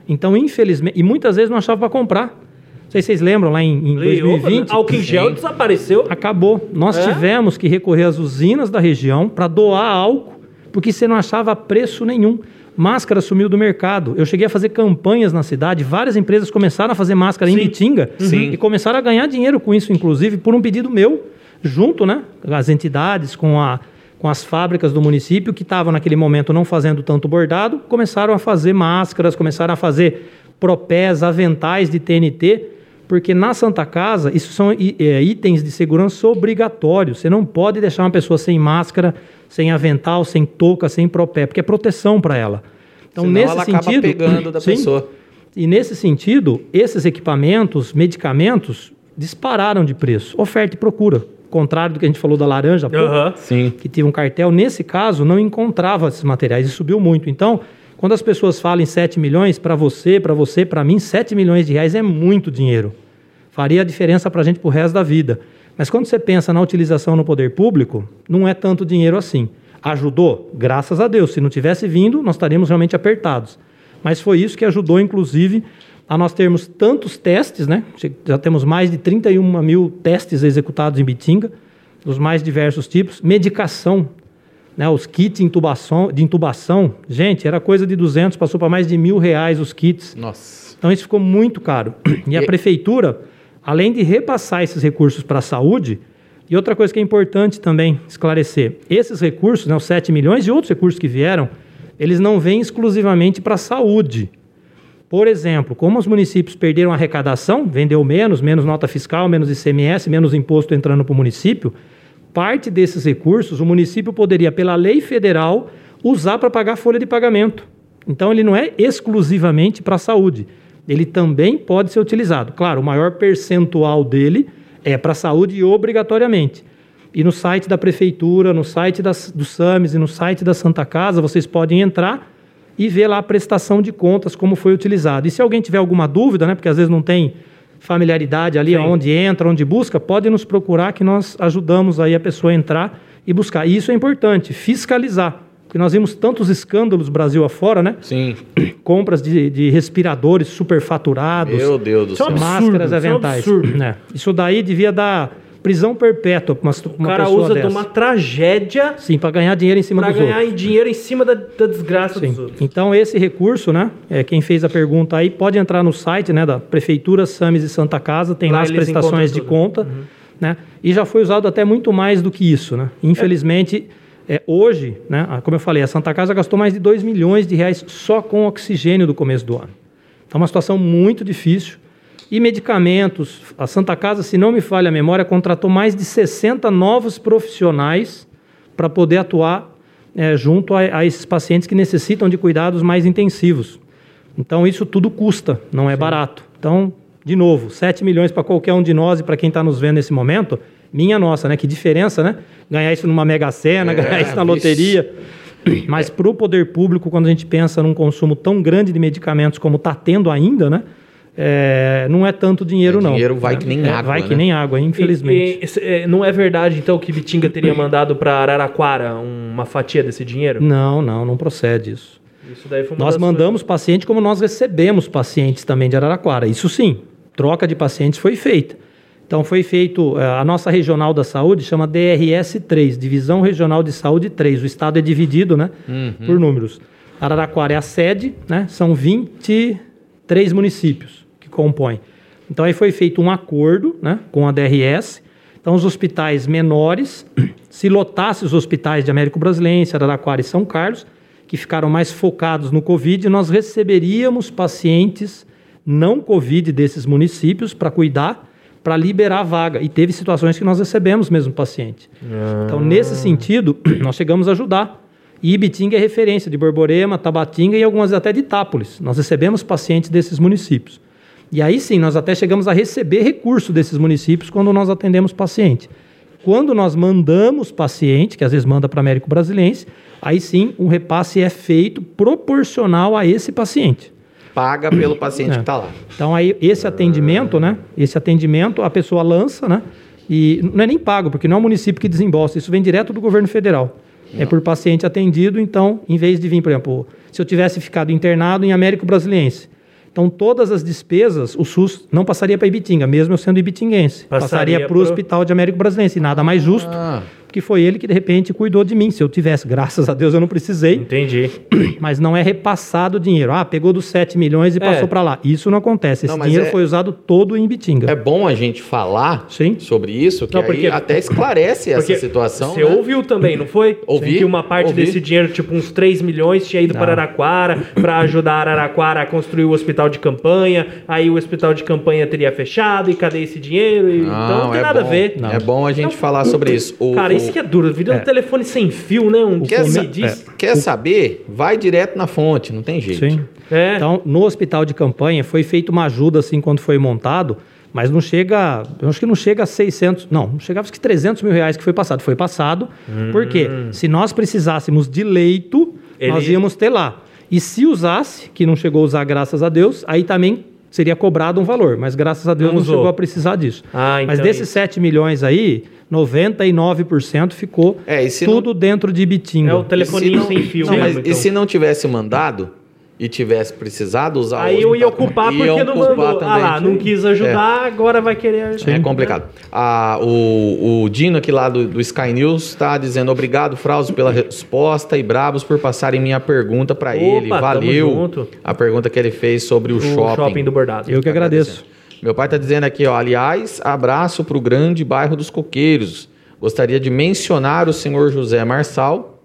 Então, infelizmente, e muitas vezes não achava para comprar. Não sei se vocês lembram, lá em, em Falei, opa, 2020, Álcool em gel desapareceu. acabou. Nós É? tivemos que recorrer às usinas da região para doar álcool, porque você não achava preço nenhum. Máscara sumiu do mercado. Eu cheguei a fazer campanhas na cidade, várias empresas começaram a fazer máscara em Sim. Bitinga Sim. e começaram a ganhar dinheiro com isso, inclusive por um pedido meu, junto, né, as entidades com a com as fábricas do município que estavam naquele momento não fazendo tanto bordado, começaram a fazer máscaras, começaram a fazer propés, aventais de TNT, porque na Santa Casa isso são é, itens de segurança obrigatórios. Você não pode deixar uma pessoa sem máscara, sem avental, sem touca, sem propé, porque é proteção para ela. Então, Senão nesse ela acaba sentido, pegando da Sim. pessoa. E nesse sentido, esses equipamentos, medicamentos, dispararam de preço. Oferta e procura. Contrário do que a gente falou da laranja, Aham. Sim. que tinha um cartel, nesse caso, não encontrava esses materiais e subiu muito. Então, quando as pessoas falam em 7 milhões, para você, para você, para mim, 7 milhões de reais é muito dinheiro. Faria a diferença para a gente para o resto da vida. Mas quando você pensa na utilização no poder público, não é tanto dinheiro assim. Ajudou? Graças a Deus. Se não tivesse vindo, nós estaríamos realmente apertados. Mas foi isso que ajudou, inclusive, a nós termos tantos testes, né? Já temos mais de 31 mil testes executados em Bitinga, dos mais diversos tipos. Medicação, né? Os kits de intubação, de intubação, gente, era coisa de 200, passou para mais de mil reais os kits. Nossa. Então isso ficou muito caro. (clears throat) E a E- prefeitura, além de repassar esses recursos para a saúde, e outra coisa que é importante também esclarecer, esses recursos, né, os 7 milhões e outros recursos que vieram, eles não vêm exclusivamente para a saúde. Por exemplo, como os municípios perderam a arrecadação, vendeu menos, menos nota fiscal, menos ICMS, menos imposto entrando para o município, parte desses recursos o município poderia, pela lei federal, usar para pagar folha de pagamento. Então ele não é exclusivamente para a saúde. Ele também pode ser utilizado. Claro, o maior percentual dele é para a saúde obrigatoriamente. E no site da prefeitura, no site das, do SAMES e no site da Santa Casa, vocês podem entrar e ver lá a prestação de contas, como foi utilizado. E se alguém tiver alguma dúvida, né, porque às vezes não tem familiaridade ali, Sim. onde entra, onde busca, pode nos procurar que nós ajudamos aí a pessoa a entrar e buscar. E isso é importante, fiscalizar. Porque nós vimos tantos escândalos Brasil afora, né? Sim. (clears throat) Compras de, de respiradores superfaturados, Meu Deus do céu. absurdo, máscaras isso é aventais. absurdo. É. Isso daí devia dar prisão perpétua para uma, O uma cara pessoa usa dessa. de uma tragédia Sim, para ganhar dinheiro em cima dos ganhar outros. dinheiro em cima da, da desgraça dos Sim. outros. Então, esse recurso, né? É, quem fez a pergunta aí pode entrar no site né, da Prefeitura, SAMES e Santa Casa, tem Lá lá, as prestações de conta, né? E já foi usado até muito mais do que isso, né? Infelizmente, é, hoje, né? Como eu falei, a Santa Casa gastou mais de 2 milhões de reais só com oxigênio do começo do ano. Então, é uma situação muito difícil. E medicamentos, a Santa Casa, se não me falha a memória, contratou mais de 60 novos profissionais para poder atuar eh, junto a, a esses pacientes que necessitam de cuidados mais intensivos. Então, isso tudo custa, não é barato. Então, de novo, 7 milhões para qualquer um de nós e para quem está nos vendo nesse momento, minha nossa, né? Que diferença, né? Ganhar isso numa mega sena, É, ganhar isso na loteria. Mas para o poder público, quando a gente pensa num consumo tão grande de medicamentos como está tendo ainda, né? É, não é tanto dinheiro, É, não. dinheiro vai né? que nem É, água, Vai né? que nem água, infelizmente. E- e- é, não é verdade, então, que Bitinga teria (clears throat) mandado pra Araraquara uma fatia desse dinheiro? Não, não, não procede isso. Isso daí foi uma Nós mandamos paciente como nós recebemos pacientes também de Araraquara. Isso sim, troca de pacientes foi feita. Então foi feito, eh, a nossa regional da saúde chama DRS3, Divisão Regional de Saúde 3. O estado é dividido né, por números. Araraquara é a sede, né, são 23 municípios compõem. Então aí foi feito um acordo né, com a DRS. Então os hospitais menores, (clears throat) se lotasse os hospitais de Américo Brasilense, Araraquara e São Carlos, que ficaram mais focados no Covid, nós receberíamos pacientes não Covid desses municípios para cuidar, para liberar a vaga. E teve situações que nós recebemos mesmo paciente. Então, nesse sentido, (clears throat) nós chegamos a ajudar. E Ibitinga é referência de Borborema, Tabatinga e algumas até de Itápolis. Nós recebemos pacientes desses municípios. E aí sim, nós até chegamos a receber recurso desses municípios quando nós atendemos paciente. Quando nós mandamos paciente, que às vezes manda para Américo Brasilense, aí sim um repasse é feito proporcional a esse paciente. Paga pelo paciente É. que está lá. Então aí esse atendimento, né? Esse atendimento a pessoa lança, né? E não é nem pago, porque não é o município que desembolsa, isso vem direto do governo federal. É por paciente atendido, então, em vez de vir, por exemplo, se eu tivesse ficado internado em Américo Brasiliense, então todas as despesas, o SUS não passaria para Ibitinga, mesmo eu sendo ibitinguense. Passaria para o pro- Hospital de Américo Brasiliense. E nada mais justo, Ah. Porque foi ele que, de repente, cuidou de mim. Se eu tivesse, graças a Deus, eu não precisei, Entendi. (clears throat) mas não é repassado o dinheiro. Ah, pegou dos 7 milhões e É. passou para lá. Isso não acontece. Esse Não, dinheiro é- foi usado todo em Ibitinga. É bom a gente falar Sim. sobre isso, que Não, aí porque- até esclarece essa Porque situação. Você né? ouviu também, não foi? (clears throat) Ouvi, Que uma parte ouvi. desse dinheiro, tipo uns 3 milhões, tinha ido para Araraquara para ajudar Araraquara a construir o hospital de campanha. Aí o hospital de campanha teria fechado e cadê esse dinheiro? E- então não tem é nada bom, a ver. É bom a gente falar sobre isso. O- Cara, o- isso que é duro. Vida um telefone sem fio, né? Um Quer, sa- me diz. quer saber? Vai direto na fonte, não tem jeito. Sim. É. Então, no hospital de campanha foi feita uma ajuda assim quando foi montado, mas não chega, eu acho que não chega a 600, não, não chegava acho que 300 mil reais que foi passado. Foi passado, porque se nós precisássemos de leito, nós Ele- íamos ter lá. E se usasse, que não chegou a usar graças a Deus, aí também seria cobrado um valor, mas graças a Deus Não não, chegou a precisar disso. Ah, mas então desses isso. 7 milhões aí, 99% ficou É, tudo dentro de Bitinga. É o telefoninho se não- sem fio Não, mesmo. mas então. E se não tivesse mandado e tivesse precisado usar Aí eu ia ocupar porque iam não ocupar mandou. Ah também. lá, não quis ajudar, agora vai querer. É complicado. Ah, o, o Dino aqui lá do, do Sky News está dizendo obrigado, Frauso, pela resposta e Brabos por passarem minha pergunta para ele. Valeu. junto. A pergunta que ele fez sobre o, O shopping. shopping do bordado. Eu que agradeço. Meu pai está dizendo aqui, ó, aliás, abraço para o grande bairro dos Coqueiros. Gostaria de mencionar o senhor José Marçal,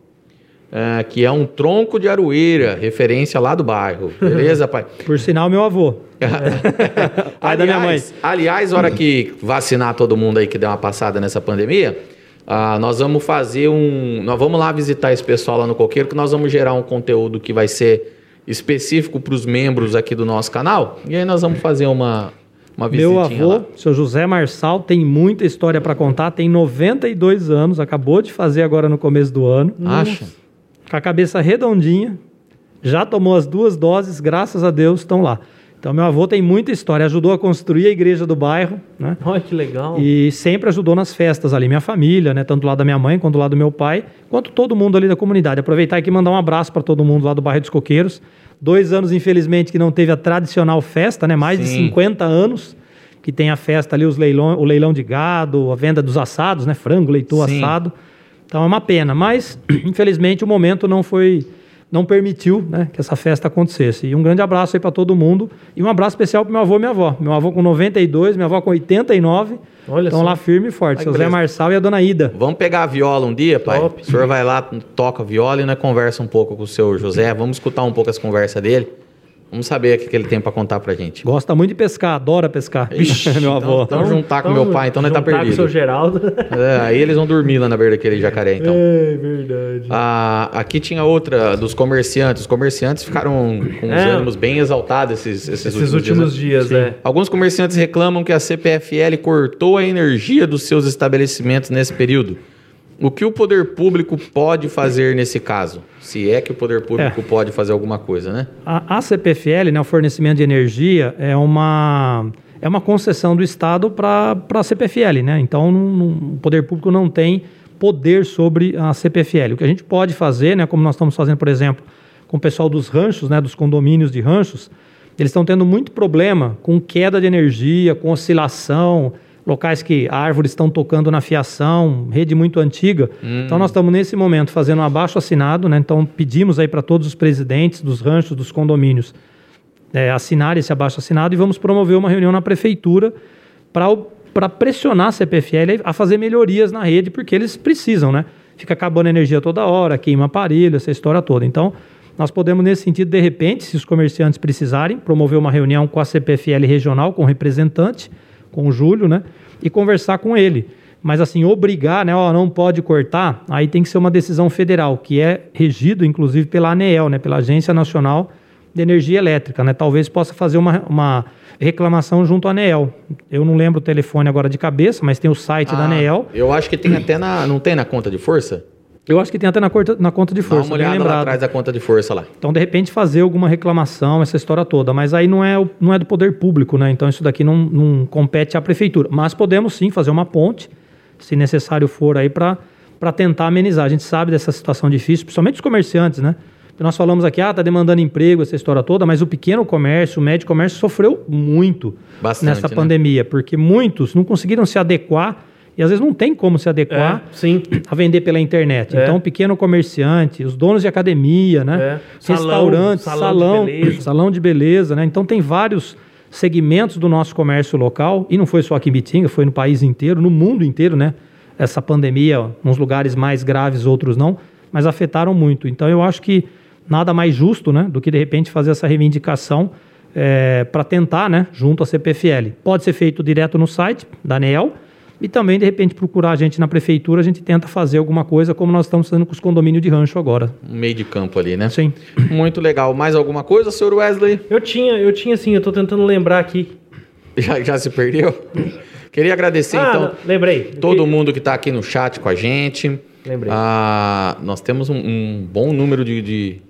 eh, que é um tronco de aroeira, referência lá do bairro. (laughs) Beleza, pai? Por sinal, meu avô. (laughs) Pai da minha mãe. Aliás- Aliás, hora que vacinar todo mundo aí que deu uma passada nessa pandemia, ah, nós vamos fazer um. Nós vamos lá visitar esse pessoal lá no Coqueiro, que nós vamos gerar um conteúdo que vai ser específico para os membros aqui do nosso canal. E aí nós vamos fazer uma, uma Meu avô, lá. seu José Marçal, tem muita história para contar, tem 92 anos, acabou de fazer agora no começo do ano, Acha? Com a cabeça redondinha, já tomou as duas doses, graças a Deus, estão lá. Então, meu avô tem muita história, ajudou a construir a igreja do bairro, né? Olha que legal. E sempre ajudou nas festas ali, minha família, né? Tanto do lado da minha mãe quanto do lado do meu pai, quanto todo mundo ali da comunidade. Aproveitar aqui e mandar um abraço para todo mundo lá do bairro dos Coqueiros. Dois anos, infelizmente, que não teve a tradicional festa, né? Mais de Sim. 50 anos que tem a festa ali, os leilão, o leilão de gado, a venda dos assados, né? Frango, leitão, Sim. assado. Então é uma pena, mas (clears throat) infelizmente o momento não foi, não permitiu, né, que essa festa acontecesse. E um grande abraço aí para todo mundo e um abraço especial para meu avô e minha avó. Meu avô com 92, minha avó com 89. Olha Estão só. lá firme e forte. Ai, Seu Zé. Marçal e a dona Ida. Vamos pegar a viola um dia, pai? Top. O senhor vai lá, toca a viola e nós conversa um pouco com o seu José. Vamos escutar um pouco as conversas dele. Vamos saber o que ele tem para contar pra gente. Gosta muito de pescar, adora pescar. Ixi, (laughs) meu avô. Então juntar com meu pai, então nós tá juntar com o perdido. seu Geraldo. (laughs) É, aí eles vão dormir lá na beira daquele jacaré, então. é verdade. Ah, aqui tinha outra dos comerciantes. Os comerciantes ficaram com os É. ânimos bem exaltados esses, esses, Esses últimos, últimos dias. dias, né? Alguns comerciantes reclamam que a CPFL cortou a energia dos seus estabelecimentos nesse período. O que o poder público pode fazer nesse caso? Se é que o poder público pode fazer alguma coisa, né? A, a CPFL, né, o fornecimento de energia, é uma, é uma concessão do Estado para a CPFL. Né? Então, não- não- o poder público não tem poder sobre a CPFL. O que a gente pode fazer, né, como nós estamos fazendo, por exemplo, com o pessoal dos ranchos, né, dos condomínios de ranchos, eles estão tendo muito problema com queda de energia, com oscilação, locais que árvores estão tocando na fiação, rede muito antiga. Então nós estamos nesse momento fazendo um abaixo assinado, né? Então pedimos aí para todos os presidentes dos ranchos, dos condomínios, é, assinar esse abaixo assinado e vamos promover uma reunião na prefeitura para pressionar a CPFL a fazer melhorias na rede, porque eles precisam, né? Fica acabando energia toda hora, queima aparelho, essa história toda. Então, nós podemos, nesse sentido, de repente, se os comerciantes precisarem, promover uma reunião com a CPFL regional, com o representante, com o Júlio, né? E conversar com ele. Mas, assim, obrigar, né? Ó, não pode cortar, aí tem que ser uma decisão federal, que é regido, inclusive, pela ANEEL, né? Pela Agência Nacional de Energia Elétrica, né? Talvez possa fazer uma, uma reclamação junto à ANEEL. Eu não lembro o telefone agora de cabeça, mas tem o site da Ah, ANEEL. Eu acho que tem até na. Não tem na conta de força? Eu acho que tem até na, corta- na conta de Dá força, uma bem olhada lá atrás da conta de força lá. Então, de repente, fazer alguma reclamação, essa história toda. Mas aí não é, não é do poder público, né? Então, isso daqui não, não compete à prefeitura. Mas podemos sim fazer uma ponte, se necessário for aí, para tentar amenizar. A gente sabe dessa situação difícil, principalmente os comerciantes, né? Porque nós falamos aqui, ah, tá demandando emprego, essa história toda, mas o pequeno comércio, o médio comércio sofreu muito Bastante, nessa né? pandemia, porque muitos não conseguiram se adequar e às vezes não tem como se adequar É, sim. a vender pela internet. É. Então, pequeno comerciante, os donos de academia, né? É. Salão, Restaurantes, salão salão, de beleza. salão de beleza, né? Então, tem vários segmentos do nosso comércio local, e não foi só aqui em Bitinga, foi no país inteiro, no mundo inteiro, né? Essa pandemia, uns lugares mais graves, outros não, mas afetaram muito. Então, eu acho que nada mais justo, né? Do que, de repente, fazer essa reivindicação para tentar, né? Junto à CPFL. Pode ser feito direto no site da ANEEL, e também, de repente, procurar a gente na prefeitura, a gente tenta fazer alguma coisa, como nós estamos fazendo com os condomínios de rancho agora. Um meio de campo ali, né? Sim. Muito legal. Mais alguma coisa, senhor Wesley? Eu tinha, eu tinha sim, eu tô tentando lembrar aqui. Já, já se perdeu? Queria agradecer, ah, então, não, lembrei. todo Que- mundo que está aqui no chat com a gente. Lembrei. Ah, nós temos um, um bom número de, de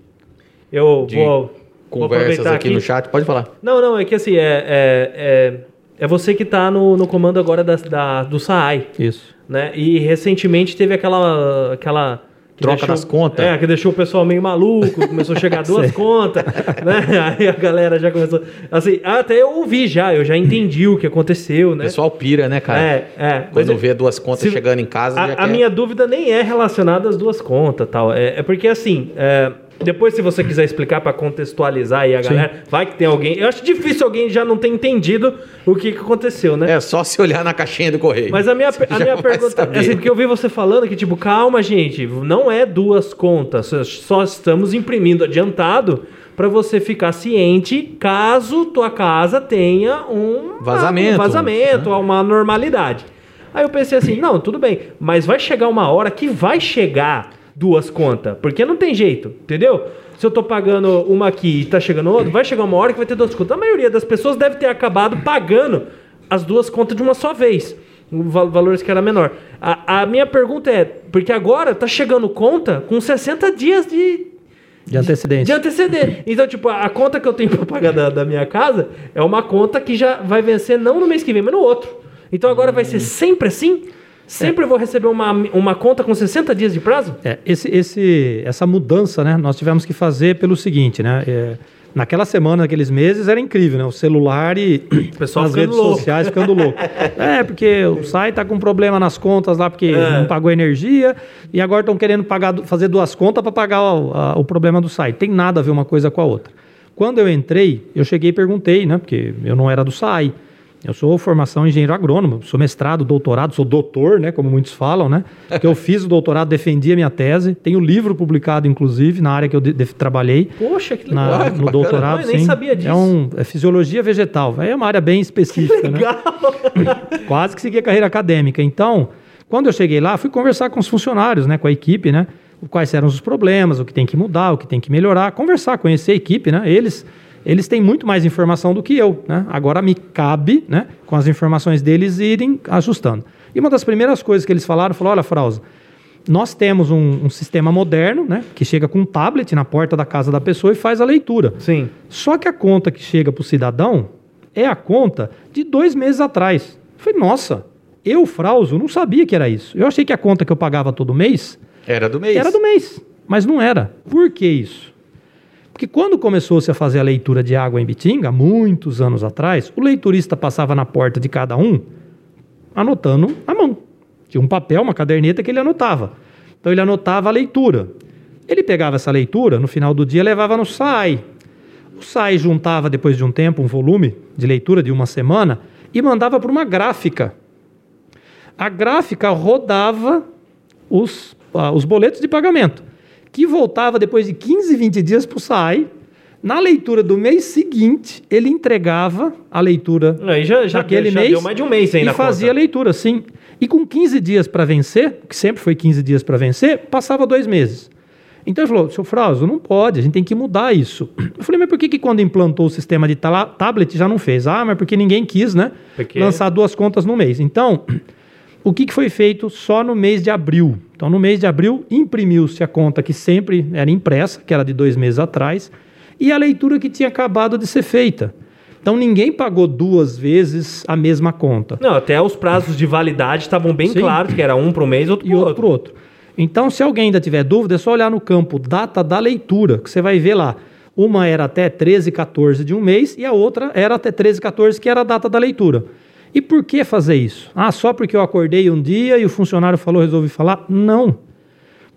Eu de vou, vou conversas aproveitar aqui, no chat. Pode falar. Não, não, é que assim, é, é, é, é você que tá no, no comando agora da, da- do SAAI, Isso. né? E recentemente teve aquela. aquela que Troca das contas. É, que deixou o pessoal meio maluco, (laughs) começou a chegar duas contas, né? (laughs) Aí a galera já começou. Assim, até eu ouvi já, eu já entendi o que aconteceu, O né? pessoal pira, né, cara? É, é. Quando vê duas contas se- chegando em casa, A, a minha dúvida nem é relacionada às duas contas, tal. É, é porque assim, é, depois se você quiser explicar para contextualizar aí a Sim. galera, vai que tem alguém. Eu acho difícil alguém já não ter entendido o que, que aconteceu, né? É só se olhar na caixinha do correio. Mas a minha, Você a minha pergunta saber. é assim, porque eu vi você falando que, tipo, calma, gente, não é duas contas, só- estamos imprimindo adiantado para você ficar ciente caso tua casa tenha um Vazamento. um vazamento, uma normalidade. Aí eu pensei assim, não, tudo bem, mas vai chegar uma hora que vai chegar duas contas, porque não tem jeito, entendeu? Se eu tô pagando uma aqui e tá chegando outra, vai chegar uma hora que vai ter duas contas. A maioria das pessoas deve ter acabado pagando as duas contas de uma só vez. O val- valores que era menor. A, a minha pergunta é, porque agora tá chegando conta com 60 dias de, De antecedente. de antecedente. Então, tipo, a, conta que eu tenho (laughs) pra pagar da, da minha casa é uma conta que já vai vencer não no mês que vem, mas no outro. Então agora vai ser sempre assim? Sempre eu vou receber uma, uma conta com 60 dias de prazo? É, esse, esse, essa mudança, né? Nós tivemos que fazer pelo seguinte, né? é, naquela semana, naqueles meses, era incrível, né? O celular e pessoal as redes louco. sociais ficando louco. (laughs) É, porque o site tá com problema nas contas lá, porque É. não pagou energia, e agora estão querendo pagar, fazer duas contas para pagar o, a- o problema do site. Tem nada a ver uma coisa com a outra. Quando eu entrei, eu cheguei e perguntei, né? Porque eu não era do SAI. Eu sou formação engenheiro agrônomo, sou mestrado, doutorado, sou doutor, né? Como muitos falam, né? Porque eu fiz o doutorado, defendi a minha tese, tenho livro publicado, inclusive, na área que eu de- de- trabalhei. Poxa, que Na- legal. que no bacana. doutorado, Eu nem sim. sabia disso. É, um, é fisiologia vegetal. É uma área bem específica, né? Legal. (laughs) Quase que segui a carreira acadêmica. Então, quando eu cheguei lá, fui conversar com os funcionários, né, com a equipe, né, quais eram os problemas, o que tem que mudar, o que tem que melhorar, conversar, conhecer a equipe, né? Eles eles têm muito mais informação do que eu, né? Agora me cabe, né, com as informações deles irem ajustando. E uma das primeiras coisas que eles falaram, falou, olha, Frausa, nós temos um, um sistema moderno, né, que chega com um tablet na porta da casa da pessoa e faz a leitura. Sim. Só que a conta que chega para o cidadão é a conta de dois meses atrás. Eu falei, nossa, eu, Frauso, não sabia que era isso. Eu achei que a conta que eu pagava todo mês Era do mês. era do mês, mas não era. Por que isso? Porque quando começou-se a fazer a leitura de água em Bitinga, muitos anos atrás, o leiturista passava na porta de cada um anotando à mão. Tinha um papel, uma caderneta que ele anotava. Então ele anotava a leitura. Ele pegava essa leitura, no final do dia levava no SAI. O SAI juntava, depois de um tempo, um volume de leitura de uma semana e mandava para uma gráfica. A gráfica rodava os, ah, os boletos de pagamento, que voltava depois de 15, 20 dias para o SAI. Na leitura do mês seguinte, ele entregava a leitura Aí já, já, naquele já mês deu mais de um mês aí e fazia a conta. leitura, sim. E com 15 dias para vencer, que sempre foi 15 dias para vencer, passava dois meses. Então ele falou, seu Frauso, não pode, a gente tem que mudar isso. Eu falei, mas por que, que quando implantou o sistema de tablet já não fez? Ah, mas porque ninguém quis, né? Porque- Lançar duas contas no mês. Então, (clears throat) o que, que foi feito só no mês de abril? Então, no mês de abril, imprimiu-se a conta que sempre era impressa, que era de dois meses atrás, e a leitura que tinha acabado de ser feita. Então, ninguém pagou duas vezes a mesma conta. Não, até os prazos de validade estavam bem Sim. claros, que era um para um mês, outro e para outro outro. outro. Então, se alguém ainda tiver dúvida, é só olhar no campo data da leitura, que você vai ver lá. Uma era até 13, 14 de um mês e a outra era até 13, 14, que era a data da leitura. E por que fazer isso? Ah, só porque eu acordei um dia e o funcionário falou, resolvi falar? Não.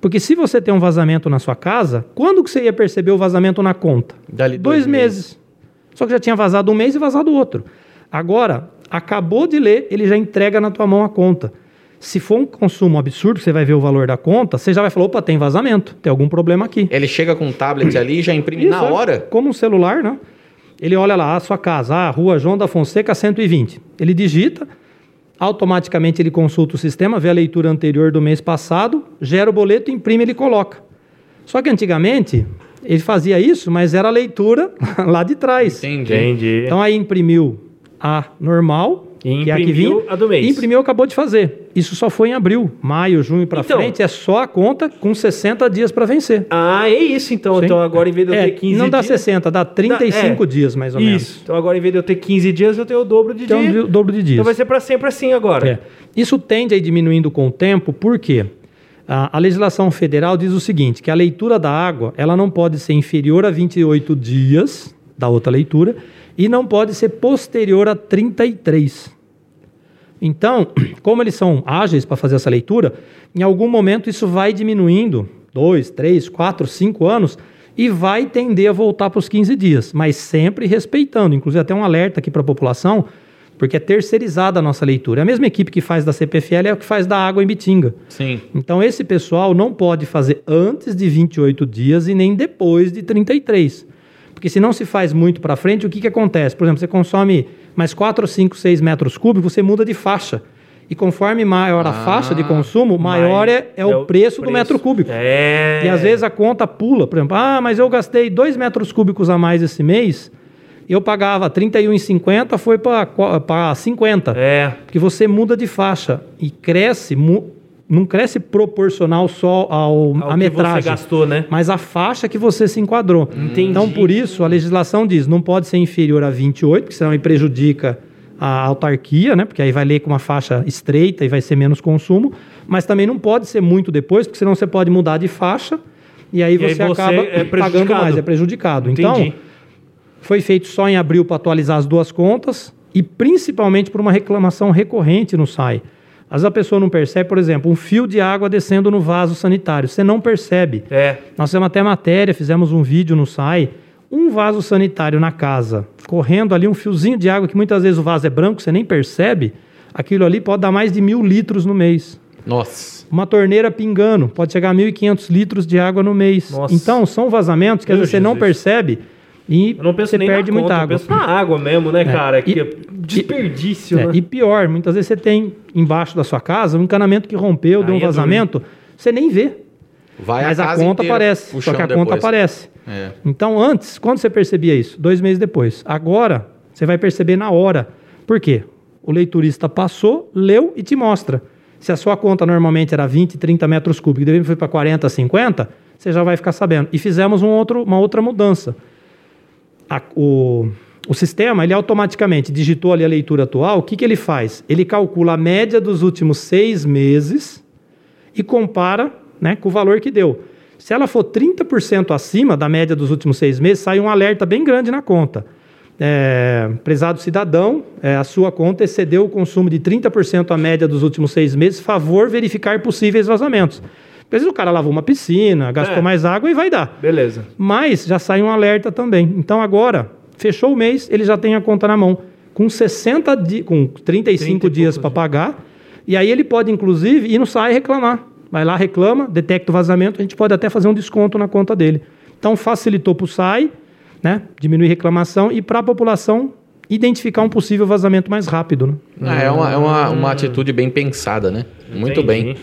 Porque se você tem um vazamento na sua casa, quando que você ia perceber o vazamento na conta? Dali dois, dois meses. Só que já tinha vazado um mês e vazado outro. Agora, acabou de ler, ele já entrega na tua mão a conta. Se for um consumo absurdo, você vai ver o valor da conta, você já vai falar, opa, tem vazamento, tem algum problema aqui. Ele chega com um tablet ali e já imprime na Isso, é hora? Como um celular, né? Ele olha lá, a sua casa, ah, Rua João da Fonseca 120. Ele digita, automaticamente ele consulta o sistema, vê a leitura anterior do mês passado, gera o boleto, imprime e ele coloca. Só que antigamente ele fazia isso, mas era a leitura (laughs) lá de trás. Entendi. Entendi. Então aí imprimiu a normal, E que é a que imprimiu vinha, a do mês. e imprimiu acabou de fazer. Isso só foi em abril, maio, junho para Então- frente, é só a conta com 60 dias para vencer. Ah, é isso então. Sim. Então agora em vez de eu É, ter 15 não dá dias... 60, dá 35 é. dias mais ou Isso. menos. Então agora em vez de eu ter 15 dias, eu tenho o dobro de Então, dias. o dobro de dias. Então vai ser para sempre assim agora. É. Isso tende a ir diminuindo com o tempo, por quê? A, a legislação federal diz o seguinte, que a leitura da água ela não pode ser inferior a 28 dias da outra leitura e não pode ser posterior a 33. Então, (clears throat) como eles são ágeis para fazer essa leitura, em algum momento isso vai diminuindo, dois, três, quatro, cinco anos, e vai tender a voltar para os 15 dias, mas sempre respeitando. Inclusive, até um alerta aqui para a população, porque é terceirizada a nossa leitura. É a mesma equipe que faz da CPFL é a que faz da água em Bitinga. Sim. Então, esse pessoal não pode fazer antes de 28 dias e nem depois de 33. Porque se não se faz muito para frente, o que, que acontece? Por exemplo, você consome mais 4, 5, 6 metros cúbicos, você muda de faixa. E conforme maior a Ah, faixa de consumo, maior é, é o preço do metro cúbico. É. E às vezes a conta pula. Por exemplo, ah, mas eu gastei 2 metros cúbicos a mais esse mês, eu pagava R$ 31,50, foi para 50. É. Porque você muda de faixa e cresce, mu- não cresce proporcional só ao, Ao à que metragem, você gastou, né? mas a faixa que você se enquadrou. Entendi. Então, por isso, a legislação diz, não pode ser inferior a 28, porque senão aí prejudica a autarquia, né? Porque aí vai ler com uma faixa estreita e vai ser menos consumo, mas também não pode ser muito depois, porque senão você pode mudar de faixa e aí, E aí você, você acaba é pagando mais, é prejudicado. Entendi. Então, foi feito só em abril para atualizar as duas contas e principalmente por uma reclamação recorrente no SAI. Às vezes a pessoa não percebe, por exemplo, um fio de água descendo no vaso sanitário. Você não percebe. É. Nós fizemos até matéria, fizemos um vídeo no SAI. Um vaso sanitário na casa, correndo ali um fiozinho de água, que muitas vezes o vaso é branco, você nem percebe. Aquilo ali pode dar mais de mil litros no mês. Nossa. Uma torneira pingando, pode chegar a 1.500 litros de água no mês. Nossa. Então, são vazamentos que às vezes você não Jesus. percebe e Eu não penso você nem perde na muita conta, água. Eu penso na água mesmo, né, cara? Que E- é desperdício, É, né? E pior, muitas vezes você tem embaixo da sua casa um encanamento que rompeu, deu Aí um é vazamento, você nem vê. Vai mas a, casa conta inteira aparece. Só que a conta depois. aparece. É. Então, antes, quando você percebia isso? Dois meses depois. Agora, você vai perceber na hora. Por quê? O leiturista passou, leu e te mostra. Se a sua conta normalmente era 20, 30 metros cúbicos e de repente foi para 40, 50, você já vai ficar sabendo. E fizemos um outro, uma outra mudança. A- o, o sistema, ele automaticamente digitou ali a leitura atual. O que, que ele faz? Ele calcula a média dos últimos seis meses e compara né, com o valor que deu. Se ela for 30% acima da média dos últimos seis meses, sai um alerta bem grande na conta. É, prezado cidadão, é, a sua conta excedeu o consumo de 30% a média dos últimos seis meses, favor verificar possíveis vazamentos. Às vezes o cara lavou uma piscina, gastou É. mais água e vai dar. Beleza. Mas já sai um alerta também. Então agora, fechou o mês, ele já tem a conta na mão. Com 60 di com 35 30 e dias para pagar. E aí ele pode, inclusive, ir no SAI reclamar. Vai lá, reclama, detecta o vazamento, a gente pode até fazer um desconto na conta dele. Então facilitou para o SAI, né? Diminui reclamação e para a população identificar um possível vazamento mais rápido. Né? Ah, é uma, é uma, uma atitude bem pensada, né? Muito Entendi. bem.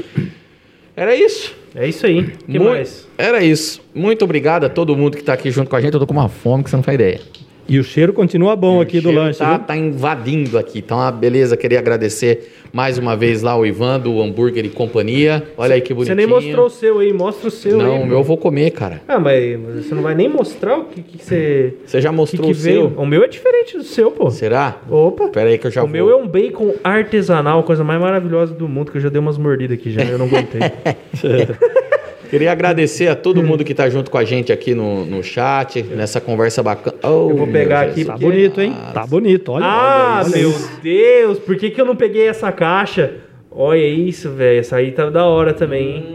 Era isso. É isso aí. O que Mu- mais? Era isso. Muito obrigado a todo mundo que está aqui junto com a gente. Eu tô com uma fome que você não faz ideia. E o cheiro continua bom O aqui do lanche, Tá, viu? tá invadindo aqui. Então, uma beleza. Queria agradecer mais uma vez lá o Ivan do Hambúrguer e Companhia. Olha aí que Você bonitinho. nem mostrou o seu aí, mostra o seu Não, aí. o meu eu vou comer, cara. Ah, mas você não vai nem mostrar o que, que você. Você já que, mostrou que o seu? veio? O meu é diferente do seu, pô. Será? Opa! Pera aí que eu já o vou. meu é um bacon artesanal, coisa mais maravilhosa do mundo, que eu já dei umas mordidas aqui já, eu não aguentei. (laughs) Queria agradecer a todo mundo que tá junto com a gente aqui no, no chat, nessa conversa bacana. Oh, Eu vou pegar aqui, Tá bonito, hein? Tá bonito, olha. ah, olha meu isso. Deus, por que, que eu não peguei essa caixa? Olha isso, velho, essa aí tá da hora também, hein?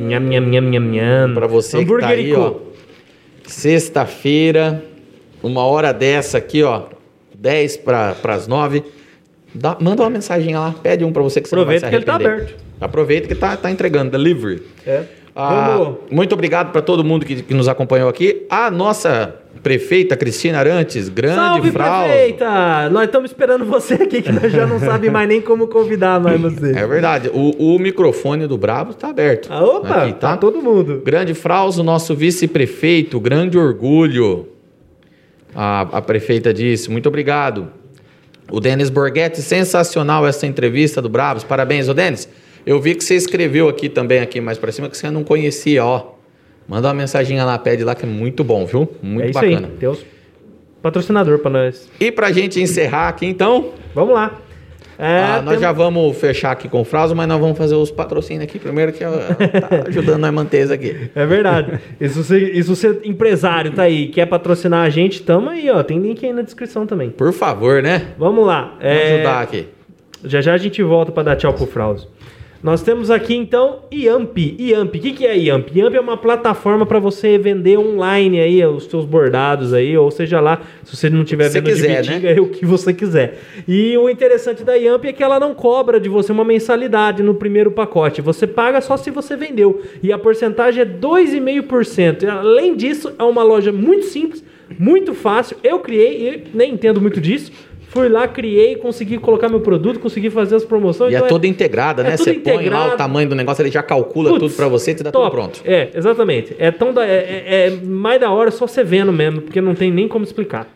Nham, nham, nham, nham, nham. Pra você que tá aí, ó. Sexta-feira, uma hora dessa aqui, ó. 10 para as 9. Dá, manda uma mensagem lá, pede um pra você que você Aproveita que ele tá arrepender. aberto. Aproveita que tá, tá entregando, delivery. É. Ah, muito obrigado para todo mundo que, que nos acompanhou aqui. A nossa prefeita Cristina Arantes, grande Salve, fraude. prefeita! Nós estamos esperando você aqui, que nós já não (laughs) sabe mais nem como convidar mais (laughs) você. É verdade. O, o microfone do Brabo tá aberto. Ah, opa, Aqui, tá todo mundo. Grande Frauso, nosso vice-prefeito, grande orgulho. A, a prefeita disse, muito obrigado. O Denis Borghetti, sensacional essa entrevista do Bravos. Parabéns, ô Denis. Eu vi que você escreveu aqui também, aqui mais pra cima, que você não conhecia, ó. Manda uma mensaginha lá, pede lá, que é muito bom, viu? Muito é isso bacana. aí, Deus patrocinador pra nós. E pra gente encerrar aqui, então, Vamos lá. É, ah, nós tem- já vamos fechar aqui com o Frauso, mas nós vamos fazer os patrocínios aqui primeiro, que ó, tá (laughs) ajudando nós a manter isso aqui. É verdade. E se você, se você empresário tá aí, quer patrocinar a gente, tamo aí, ó. Tem link aí na descrição também. Por favor, né? Vamos lá. Vamos é, ajudar aqui. Já já a gente volta para dar tchau pro Frauso. Nós temos aqui então Yamp. Yamp, o que, que é Yamp? Yamp é uma plataforma para você vender online aí os seus bordados aí, ou seja lá, se você não tiver vendo quiser, de né? betinga, é o que você quiser. E o interessante da Yamp é que ela não cobra de você uma mensalidade no primeiro pacote. Você paga só se você vendeu. E a porcentagem é 2,5%. E, Além disso, é uma loja muito simples, muito fácil. Eu criei, e nem entendo muito disso. Fui lá, criei, consegui colocar meu produto, consegui fazer as promoções. E é então toda integrada, é né? tudo Você põe lá integrado. o tamanho do negócio, ele já calcula Putz, tudo pra você e te dá top. tudo pronto. É, exatamente. É, tão da, é, é- é mais da hora só você vendo mesmo, porque não tem nem como explicar.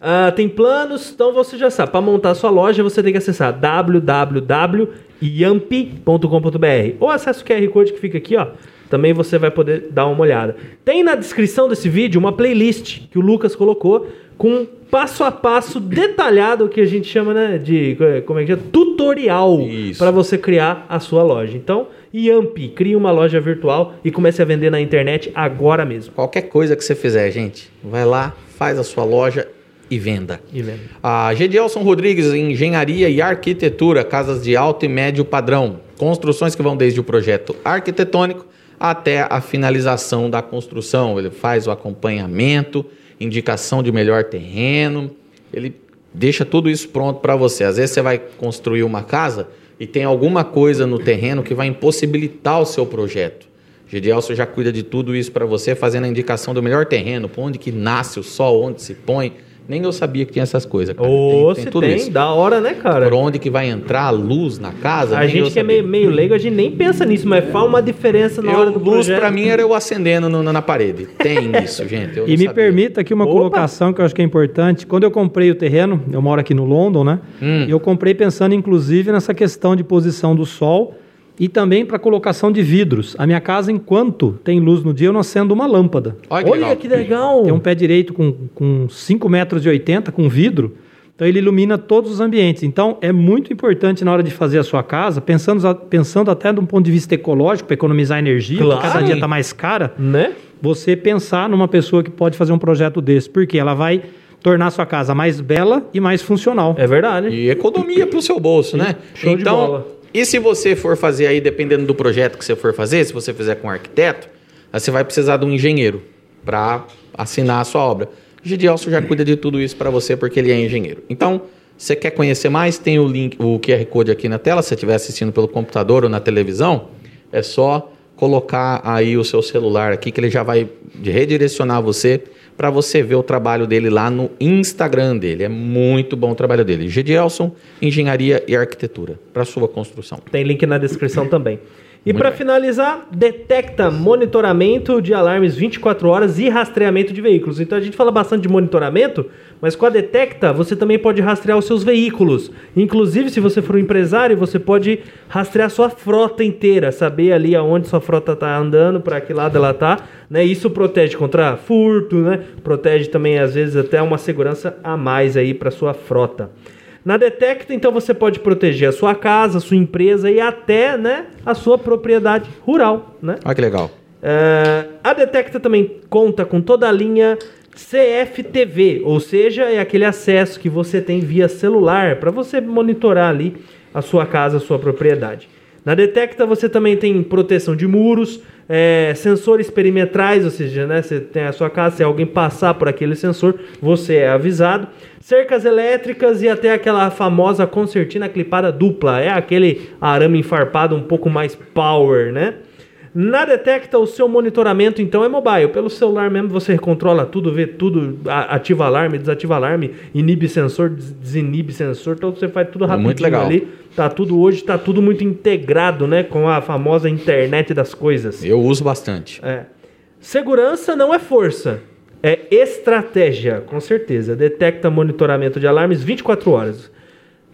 Ah, tem planos, então você já sabe. Para montar sua loja, você tem que acessar www.yamp.com.br ou acesse o QR Code que fica aqui, ó. Também você vai poder dar uma olhada. Tem na descrição desse vídeo uma playlist que o Lucas colocou com passo a passo detalhado que a gente chama né, de como é que é? tutorial para você criar a sua loja. Então, Yamp, crie uma loja virtual e comece a vender na internet agora mesmo. Qualquer coisa que você fizer, gente, vai lá, faz a sua loja e venda. E venda. A Gedielson Rodrigues, Engenharia e Arquitetura, casas de alto e médio padrão. Construções que vão desde o projeto arquitetônico até a finalização da construção. Ele faz o acompanhamento, indicação de melhor terreno, ele deixa tudo isso pronto para você. Às vezes você vai construir uma casa e tem alguma coisa no terreno que vai impossibilitar o seu projeto. Gedielson já cuida de tudo isso para você, fazendo a indicação do melhor terreno, por onde que nasce o sol, onde se põe. Nem eu sabia que tinha essas coisas. cara. Ô, se tem, da hora, né, cara? Por onde que vai entrar a luz na casa? A gente que é meio, meio leigo, a gente nem pensa nisso, mas faz uma diferença na Eu, hora do luz projeto. pra mim era eu acendendo no- na parede. Tem (laughs) isso, gente. E me sabia. permita aqui uma Opa! colocação que eu acho que é importante. Quando eu comprei o terreno, eu moro aqui no London, né? Hum. Eu comprei pensando inclusive nessa questão de posição do sol e também para colocação de vidros. A minha casa, enquanto tem luz no dia, eu não acendo uma lâmpada. Olha que Olha legal. que legal. Tem um pé direito com, com 5 metros e 80 com vidro. Então ele ilumina todos os ambientes. Então é muito importante na hora de fazer a sua casa, pensando, pensando até de um ponto de vista ecológico, para economizar energia, Claro. que cada dia está mais cara Né? você pensar numa pessoa que pode fazer um projeto desse, porque ela vai tornar sua casa mais bela e mais funcional. É verdade. E economia pro seu bolso, né? show de então, bola. E se você for fazer aí, dependendo do projeto que você for fazer, se você fizer com um arquiteto, aí você vai precisar de um engenheiro para assinar a sua obra. O Gidielso já cuida de tudo isso para você porque ele é engenheiro. Então, você quer conhecer mais? Tem o link, o QR Code aqui na tela. Se você estiver assistindo pelo computador ou na televisão, é só colocar aí o seu celular aqui que ele já vai redirecionar você para você ver o trabalho dele lá no Instagram dele. É muito bom o trabalho dele. Gedielson, Engenharia e Arquitetura para sua construção. Tem link na descrição também. E para finalizar, detecta monitoramento de alarmes 24 horas e rastreamento de veículos. Então a gente fala bastante de monitoramento, mas com a Detecta você também pode rastrear os seus veículos. Inclusive, se você for um empresário, você pode rastrear sua frota inteira, saber ali aonde sua frota está andando, para que lado ela tá, né? Isso protege contra furto, né? Protege também às vezes até uma segurança a mais aí para sua frota. Na Detecta, então, você pode proteger a sua casa, a sua empresa e até né, a sua propriedade rural. Né? Olha que legal. É, a Detecta também conta com toda a linha CFTV, ou seja, é aquele acesso que você tem via celular para você monitorar ali a sua casa, a sua propriedade. Na Detecta você também tem proteção de muros, é, sensores perimetrais, ou seja, né, você tem a sua casa, se alguém passar por aquele sensor, você é avisado. Cercas elétricas e até aquela famosa concertina clipada dupla, é aquele arame enfarpado um pouco mais power, né? Na Detecta, o seu monitoramento então é mobile. Pelo celular mesmo você controla tudo, vê tudo, ativa alarme, desativa alarme, inibe sensor, des- desinibe sensor, então você faz tudo É rapidinho muito legal. ali. Tá tudo hoje, tá tudo muito integrado, né, com a famosa internet das coisas. Eu uso bastante. É. Segurança não é força, é estratégia, com certeza. Detecta monitoramento de alarmes 24 horas.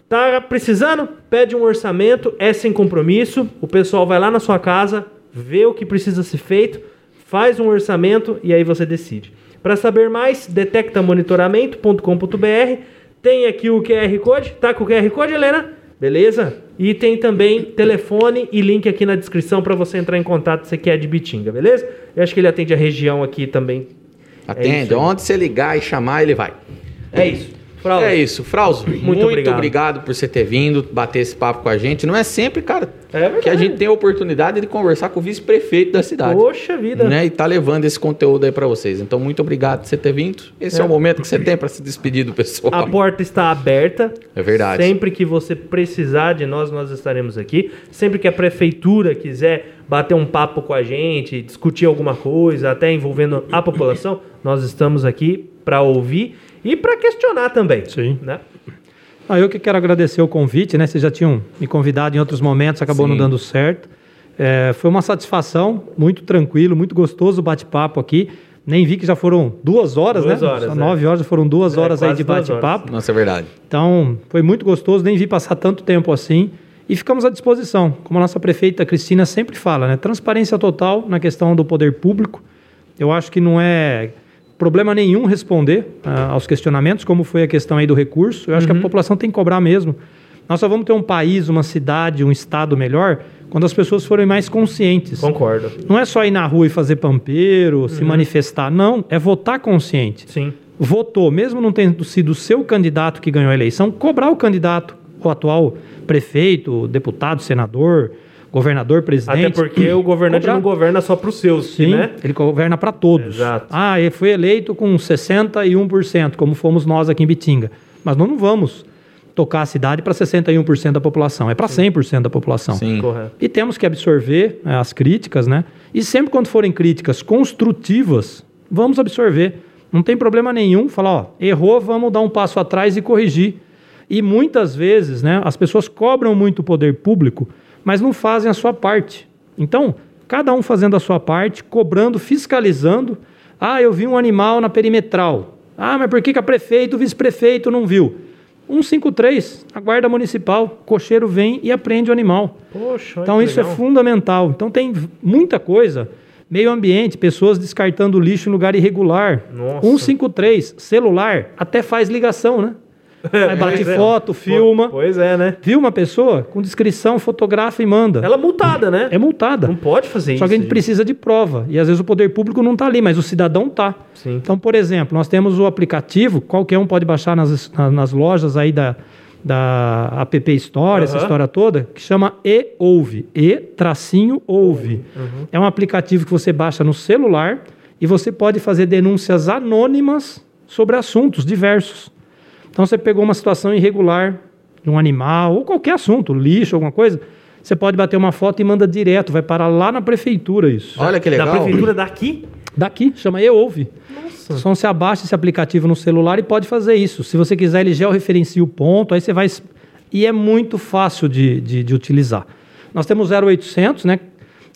Tá precisando? Pede um orçamento, é sem compromisso. O pessoal vai lá na sua casa, vê o que precisa ser feito, faz um orçamento e aí você decide. Para saber mais, detectamonitoramento.com.br. Tem aqui o QR Code. Tá com o QR Code, Helena? Beleza? E tem também telefone e link aqui na descrição para você entrar em contato se você quer de Bitinga, beleza? Eu acho que ele atende a região aqui também. Atende. isso aí. Onde você ligar e chamar, ele vai. É isso. Fraude. É isso, Frauso. Muito, obrigado. obrigado. por você ter vindo, bater esse papo com a gente. Não é sempre, cara, É que a gente tem a oportunidade de conversar com o vice-prefeito da cidade. Poxa vida. Né? E tá levando esse conteúdo aí pra vocês. Então, muito obrigado por você ter vindo. Esse é, É. o momento que você tem pra se despedir do pessoal. A porta está aberta. É verdade. Sempre que você precisar de nós, nós estaremos aqui. Sempre que a prefeitura quiser bater um papo com a gente, discutir alguma coisa, até envolvendo a população, nós estamos aqui para ouvir e para questionar também. Sim. Né? Ah, eu que quero agradecer o convite, né? Vocês já tinham me convidado em outros momentos, acabou Sim. não dando certo. É, foi uma satisfação, muito tranquilo, muito gostoso o bate-papo aqui. Nem vi que já foram duas horas, Duas né? horas, Só é. nove horas, já foram duas É, horas aí de bate-papo. Nossa, é verdade. Então, foi muito gostoso, nem vi passar tanto tempo assim. E ficamos à disposição. Como a nossa prefeita Cristina sempre fala, né? Transparência total na questão do poder público. Eu acho que não é problema nenhum responder ah, aos questionamentos, como foi a questão aí do recurso. Eu acho que a população tem que cobrar mesmo. Nós só vamos ter um país, uma cidade, um estado melhor quando as pessoas forem mais conscientes. Concordo. Não é só ir na rua e fazer pampeiro, se manifestar. Não, é votar consciente Sim. votou, mesmo não tendo sido o seu candidato que ganhou a eleição, cobrar o candidato, o atual prefeito, deputado, senador, governador, presidente. Até porque o governante Cobrar. não governa só para os seus, Sim, né? ele governa para todos. Exato. Ah, ele foi eleito com 61%, como fomos nós aqui em Bitinga. Mas nós não vamos tocar a cidade para 61% da população, é para 100% da população. Sim. Correto. E temos que absorver né, as críticas, né? E sempre quando forem críticas construtivas, vamos absorver. Não tem problema nenhum falar, ó, errou, vamos dar um passo atrás e corrigir. E muitas vezes, né, as pessoas cobram muito o poder público, mas não fazem a sua parte. Então, cada um fazendo a sua parte, cobrando, fiscalizando. Ah, eu vi um animal na perimetral. Ah, mas por que, que a prefeito, o vice-prefeito não viu? 153, a guarda municipal, cocheiro vem e apreende o animal. Poxa, Então isso é legal. fundamental. Então tem muita coisa. Meio ambiente, pessoas descartando lixo em lugar irregular. Nossa. 153, celular, até faz ligação, né? Aí bate Pois é. foto, filma. Pois é, né? Viu uma pessoa com descrição, fotografa e manda. Ela é multada, né? É multada. Não pode fazer isso. Só que a gente gente. precisa de prova. E às vezes o poder público não está ali, mas o cidadão está. Então, por exemplo, nós temos o aplicativo, qualquer um pode baixar nas, na- nas lojas aí da, da App Store, essa Aham. história toda, que chama E-Ouve. E-Ouve. Uhum. É um aplicativo que você baixa no celular e você pode fazer denúncias anônimas sobre assuntos diversos. Então, você pegou uma situação irregular de um animal ou qualquer assunto, lixo, alguma coisa, você pode bater uma foto e manda direto, vai parar lá na prefeitura isso. Olha que legal. Da prefeitura daqui? Daqui, chama E-Ouve. Nossa. Só você abaixa esse aplicativo no celular e pode fazer isso. Se você quiser, ele georreferencia o ponto, aí você vai. E é muito fácil de, de, de utilizar. Nós temos 0800, né?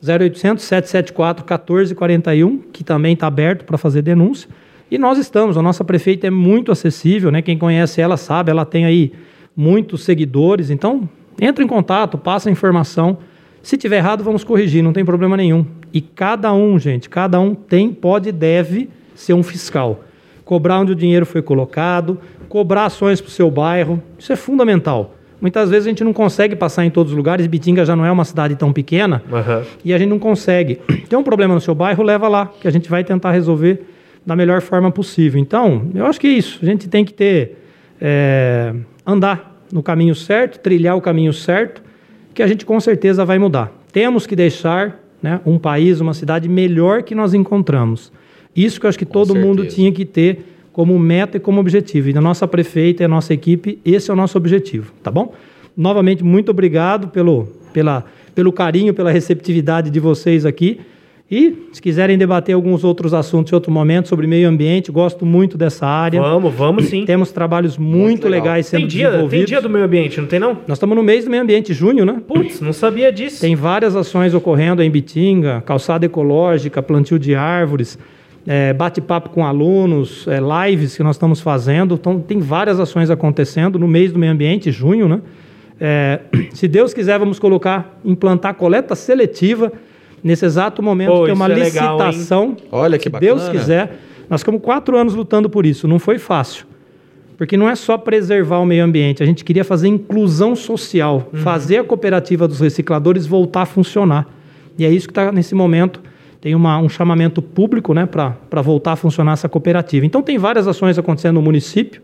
0800 774 1441, que também está aberto para fazer denúncia. E nós estamos, a nossa prefeita é muito acessível, né? Quem conhece ela sabe, ela tem aí muitos seguidores, então entra em contato, passa a informação. Se tiver errado, vamos corrigir, não tem problema nenhum. E cada um, gente, cada um tem, pode e deve ser um fiscal. Cobrar onde o dinheiro foi colocado, cobrar ações para o seu bairro, isso é fundamental. Muitas vezes a gente não consegue passar em todos os lugares, Bitinga já não é uma cidade tão pequena, Aham. e a gente não consegue. Tem um problema no seu bairro, leva lá, que a gente vai tentar resolver da melhor forma possível. Então, eu acho que é isso. A gente tem que ter é, andar no caminho certo, trilhar o caminho certo, que a gente com certeza vai mudar. Temos que deixar né, um país, uma cidade melhor que nós encontramos. Isso que eu acho que todo mundo certeza. tinha que ter como meta e como objetivo. E a nossa prefeita e a nossa equipe, esse é o nosso objetivo, tá bom? Novamente, muito obrigado pelo, pela, pelo carinho, pela receptividade de vocês aqui. E se quiserem debater alguns outros assuntos em outro momento sobre meio ambiente, gosto muito dessa área. Vamos, vamos sim. Temos trabalhos muito, Muito legais sendo Tem dia, desenvolvidos. tem dia do meio ambiente, não tem não? Nós estamos no mês do meio ambiente, junho, né? Putz, não sabia disso. Tem várias ações ocorrendo em Bitinga, calçada ecológica, plantio de árvores, é, bate-papo com alunos, é, lives que nós estamos fazendo. Então, tem várias ações acontecendo no mês do meio ambiente, junho, né? É, (clears throat) se Deus quiser, vamos colocar, implantar coleta seletiva. Nesse exato momento, Pô, tem uma é legal, hein? licitação. Olha que se bacana. Deus quiser. Nós ficamos quatro anos lutando por isso, não foi fácil. Porque não é só preservar o meio ambiente, a gente queria fazer inclusão social, Uhum. fazer a cooperativa dos recicladores voltar a funcionar. E é isso que está nesse momento. Tem uma- um chamamento público né, para voltar a funcionar essa cooperativa. Então, tem várias ações acontecendo no município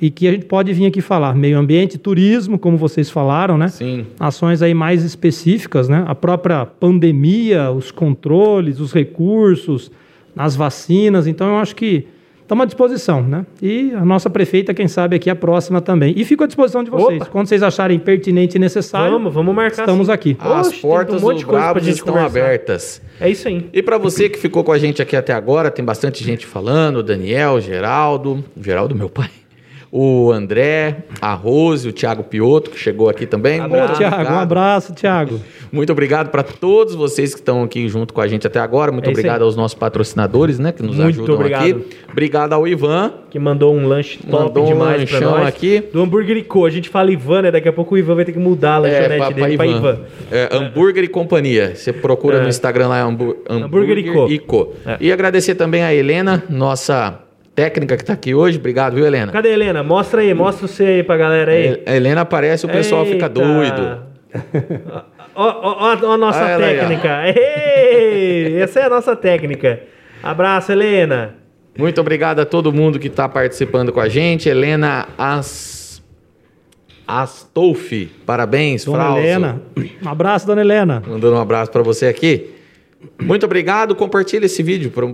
e que a gente pode vir aqui falar. Meio ambiente, turismo, como vocês falaram, né? Sim. ações aí mais específicas, né? A própria pandemia, os controles, os recursos, as vacinas. Então, eu acho que estamos à disposição, né? E a nossa prefeita, quem sabe, aqui é a próxima também. E fico à disposição de vocês. Opa! Quando vocês acharem pertinente e necessário, Vamos, vamos marcar. estamos sim. aqui. As Oxe, portas um do Brabos estão conversar. abertas. É isso aí. E para você que ficou com a gente aqui até agora, tem bastante gente falando, Daniel, Geraldo, Geraldo meu pai, o André, a Rose, o Thiago Piotto, que chegou aqui também. Ô, Muito Tiago, um abraço, Tiago. Muito obrigado para todos vocês que estão aqui junto com a gente até agora. Muito É obrigado aos nossos patrocinadores, né, que nos Muito ajudam obrigado. aqui. Obrigado ao Ivan. Que mandou um lanche top Mandou demais lanchão nós. aqui. Do Hambúrguer e Co. A gente fala Ivan, né? Daqui a pouco o Ivan vai ter que mudar a lanchonete pra- dele pra Ivan. É, hambúrguer e Companhia. Você procura É. no Instagram lá, hambú- Hambúrguer e Co. É. E agradecer também a Helena, nossa técnica que está aqui hoje. Obrigado, viu, Helena? Cadê a Helena? Mostra aí, mostra você aí pra galera aí. A Helena aparece, o pessoal fica Eita. doido. Ó, ó, ó, ó a nossa ela aí, ó. técnica. Ei, essa é a nossa técnica. Abraço, Helena. Muito obrigado a todo mundo que está participando com a gente. Helena As... Astolfi, parabéns, Dona Frauso. Helena. Um abraço, dona Helena. Mandando um abraço para você aqui. Muito obrigado. Compartilhe esse vídeo para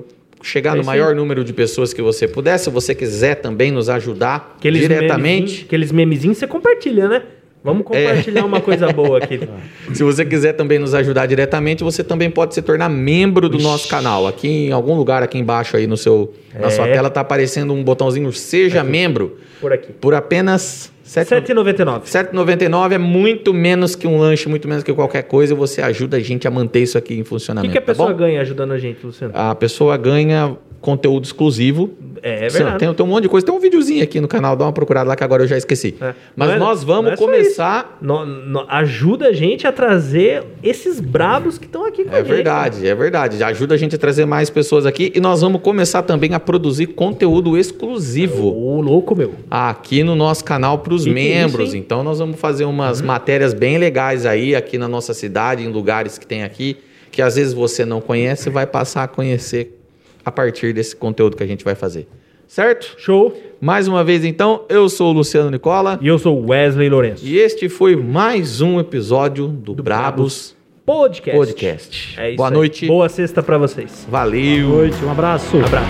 chegar É no maior aí. número de pessoas que você puder. Se você quiser também nos ajudar Aqueles diretamente, memezinhos- Aqueles memezinhos você compartilha, né? Vamos compartilhar uma coisa boa aqui. (laughs) se você quiser também nos ajudar diretamente, você também pode se tornar membro do nosso canal. Aqui em algum lugar aqui embaixo aí no seu na sua É. tela tá aparecendo um botãozinho seja membro Por aqui. por apenas 7,99. 7,99 é muito menos que um lanche, muito menos que qualquer coisa. Você ajuda a gente a manter isso aqui em O que, funcionamento. que a tá pessoa bom? ganha ajudando a gente, Luciano? A pessoa ganha conteúdo exclusivo. É Você- verdade. Tem, tem um monte de coisa. Tem um videozinho aqui no canal, dá uma procurada lá que agora eu já esqueci. É. Mas é- nós vamos é começar. No- no- ajuda a gente a trazer esses brabos que estão aqui com a É gente. verdade, é verdade. Ajuda a gente a trazer mais pessoas aqui e nós vamos começar também a produzir conteúdo exclusivo Ô, louco, meu. aqui no nosso canal para os é membros. isso, então nós vamos fazer umas Uhum. matérias bem legais aí aqui na nossa cidade, em lugares que tem aqui, que às vezes você não conhece, vai passar a conhecer a partir desse conteúdo que a gente vai fazer. Certo? Show. Mais uma vez então, eu sou o Luciano Nicola E eu sou o Wesley Lourenço. e este foi mais um episódio do, Brabos Podcast. Podcast. É isso Boa aí. noite. Boa sexta pra vocês. Valeu. Boa noite, um abraço. Abraço.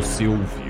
Você ouviu.